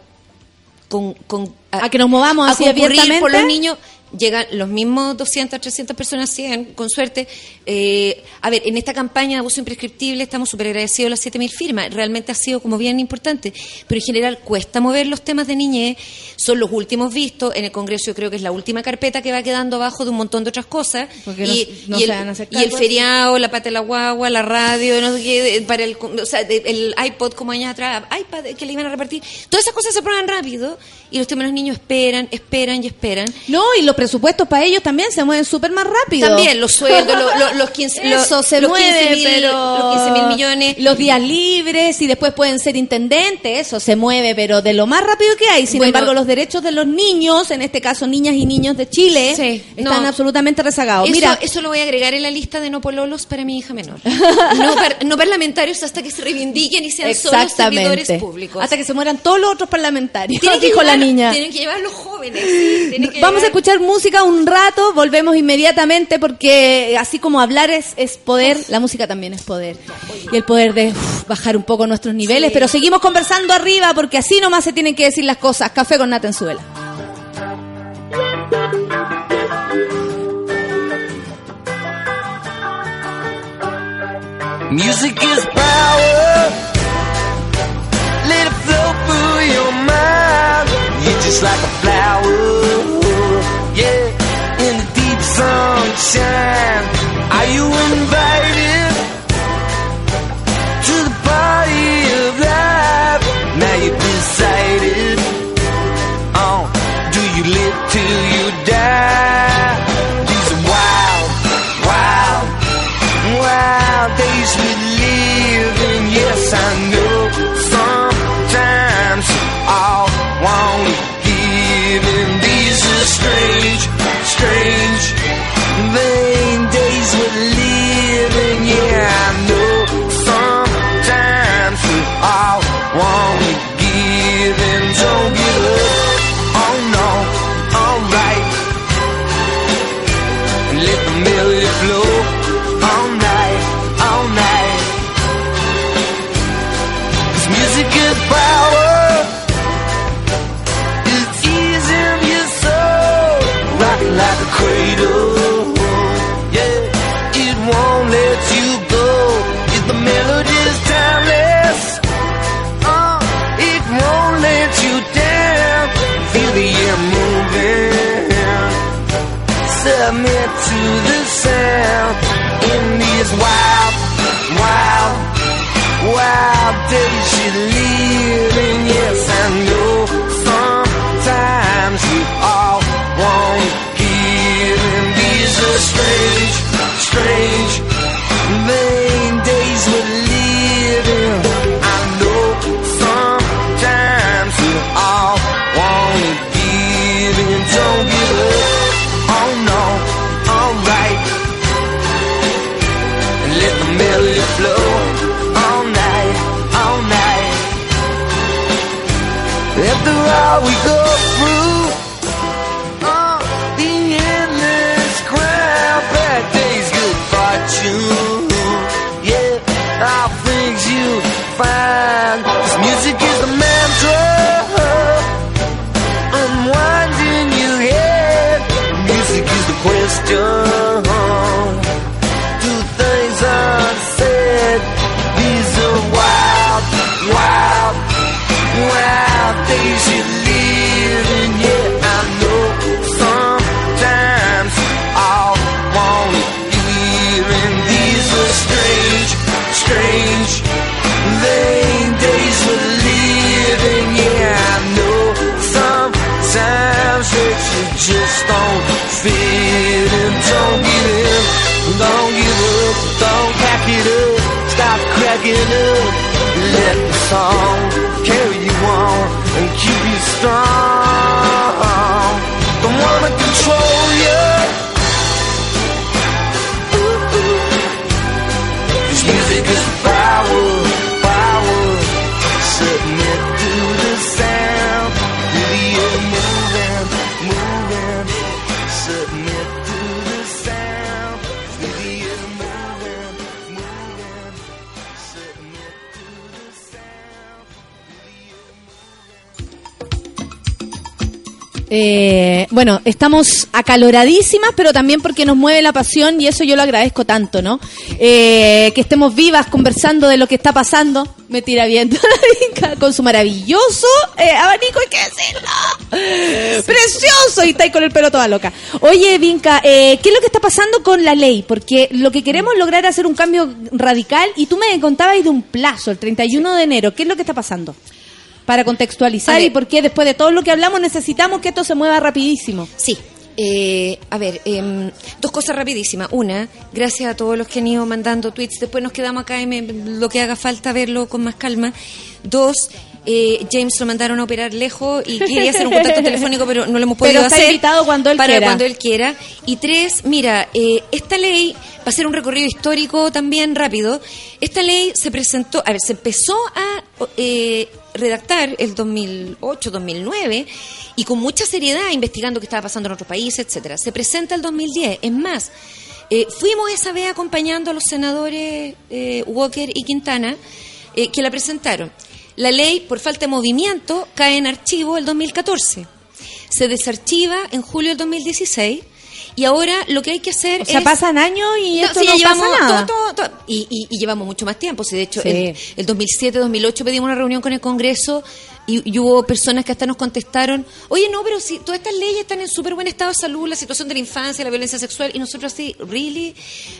con, con- A que nos movamos a así concurrir por los niños, llegan los mismos 200, 300 personas, 100, con suerte. Eh, a ver, en esta campaña de abuso imprescriptible estamos súper agradecidos de las 7.000 firmas. Realmente ha sido como bien importante. Pero en general cuesta mover los temas de niñez. Son los últimos vistos. En el Congreso yo creo que es la última carpeta que va quedando abajo de un montón de otras cosas. Porque y, no- no y se el, van a y el feriado, la pata de la guagua, la radio, no sé qué, de- para el, o sea, el iPod como años atrás, iPad que le iban a repartir. Todas esas cosas se prueban rápido y los temas de los niños esperan, esperan y esperan. No, y los presupuestos para ellos también se mueven súper más rápido. También los sueldos, lo- lo- los 15, lo- Eso se los mueve, 15.000 pero los 15 mil millones. Los días libres y después pueden ser intendentes, eso se mueve, pero de lo más rápido que hay. Sin Bueno. embargo, los derechos de los niños, en este caso niñas y niños de Chile, Sí, están no. absolutamente rezagados. Eso, Mira, eso lo voy a agregar en la lista de no pololos para mi hija menor. No, par- no parlamentarios hasta que se reivindiquen y sean solo servidores públicos. Hasta que se mueran todos los otros parlamentarios, Tienen que dijo la llevar- niña. Tienen que llevar los jóvenes. que Vamos a escuchar música un rato, volvemos inmediatamente porque así como hablar es, es poder, la música también es poder. Y el poder de uf, bajar un poco nuestros niveles, Sí. pero seguimos conversando arriba porque así nomás se tienen que decir las cosas. Café con Nata en Suela. Music is power. Let it flow through your mind. You're just like a flower. Yeah, in the deep sunshine. Are you invited cracking up. Let the song Eh, bueno, estamos acaloradísimas, pero también porque nos mueve la pasión y eso yo lo agradezco tanto, ¿no? Eh, que estemos vivas conversando de lo que está pasando. Me tira Vinca con su maravilloso eh, abanico, hay que decirlo. Precioso y está ahí con el pelo toda loca. Oye, Vinca, eh, ¿qué es lo que está pasando con la ley? Porque lo que queremos lograr es hacer un cambio radical y tú me contabas de un plazo, el 31 de enero. ¿Qué es lo que está pasando? Para contextualizar y por qué después de todo lo que hablamos necesitamos que esto se mueva rapidísimo. Sí. Eh, a ver, em, dos cosas rapidísimas. Una, gracias a todos los que han ido mandando tweets. Después nos quedamos acá y me- lo que haga falta verlo con más calma. Dos, eh, James lo mandaron a operar lejos y quería hacer un contacto telefónico, pero no lo hemos podido Pero está hacer. invitado cuando él para quiera. cuando él quiera. Y tres, mira, eh, esta ley va a ser un recorrido histórico también rápido. Esta ley se presentó, a ver, se empezó a eh, redactar el 2008, 2009 y con mucha seriedad investigando qué estaba pasando en otros países, etcétera. Se presenta el 2010. Es más, eh, fuimos esa vez acompañando a los senadores eh, Walker y Quintana eh, que la presentaron. La ley, por falta de movimiento, cae en archivo el 2014. Se desarchiva en julio del 2016 y ahora lo que hay que hacer O sea, es... pasan años y esto sí, no ya pasa llevamos nada. todo- todo- todo- y, y- y llevamos mucho más tiempo. Sí, de hecho, Sí. el, el 2007, 2008 pedimos una reunión con el Congreso y, y hubo personas que hasta nos contestaron, oye, no, pero si todas estas leyes están en súper buen estado de salud, la situación de la infancia, la violencia sexual, y nosotros así, really,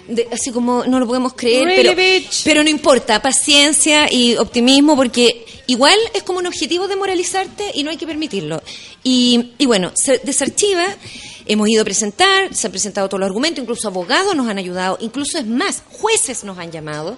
De- así como no lo podemos creer, Really, pero, bitch. pero no importa, paciencia y optimismo, porque igual es como un objetivo de moralizarte y no hay que permitirlo. Y, y bueno, se desarchiva, hemos ido a presentar, se han presentado todos los argumentos, incluso abogados nos han ayudado, incluso es más, jueces nos han llamado.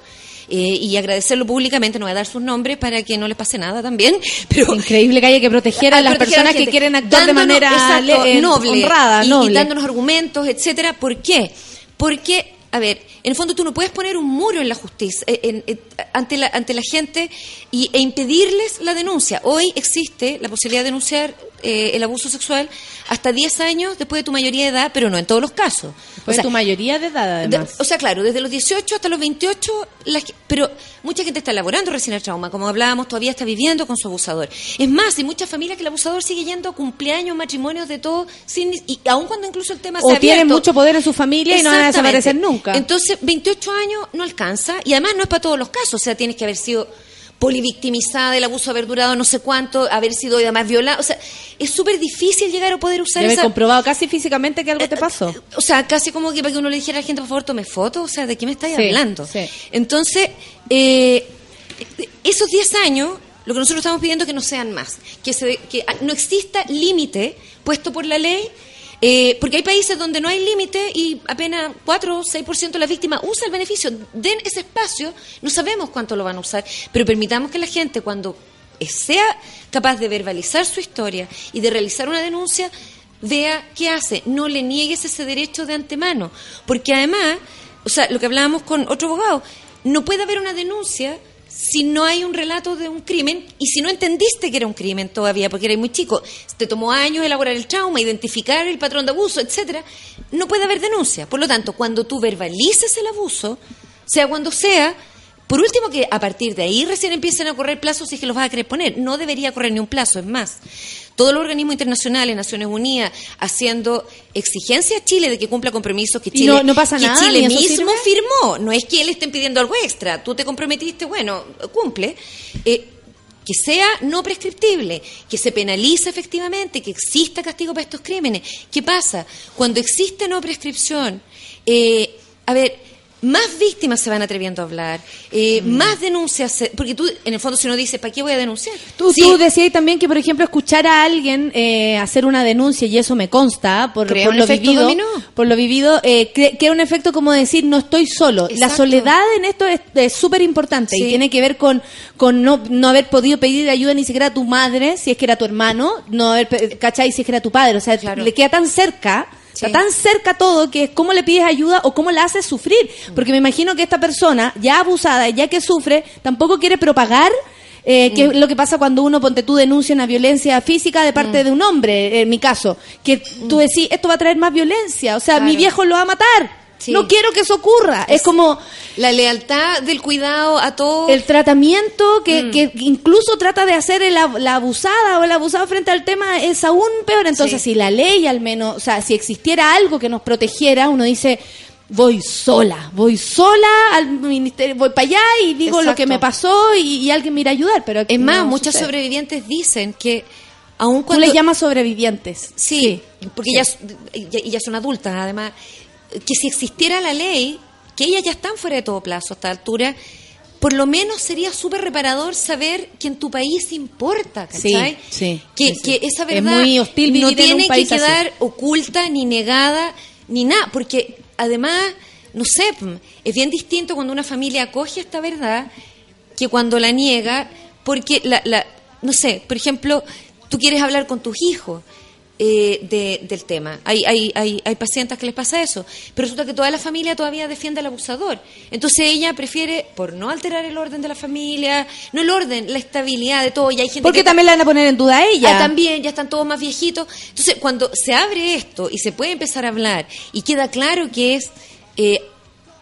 Eh, y agradecerlo públicamente, no voy a dar sus nombres para que no les pase nada también, pero Increíble que haya que proteger a a las proteger a la personas que quieren actuar de manera exacto, eh, noble, honrada, y, y noble. dándonos argumentos, etcétera. ¿Por qué? Porque, a ver, en el fondo tú no puedes poner un muro en la justicia, eh, en- en- ante, la, ante la gente y, e impedirles la denuncia. Hoy existe la posibilidad de denunciar eh, el abuso sexual hasta 10 años después de tu mayoría de edad, pero no en todos los casos. Pues tu mayoría de edad, de- además. o sea, claro, desde los 18 hasta los 28, la pero mucha gente está elaborando recién el trauma, como hablábamos, todavía está viviendo con su abusador. Es más, hay muchas familias que el abusador sigue yendo a cumpleaños, matrimonios, de todo, sin, y aun cuando incluso el tema o sea tienen abierto. mucho poder en su familia y no van a desaparecer nunca. Entonces, 28 años no alcanza, y además no es para todos los casos, o sea, tienes que haber sido polivictimizada, el abuso haber durado no sé cuánto, haber sido además violada, o sea, es súper difícil llegar a poder usar esa... comprobado casi físicamente que algo te pasó. O sea, casi como que para que uno le dijera a la gente, por favor, tome fotos. O sea, ¿de qué me estáis Sí, hablando? sí. Entonces, eh, esos 10 años, lo que nosotros estamos pidiendo es que no sean más. Que, se, que no exista límite puesto por la ley. Eh, porque hay países donde no hay límite y apenas 4 o 6% de las víctimas usa el beneficio. Den ese espacio, no sabemos cuánto lo van a usar, pero permitamos que la gente cuando sea capaz de verbalizar su historia y de realizar una denuncia, vea qué hace, no le niegues ese derecho de antemano, porque además, o sea, lo que hablábamos con otro abogado, no puede haber una denuncia si no hay un relato de un crimen y si no entendiste que era un crimen todavía porque eres muy chico, te tomó años elaborar el trauma, identificar el patrón de abuso, etcétera, no puede haber denuncia. Por lo tanto, cuando tú verbalices el abuso, sea cuando sea, por último, que a partir de ahí recién empiecen a correr plazos si es que los vas a querer poner. No debería correr ni un plazo, es más. Todos los organismos internacionales, Naciones Unidas, haciendo exigencia a Chile de que cumpla compromisos que Chile, no- no pasa que nada, Chile mismo firmó. No es que él estén pidiendo algo extra. Tú te comprometiste, bueno, cumple. Eh, que sea no prescriptible, que se penalice efectivamente, que exista castigo para estos crímenes. ¿Qué pasa? Cuando existe no prescripción, eh, a ver, más víctimas se van atreviendo a hablar, eh, Mm. más denuncias, se- porque tú, en el fondo, si uno dice, ¿para qué voy a denunciar? Tú, Sí, tú decías también que, por ejemplo, escuchar a alguien eh, hacer una denuncia, y eso me consta, por, lo vivido, por lo vivido, eh, cre- crea un efecto como decir, no estoy solo. La soledad en esto es es súper importante y tiene que ver con, con no, no haber podido pedir ayuda ni siquiera a tu madre, si es que era tu hermano, no haber, ¿cachai? Si es que era tu padre. O sea, le queda tan cerca. Sí. Está tan cerca todo que es cómo le pides ayuda o cómo la haces sufrir. Porque me imagino que esta persona, ya abusada, ya que sufre, tampoco quiere propagar eh, que es lo que pasa cuando uno, ponte tú, denuncia una violencia física de parte de un hombre, en mi caso. Que tú decís, esto va a traer más violencia. O sea, mi viejo lo va a matar. Sí. No quiero que eso ocurra. Es, como La lealtad del cuidado a todo. el tratamiento que, Mm. que incluso trata de hacer el la abusada o el abusado frente al tema es aún peor. Entonces, Sí. si la ley al menos, o sea, si existiera algo que nos protegiera, uno dice, voy sola, voy sola al ministerio, voy para allá y digo lo que me pasó y, y alguien me irá a ayudar. Pero Es más, no muchas sucede. sobrevivientes dicen que aun Tú cuando... les llamas sobrevivientes. Sí, porque Sí. Ya, y ya son adultas, además, que si existiera la ley, que ellas ya están fuera de todo plazo a esta altura, por lo menos sería súper reparador saber que en tu país importa, ¿cachai? Sí, sí, que, sí, que esa Es verdad muy hostil no tiene que así. quedar oculta, ni negada, ni nada, porque además, no sé, pm, es bien distinto cuando una familia acoge esta verdad que cuando la niega, porque la, la no sé, por ejemplo, tú quieres hablar con tus hijos eh, de- del tema. Hay, hay, hay, hay pacientes que les pasa eso, pero resulta que toda la familia todavía defiende al abusador. Entonces ella prefiere, por no alterar el orden de la familia, no el orden, la estabilidad de todo, y hay gente Porque que también la van a poner en duda a ella. Ah, también, ya están todos más viejitos. Entonces, cuando se abre esto y se puede empezar a hablar y queda claro que es eh,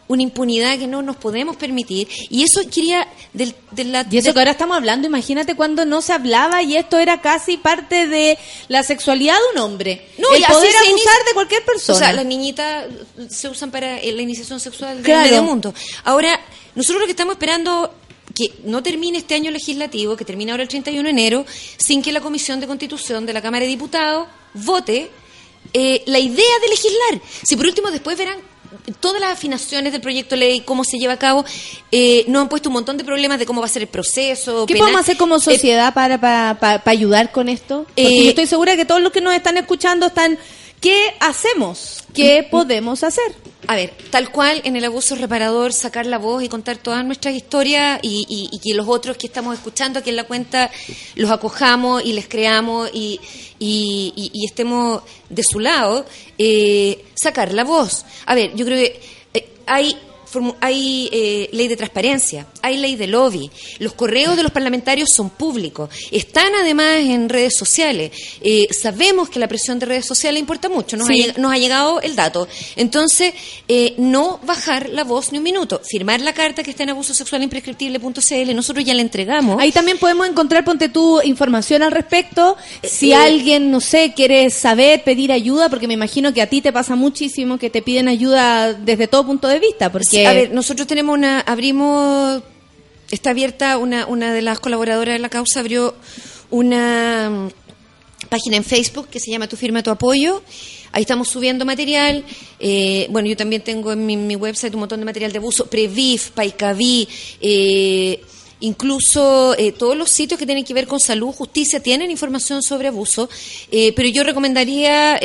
una impunidad que no nos podemos permitir, y eso quería del, de la... Y eso que ahora estamos hablando, imagínate cuando no se hablaba y esto era casi parte de la sexualidad de un hombre. No, el y poder abusar inicia- de cualquier persona. O sea, las niñitas se usan para eh, la iniciación sexual del Claro. medio mundo. Ahora, nosotros lo que estamos esperando que no termine este año legislativo, que termina ahora el 31 de enero, sin que la Comisión de Constitución de la Cámara de Diputados vote eh, la idea de legislar. Si por último después verán todas las afinaciones del proyecto de ley, cómo se lleva a cabo, eh, nos han puesto un montón de problemas de cómo va a ser el proceso. ¿Qué penal. podemos hacer como Eh, sociedad para, para, para- para ayudar con esto? Porque Eh, yo estoy segura que todos los que nos están escuchando están... ¿Qué hacemos? ¿Qué podemos hacer? A ver, tal cual en el abuso reparador, sacar la voz y contar todas nuestras historias y, que los otros que estamos escuchando aquí en la cuenta los acojamos y les creamos y, estemos de su lado, eh, sacar la voz. A ver, yo creo que eh, hay hay eh, ley de transparencia, hay ley de lobby, los correos de los parlamentarios son públicos, están además en redes sociales, Eh, sabemos que la presión de redes sociales importa mucho, nos, Sí. ha, nos ha llegado el dato. Entonces, eh, no bajar la voz ni un minuto, firmar la carta que está en abusosexualimprescriptible.cl, nosotros ya la entregamos. Ahí también podemos encontrar, ponte tú, información al respecto. Si eh, alguien, no sé, quiere saber, pedir ayuda, porque me imagino que a ti te pasa muchísimo que te piden ayuda desde todo punto de vista, porque... Sí, a ver, nosotros tenemos una, abrimos, está abierta una, una de las colaboradoras de la causa abrió una mm, página en Facebook que se llama Tu firma, tu apoyo. Ahí estamos subiendo material. Eh, bueno, yo también tengo en mi, mi website un montón de material de abuso. Previv, Paicaví, eh, incluso eh, todos los sitios que tienen que ver con salud, justicia, tienen información sobre abuso. Eh, pero yo recomendaría...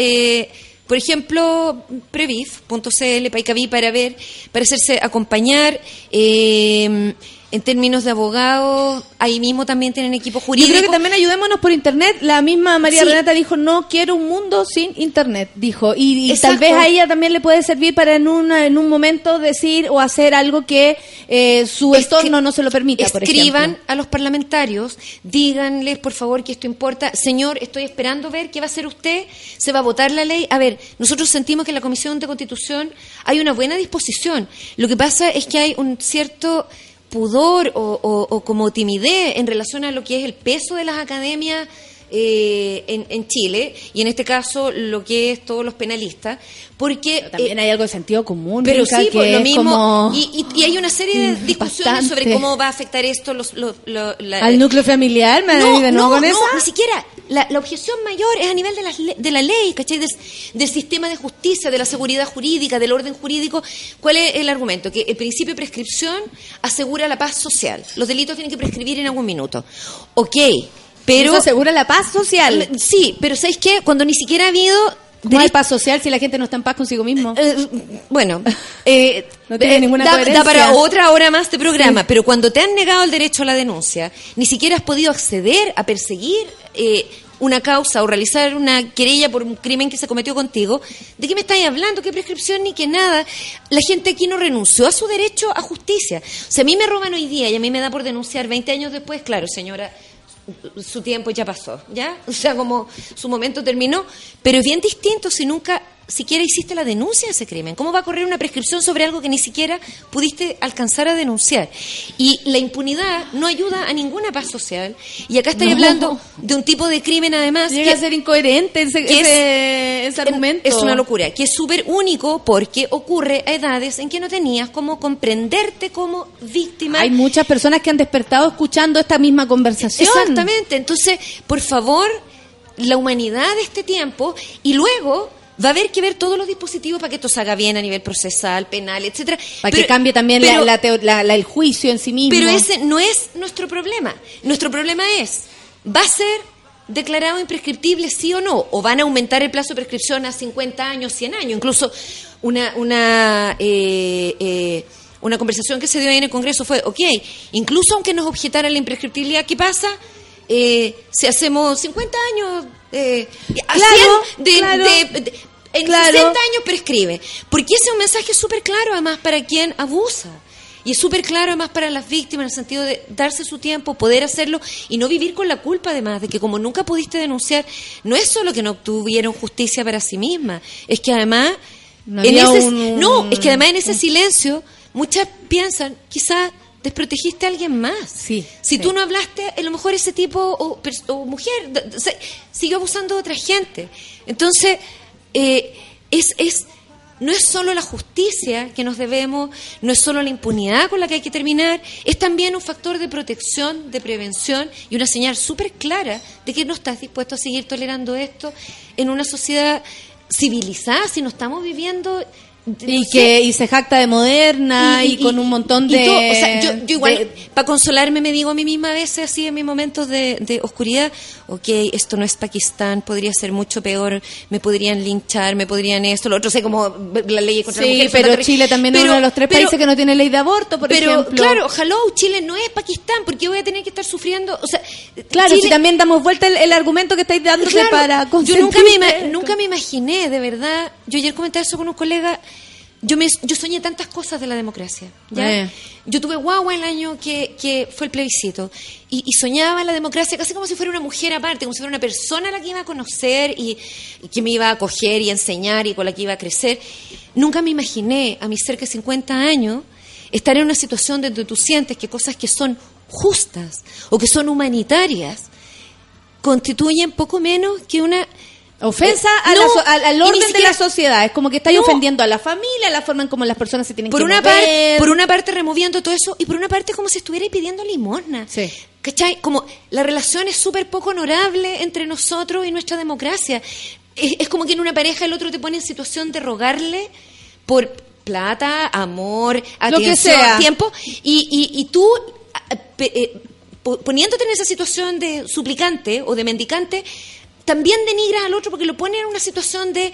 Por ejemplo, Previv.cl, Paicaví, para ver, para hacerse acompañar. eh, en términos de abogados, ahí mismo también tienen equipo Yo jurídico. creo que también ayudémonos por internet. La misma María Sí. Renata dijo, no quiero un mundo sin internet, dijo. Y, y tal vez a ella también le puede servir para en, una, en un momento decir o hacer algo que eh, su entorno no se lo permita, Escriban a los parlamentarios, díganles por favor que esto importa. Señor, estoy esperando ver qué va a hacer usted. Se va a votar la ley. A ver, nosotros sentimos que en la Comisión de Constitución hay una buena disposición. Lo que pasa es que hay un cierto pudor o, o- o como timidez en relación a lo que es el peso de las academias eh, en, en Chile y en este caso lo que es todos los penalistas porque También hay algo de sentido común, pero sí, que lo mismo. como- Y, y- y hay una serie de discusiones bastante. sobre cómo va a afectar esto los, los- lo- la- Al núcleo familiar, me no, no, con no, esa. ni siquiera. La, la objeción mayor es a nivel de la, de la ley, ¿cachai? Del, del sistema de justicia, de la seguridad jurídica, del orden jurídico. ¿Cuál es el argumento? Que el principio de prescripción asegura la paz social. Los delitos tienen que prescribir en algún minuto. Ok, pero... Eso asegura la paz social. Sí, pero ¿sabéis qué? Cuando ni siquiera ha habido... ¿Cómo hay paz social si la gente no está en paz consigo mismo? bueno, eh, No tiene eh, ninguna da, coherencia. da para otra hora más de programa, Sí. pero cuando te han negado el derecho a la denuncia, ni siquiera has podido acceder a perseguir eh, una causa o realizar una querella por un crimen que se cometió contigo, ¿de qué me estáis hablando? ¿Qué prescripción ni qué nada? La gente aquí no renunció a su derecho a justicia. O sea, a mí me roban hoy día y a mí me da por denunciar 20 años después, claro, señora, su tiempo ya pasó, ¿ya? O sea, como su momento terminó, pero es bien distinto si nunca siquiera hiciste la denuncia de ese crimen. ¿Cómo va a correr una prescripción sobre algo que ni siquiera pudiste alcanzar a denunciar? Y la impunidad no ayuda a ninguna paz social. Y acá estoy No. hablando de un tipo de crimen, además. Llega que- a ser incoherente ese, que es- ese, ese argumento. es una locura, que es súper único porque ocurre a edades en que no tenías cómo comprenderte como víctima. Hay muchas personas que han despertado escuchando esta misma conversación. Exactamente. Entonces, por favor, la humanidad de este tiempo y luego va a haber que ver todos los dispositivos para que esto se haga bien a nivel procesal, penal, etcétera. Para que cambie también la- pero- la teo- la- la- el juicio en sí mismo. Pero ese no es nuestro problema. Nuestro problema es, ¿va a ser declarado imprescriptible sí o no? ¿O van a aumentar el plazo de prescripción a 50 años, 100 años? Incluso una, una, eh, eh, una conversación que se dio ahí en el Congreso fue, ok, incluso aunque nos objetaran la imprescriptibilidad, ¿qué pasa? Eh, si hacemos 50 años, eh, Claro, 100 de- claro. de- de- en Claro. 60 años prescribe. Porque ese es un mensaje súper claro, además, para quien abusa. Y es súper claro, además, para las víctimas, en el sentido de darse su tiempo, poder hacerlo y no vivir con la culpa, además, de que como nunca pudiste denunciar, no es solo que no obtuvieron justicia para sí misma, es que además. No en ese, un- no, es que además en ese silencio, muchas piensan, quizás desprotegiste a alguien más. Sí, si sí. tú no hablaste, a lo mejor ese tipo o, mujer se- siguió abusando de otra gente. Entonces, eh, es, es, no es solo la justicia que nos debemos, no es solo la impunidad con la que hay que terminar, es también un factor de protección, de prevención y una señal súper clara de que no estás dispuesto a seguir tolerando esto en una sociedad civilizada si no estamos viviendo Y que y se jacta de moderna y, con un montón y de... todo, o sea, yo, yo igual, para consolarme, me digo a mí misma a veces, así en mis momentos de, de oscuridad, ok, esto no es Pakistán, podría ser mucho peor, me podrían linchar, me podrían esto, lo otro, sé como la ley contra la Sí, mujer. son pero Chile también es Pero- uno de los tres pero- países que no tiene ley de aborto, por pero, ejemplo. claro, hello, Chile no es Pakistán, porque voy a tener que estar sufriendo, o sea, Claro, Chile- si también damos vuelta el, el argumento que estáis dándote Claro, para yo nunca me, nunca me imaginé, de verdad. Yo ayer comentaba eso con un colega. Yo me yo soñé tantas cosas de la democracia. ¿ya? Eh. Yo tuve guagua el año que, que fue el plebiscito y, y soñaba la democracia casi como si fuera una mujer aparte, como si fuera una persona a la que iba a conocer y, y que me iba a acoger y a enseñar y con la que iba a crecer. Nunca me imaginé a mis cerca de 50 años estar en una situación donde tú sientes que cosas que son justas o que son humanitarias constituyen poco menos que una Ofensa Eh, a la so- al, orden de la sociedad. Es como que estáis No. ofendiendo a la familia, la forma en cómo las personas se tienen por que una, mover. por una parte removiendo todo eso y por una parte como si estuviera pidiendo limosna. ¿Cachai? Como la relación es súper poco honorable entre nosotros y nuestra democracia. Es, es como que en una pareja el otro te pone en situación de rogarle por plata, amor, Lo que atención, sea. tiempo y, y, y tú eh, po- poniéndote en esa situación de suplicante o de mendicante también denigras al otro porque lo pone en una situación de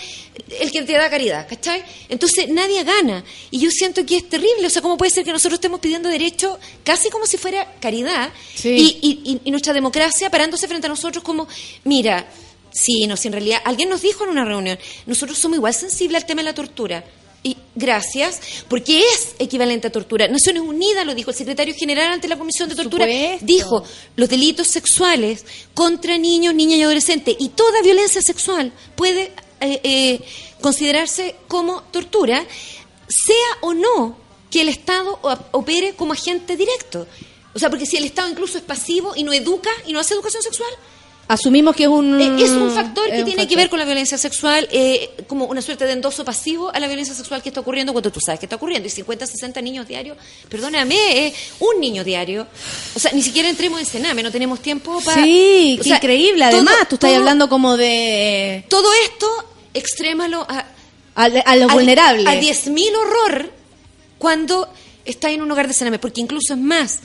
el que te da caridad, ¿cachai? Entonces nadie gana. Y yo siento que es terrible. O sea, ¿cómo puede ser que nosotros estemos pidiendo derecho casi como si fuera caridad Sí. y, y- y- y nuestra democracia parándose frente a nosotros como, mira, sí, no, si en realidad alguien nos dijo en una reunión, nosotros somos igual sensibles al tema de la tortura. Y gracias, porque es equivalente a tortura. Naciones Unidas lo dijo el secretario general ante la Comisión de Tortura. supuesto. Dijo, los delitos sexuales contra niños, niñas y adolescentes y toda violencia sexual puede eh, eh, considerarse como tortura, sea o no que el Estado opere como agente directo. O sea, porque si el Estado incluso es pasivo y no educa y no hace educación sexual, Asumimos que es un... eh, es un factor es que un tiene que ver con la violencia sexual, eh, como una suerte de endoso pasivo a la violencia sexual que está ocurriendo cuando tú sabes que está ocurriendo. Y 50, 60 niños diarios, perdóname, es un niño diario. O sea, ni siquiera entremos en Sename, no tenemos tiempo para... Sí, o qué sea, increíble. todo- Además, tú estás todo- hablando como de... Todo esto, extrémalo a... A, a lo vulnerable. A 10.000 horror cuando está en un hogar de Sename, porque incluso es más,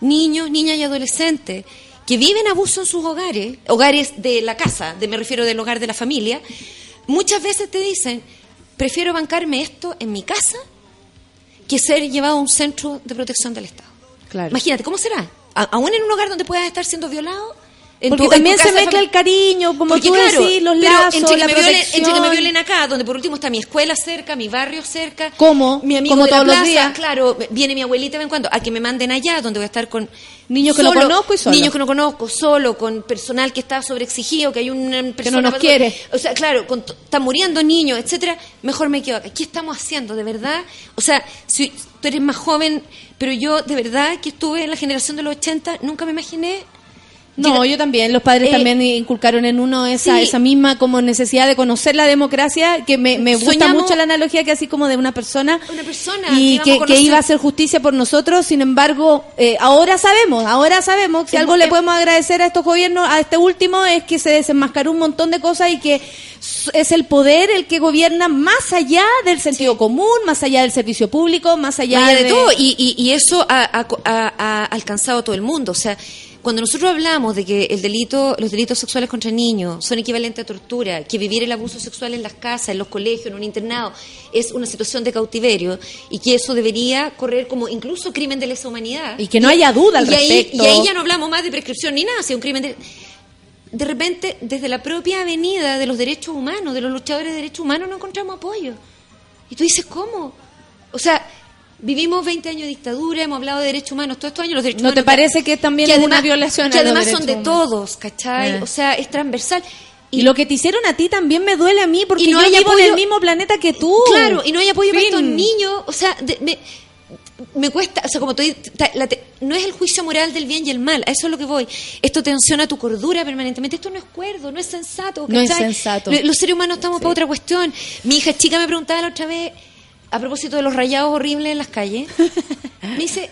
niños, niñas y adolescentes que viven abuso en sus hogares, hogares de la casa, de, me refiero del hogar de la familia, muchas veces te dicen, prefiero bancarme esto en mi casa que ser llevado a un centro de protección del Estado. Claro. Imagínate, ¿cómo será? A- aún en un hogar donde puedas estar siendo violado. En Porque tu- en también se mezcla el cariño, como Porque tú claro, decís, los pero lazos, entre que, la me violen, entre que me violen acá, donde por último está mi escuela cerca, mi barrio cerca. ¿Cómo? Mi amigo Como de la todos los plaza, días. claro, viene mi abuelita de vez en cuando, a que me manden allá, donde voy a estar con Niños que no conozco y solo. Niños que no conozco, solo, con personal que está sobreexigido, que hay una persona... nos quiere. O sea, claro, con, están muriendo niños, etcétera, mejor me quedo acá. ¿Qué estamos haciendo, de verdad? O sea, si tú eres más joven, pero yo, de verdad, que estuve en la generación de los 80, nunca me imaginé... No, yo también. Los padres Eh, también inculcaron en uno esa, sí. esa misma como necesidad de conocer la democracia, que me, me gusta mucho la analogía que así como de una persona Una persona y que, que iba a hacer justicia por nosotros. Sin embargo, eh, ahora sabemos, ahora sabemos, si Es algo le podemos agradecer a estos gobiernos, a este último, es que se desenmascaró un montón de cosas y que es el poder el que gobierna más allá del sentido común, más allá del servicio público, más allá Más allá de todo. Y, y- y eso ha, ha- ha- ha alcanzado a todo el mundo. O sea, cuando nosotros hablamos de que el delito, los delitos sexuales contra niños son equivalentes a tortura, que vivir el abuso sexual en las casas, en los colegios, en un internado, es una situación de cautiverio y que eso debería correr como incluso crimen de lesa humanidad. Y que no haya duda al y ahí- respecto. y ahí ya no hablamos más de prescripción ni nada, si es un crimen de... De repente, desde la propia avenida de los derechos humanos, de los luchadores de derechos humanos, no encontramos apoyo. Y tú dices, ¿cómo? O sea, vivimos 20 años de dictadura, hemos hablado de derechos humanos, todos estos años los derechos ¿No te parece que también es una violación Que a los además son de humanos? todos, ¿cachai? Eh. O sea, es transversal. Y, lo que te hicieron a ti también me duele a mí porque Y no yo hay vivo en apoyo- el mismo planeta que tú. Claro, y no hay apoyo para Fin. estos niños. O sea, de- me, me cuesta, o sea, como te- no es el juicio moral del bien y el mal, a eso es lo que voy. Esto tensiona tu cordura permanentemente. Esto no es cuerdo, no es sensato. No es ¿cachai? sensato. Lo- Los seres humanos estamos para otra cuestión. Mi hija chica me preguntaba la otra vez, a propósito de los rayados horribles en las calles, me dice,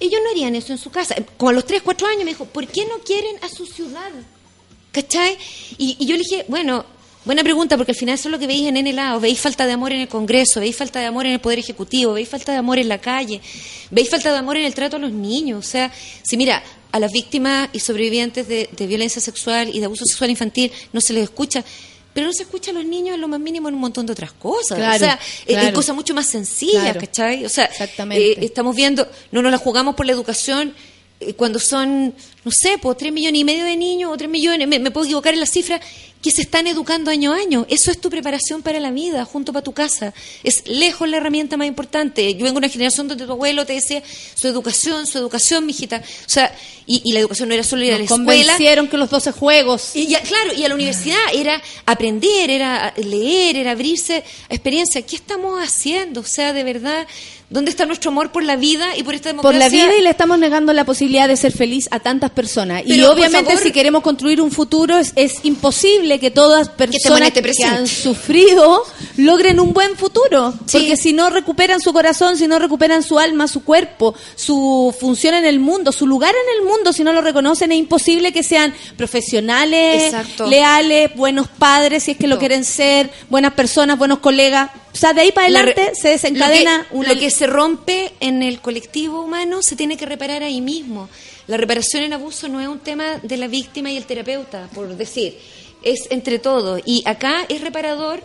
ellos no harían eso en su casa. Como a los 3, 4 años me dijo, ¿por qué no quieren a su ciudad? ¿Cachai? Y, y yo le dije, bueno, Buena pregunta, porque al final eso es lo que veis en N lado. Veis falta de amor en el Congreso, veis falta de amor en el Poder Ejecutivo, veis falta de amor en la calle, veis falta de amor en el trato a los niños. O sea, si mira, a las víctimas y sobrevivientes de, de violencia sexual y de abuso sexual infantil no se les escucha, pero no se escucha a los niños en lo más mínimo en un montón de otras cosas. Claro, o sea, claro. cosas mucho más sencillas, Claro. ¿cachai? O sea, Exactamente. eh, estamos viendo, no nos la jugamos por la educación eh, cuando son, no sé, pues tres millones y medio de niños o tres millones, me, me puedo equivocar en la cifra, que se están educando año a año. Eso es tu preparación para la vida, junto para tu casa. Es lejos la herramienta más importante. Yo vengo de una generación donde tu abuelo te decía su educación, su educación, mijita. O sea, y, y la educación no era solo ir a la escuela. convencieron que los 12 juegos. Y ya, claro, y a la universidad era aprender, era leer, era abrirse a experiencia. ¿Qué estamos haciendo? O sea, de verdad, ¿dónde está nuestro amor por la vida y por esta Por la democracia? vida y le estamos negando la posibilidad de ser feliz a tantas personas. y Pero, obviamente favor- si queremos construir un futuro es, es imposible que todas personas que han sufrido logren un buen futuro. Porque si no recuperan su corazón, si no recuperan su alma, su cuerpo, su función en el mundo, su lugar en el mundo, si no lo reconocen, es imposible que sean profesionales, Exacto. leales, buenos padres, si es que lo quieren ser, buenas personas, buenos colegas. O sea, de ahí para adelante se desencadena lo que, una... lo que se rompe en el colectivo humano se tiene que reparar ahí mismo. La reparación en abuso no es un tema de la víctima y el terapeuta, por decir, es entre todos. Y acá es reparador,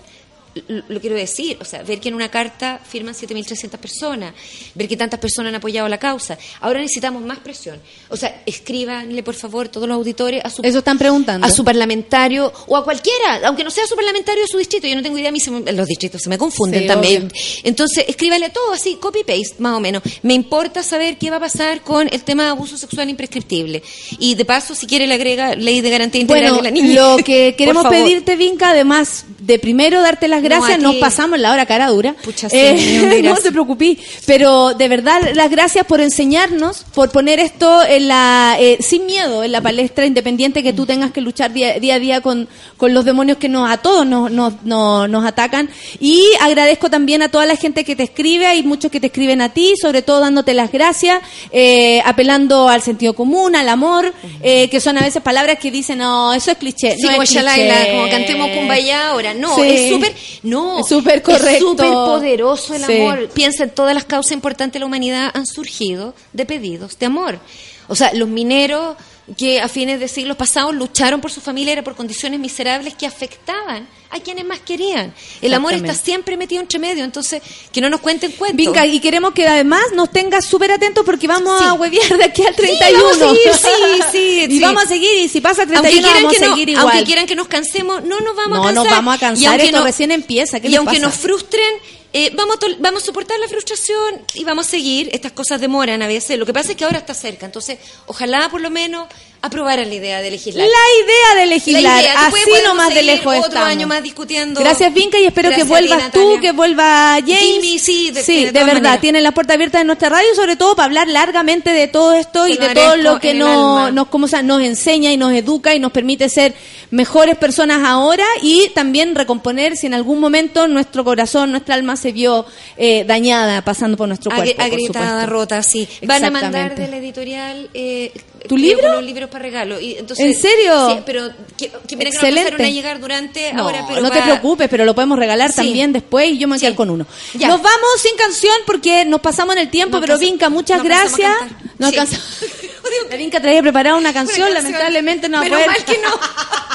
lo, quiero decir, o sea, ver que en una carta firman 7.300 personas, ver que tantas personas han apoyado la causa. Ahora necesitamos más presión. O sea, escríbanle, por favor, todos los auditores a su Eso están preguntando. a su parlamentario o a cualquiera, aunque no sea su parlamentario de su distrito. Yo no tengo idea, a mí se me- los distritos se me confunden Sí, también. obvio. Entonces, escríbale a todo así, copy-paste, más o menos. Me importa saber qué va a pasar con el tema de abuso sexual imprescriptible. Y de paso, si quiere, le agrega ley de garantía integral Bueno, de la niña. lo que queremos pedirte, Vinca, además de primero darte las Gracias, nos pasamos la hora cara dura. Pucha, sí, un no te preocupes, pero de verdad las gracias por enseñarnos, por poner esto en la eh, sin miedo en la palestra independiente que tú tengas que luchar día, día a día con, con los demonios que nos a todos nos, nos, nos, nos atacan. Y agradezco también a toda la gente que te escribe, hay muchos que te escriben a ti, sobre todo dándote las gracias, eh, apelando al sentido común, al amor, eh, que son a veces palabras que dicen, no, eso es cliché. Sí, no como es cliché". como cantemos Kumbaya ahora. No, Sí. es súper, no, Es súper correcto. Es súper poderoso el Sí. amor. Piensa en todas las causas importantes de la humanidad han surgido de pedidos de amor. O sea, los mineros que a fines de siglos pasados lucharon por su familia era por condiciones miserables que afectaban a quienes más querían. El amor está siempre metido entre medio, entonces que no nos cuenten cuentos. Vinca, y queremos que además nos tengas súper atentos porque vamos Sí. a huevear de aquí al Sí, 31. vamos a seguir, sí, sí, y sí. vamos a seguir, y si pasa el aunque 31 quieran, vamos que a no- seguir igual. aunque quieran que nos cansemos, no nos vamos No, a cansar. nos vamos a cansar, Y aunque esto no- recién empieza, ¿qué y aunque pasa? nos frustren, eh, vamos, a vamos a soportar la frustración y vamos a seguir. Estas cosas demoran a veces. Lo que pasa es que ahora está cerca. Entonces, ojalá por lo menos aprobaran la idea de legislar. La idea de legislar, La idea. Así nomás de lejos otro estamos. año más discutiendo. Gracias Vinca y espero Gracias que a ti, vuelvas tú, que vuelva James. Jimmy, sí, de- sí, de de, verdad, tienen las puertas abiertas en nuestra radio, sobre todo para hablar largamente de todo esto Te y de todo lo que en el no- alma. nos, como, sea, nos enseña y nos educa y nos permite ser mejores personas ahora y también recomponer si en algún momento nuestro corazón, nuestra alma se vio eh, dañada pasando por nuestro Agri- cuerpo. por agrietada, supuesto. rota, sí. Van a mandar de la editorial. Eh, ¿Tu libro? Unos libros para regalo. Y entonces, ¿En serio? Sí, pero que, que mira que no Excelente. a llegar durante No, ahora, pero no te preocupes, pero lo podemos regalar Sí. también después y yo me voy a quedar con uno. Ya. Nos vamos sin canción porque nos pasamos en el tiempo, No pero alcanza- Vinca, muchas no gracias. No Sí. La Vinca traía preparada una canción, Una canción. lamentablemente no va a Menos poder. mal que no.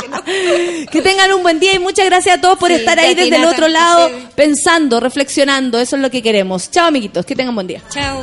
Que no. Que tengan un buen día y muchas gracias a todos por Sí, estar ahí desde el otro lado, pensando, reflexionando. Eso es lo que queremos. Chao, amiguitos, que tengan buen día. Chao.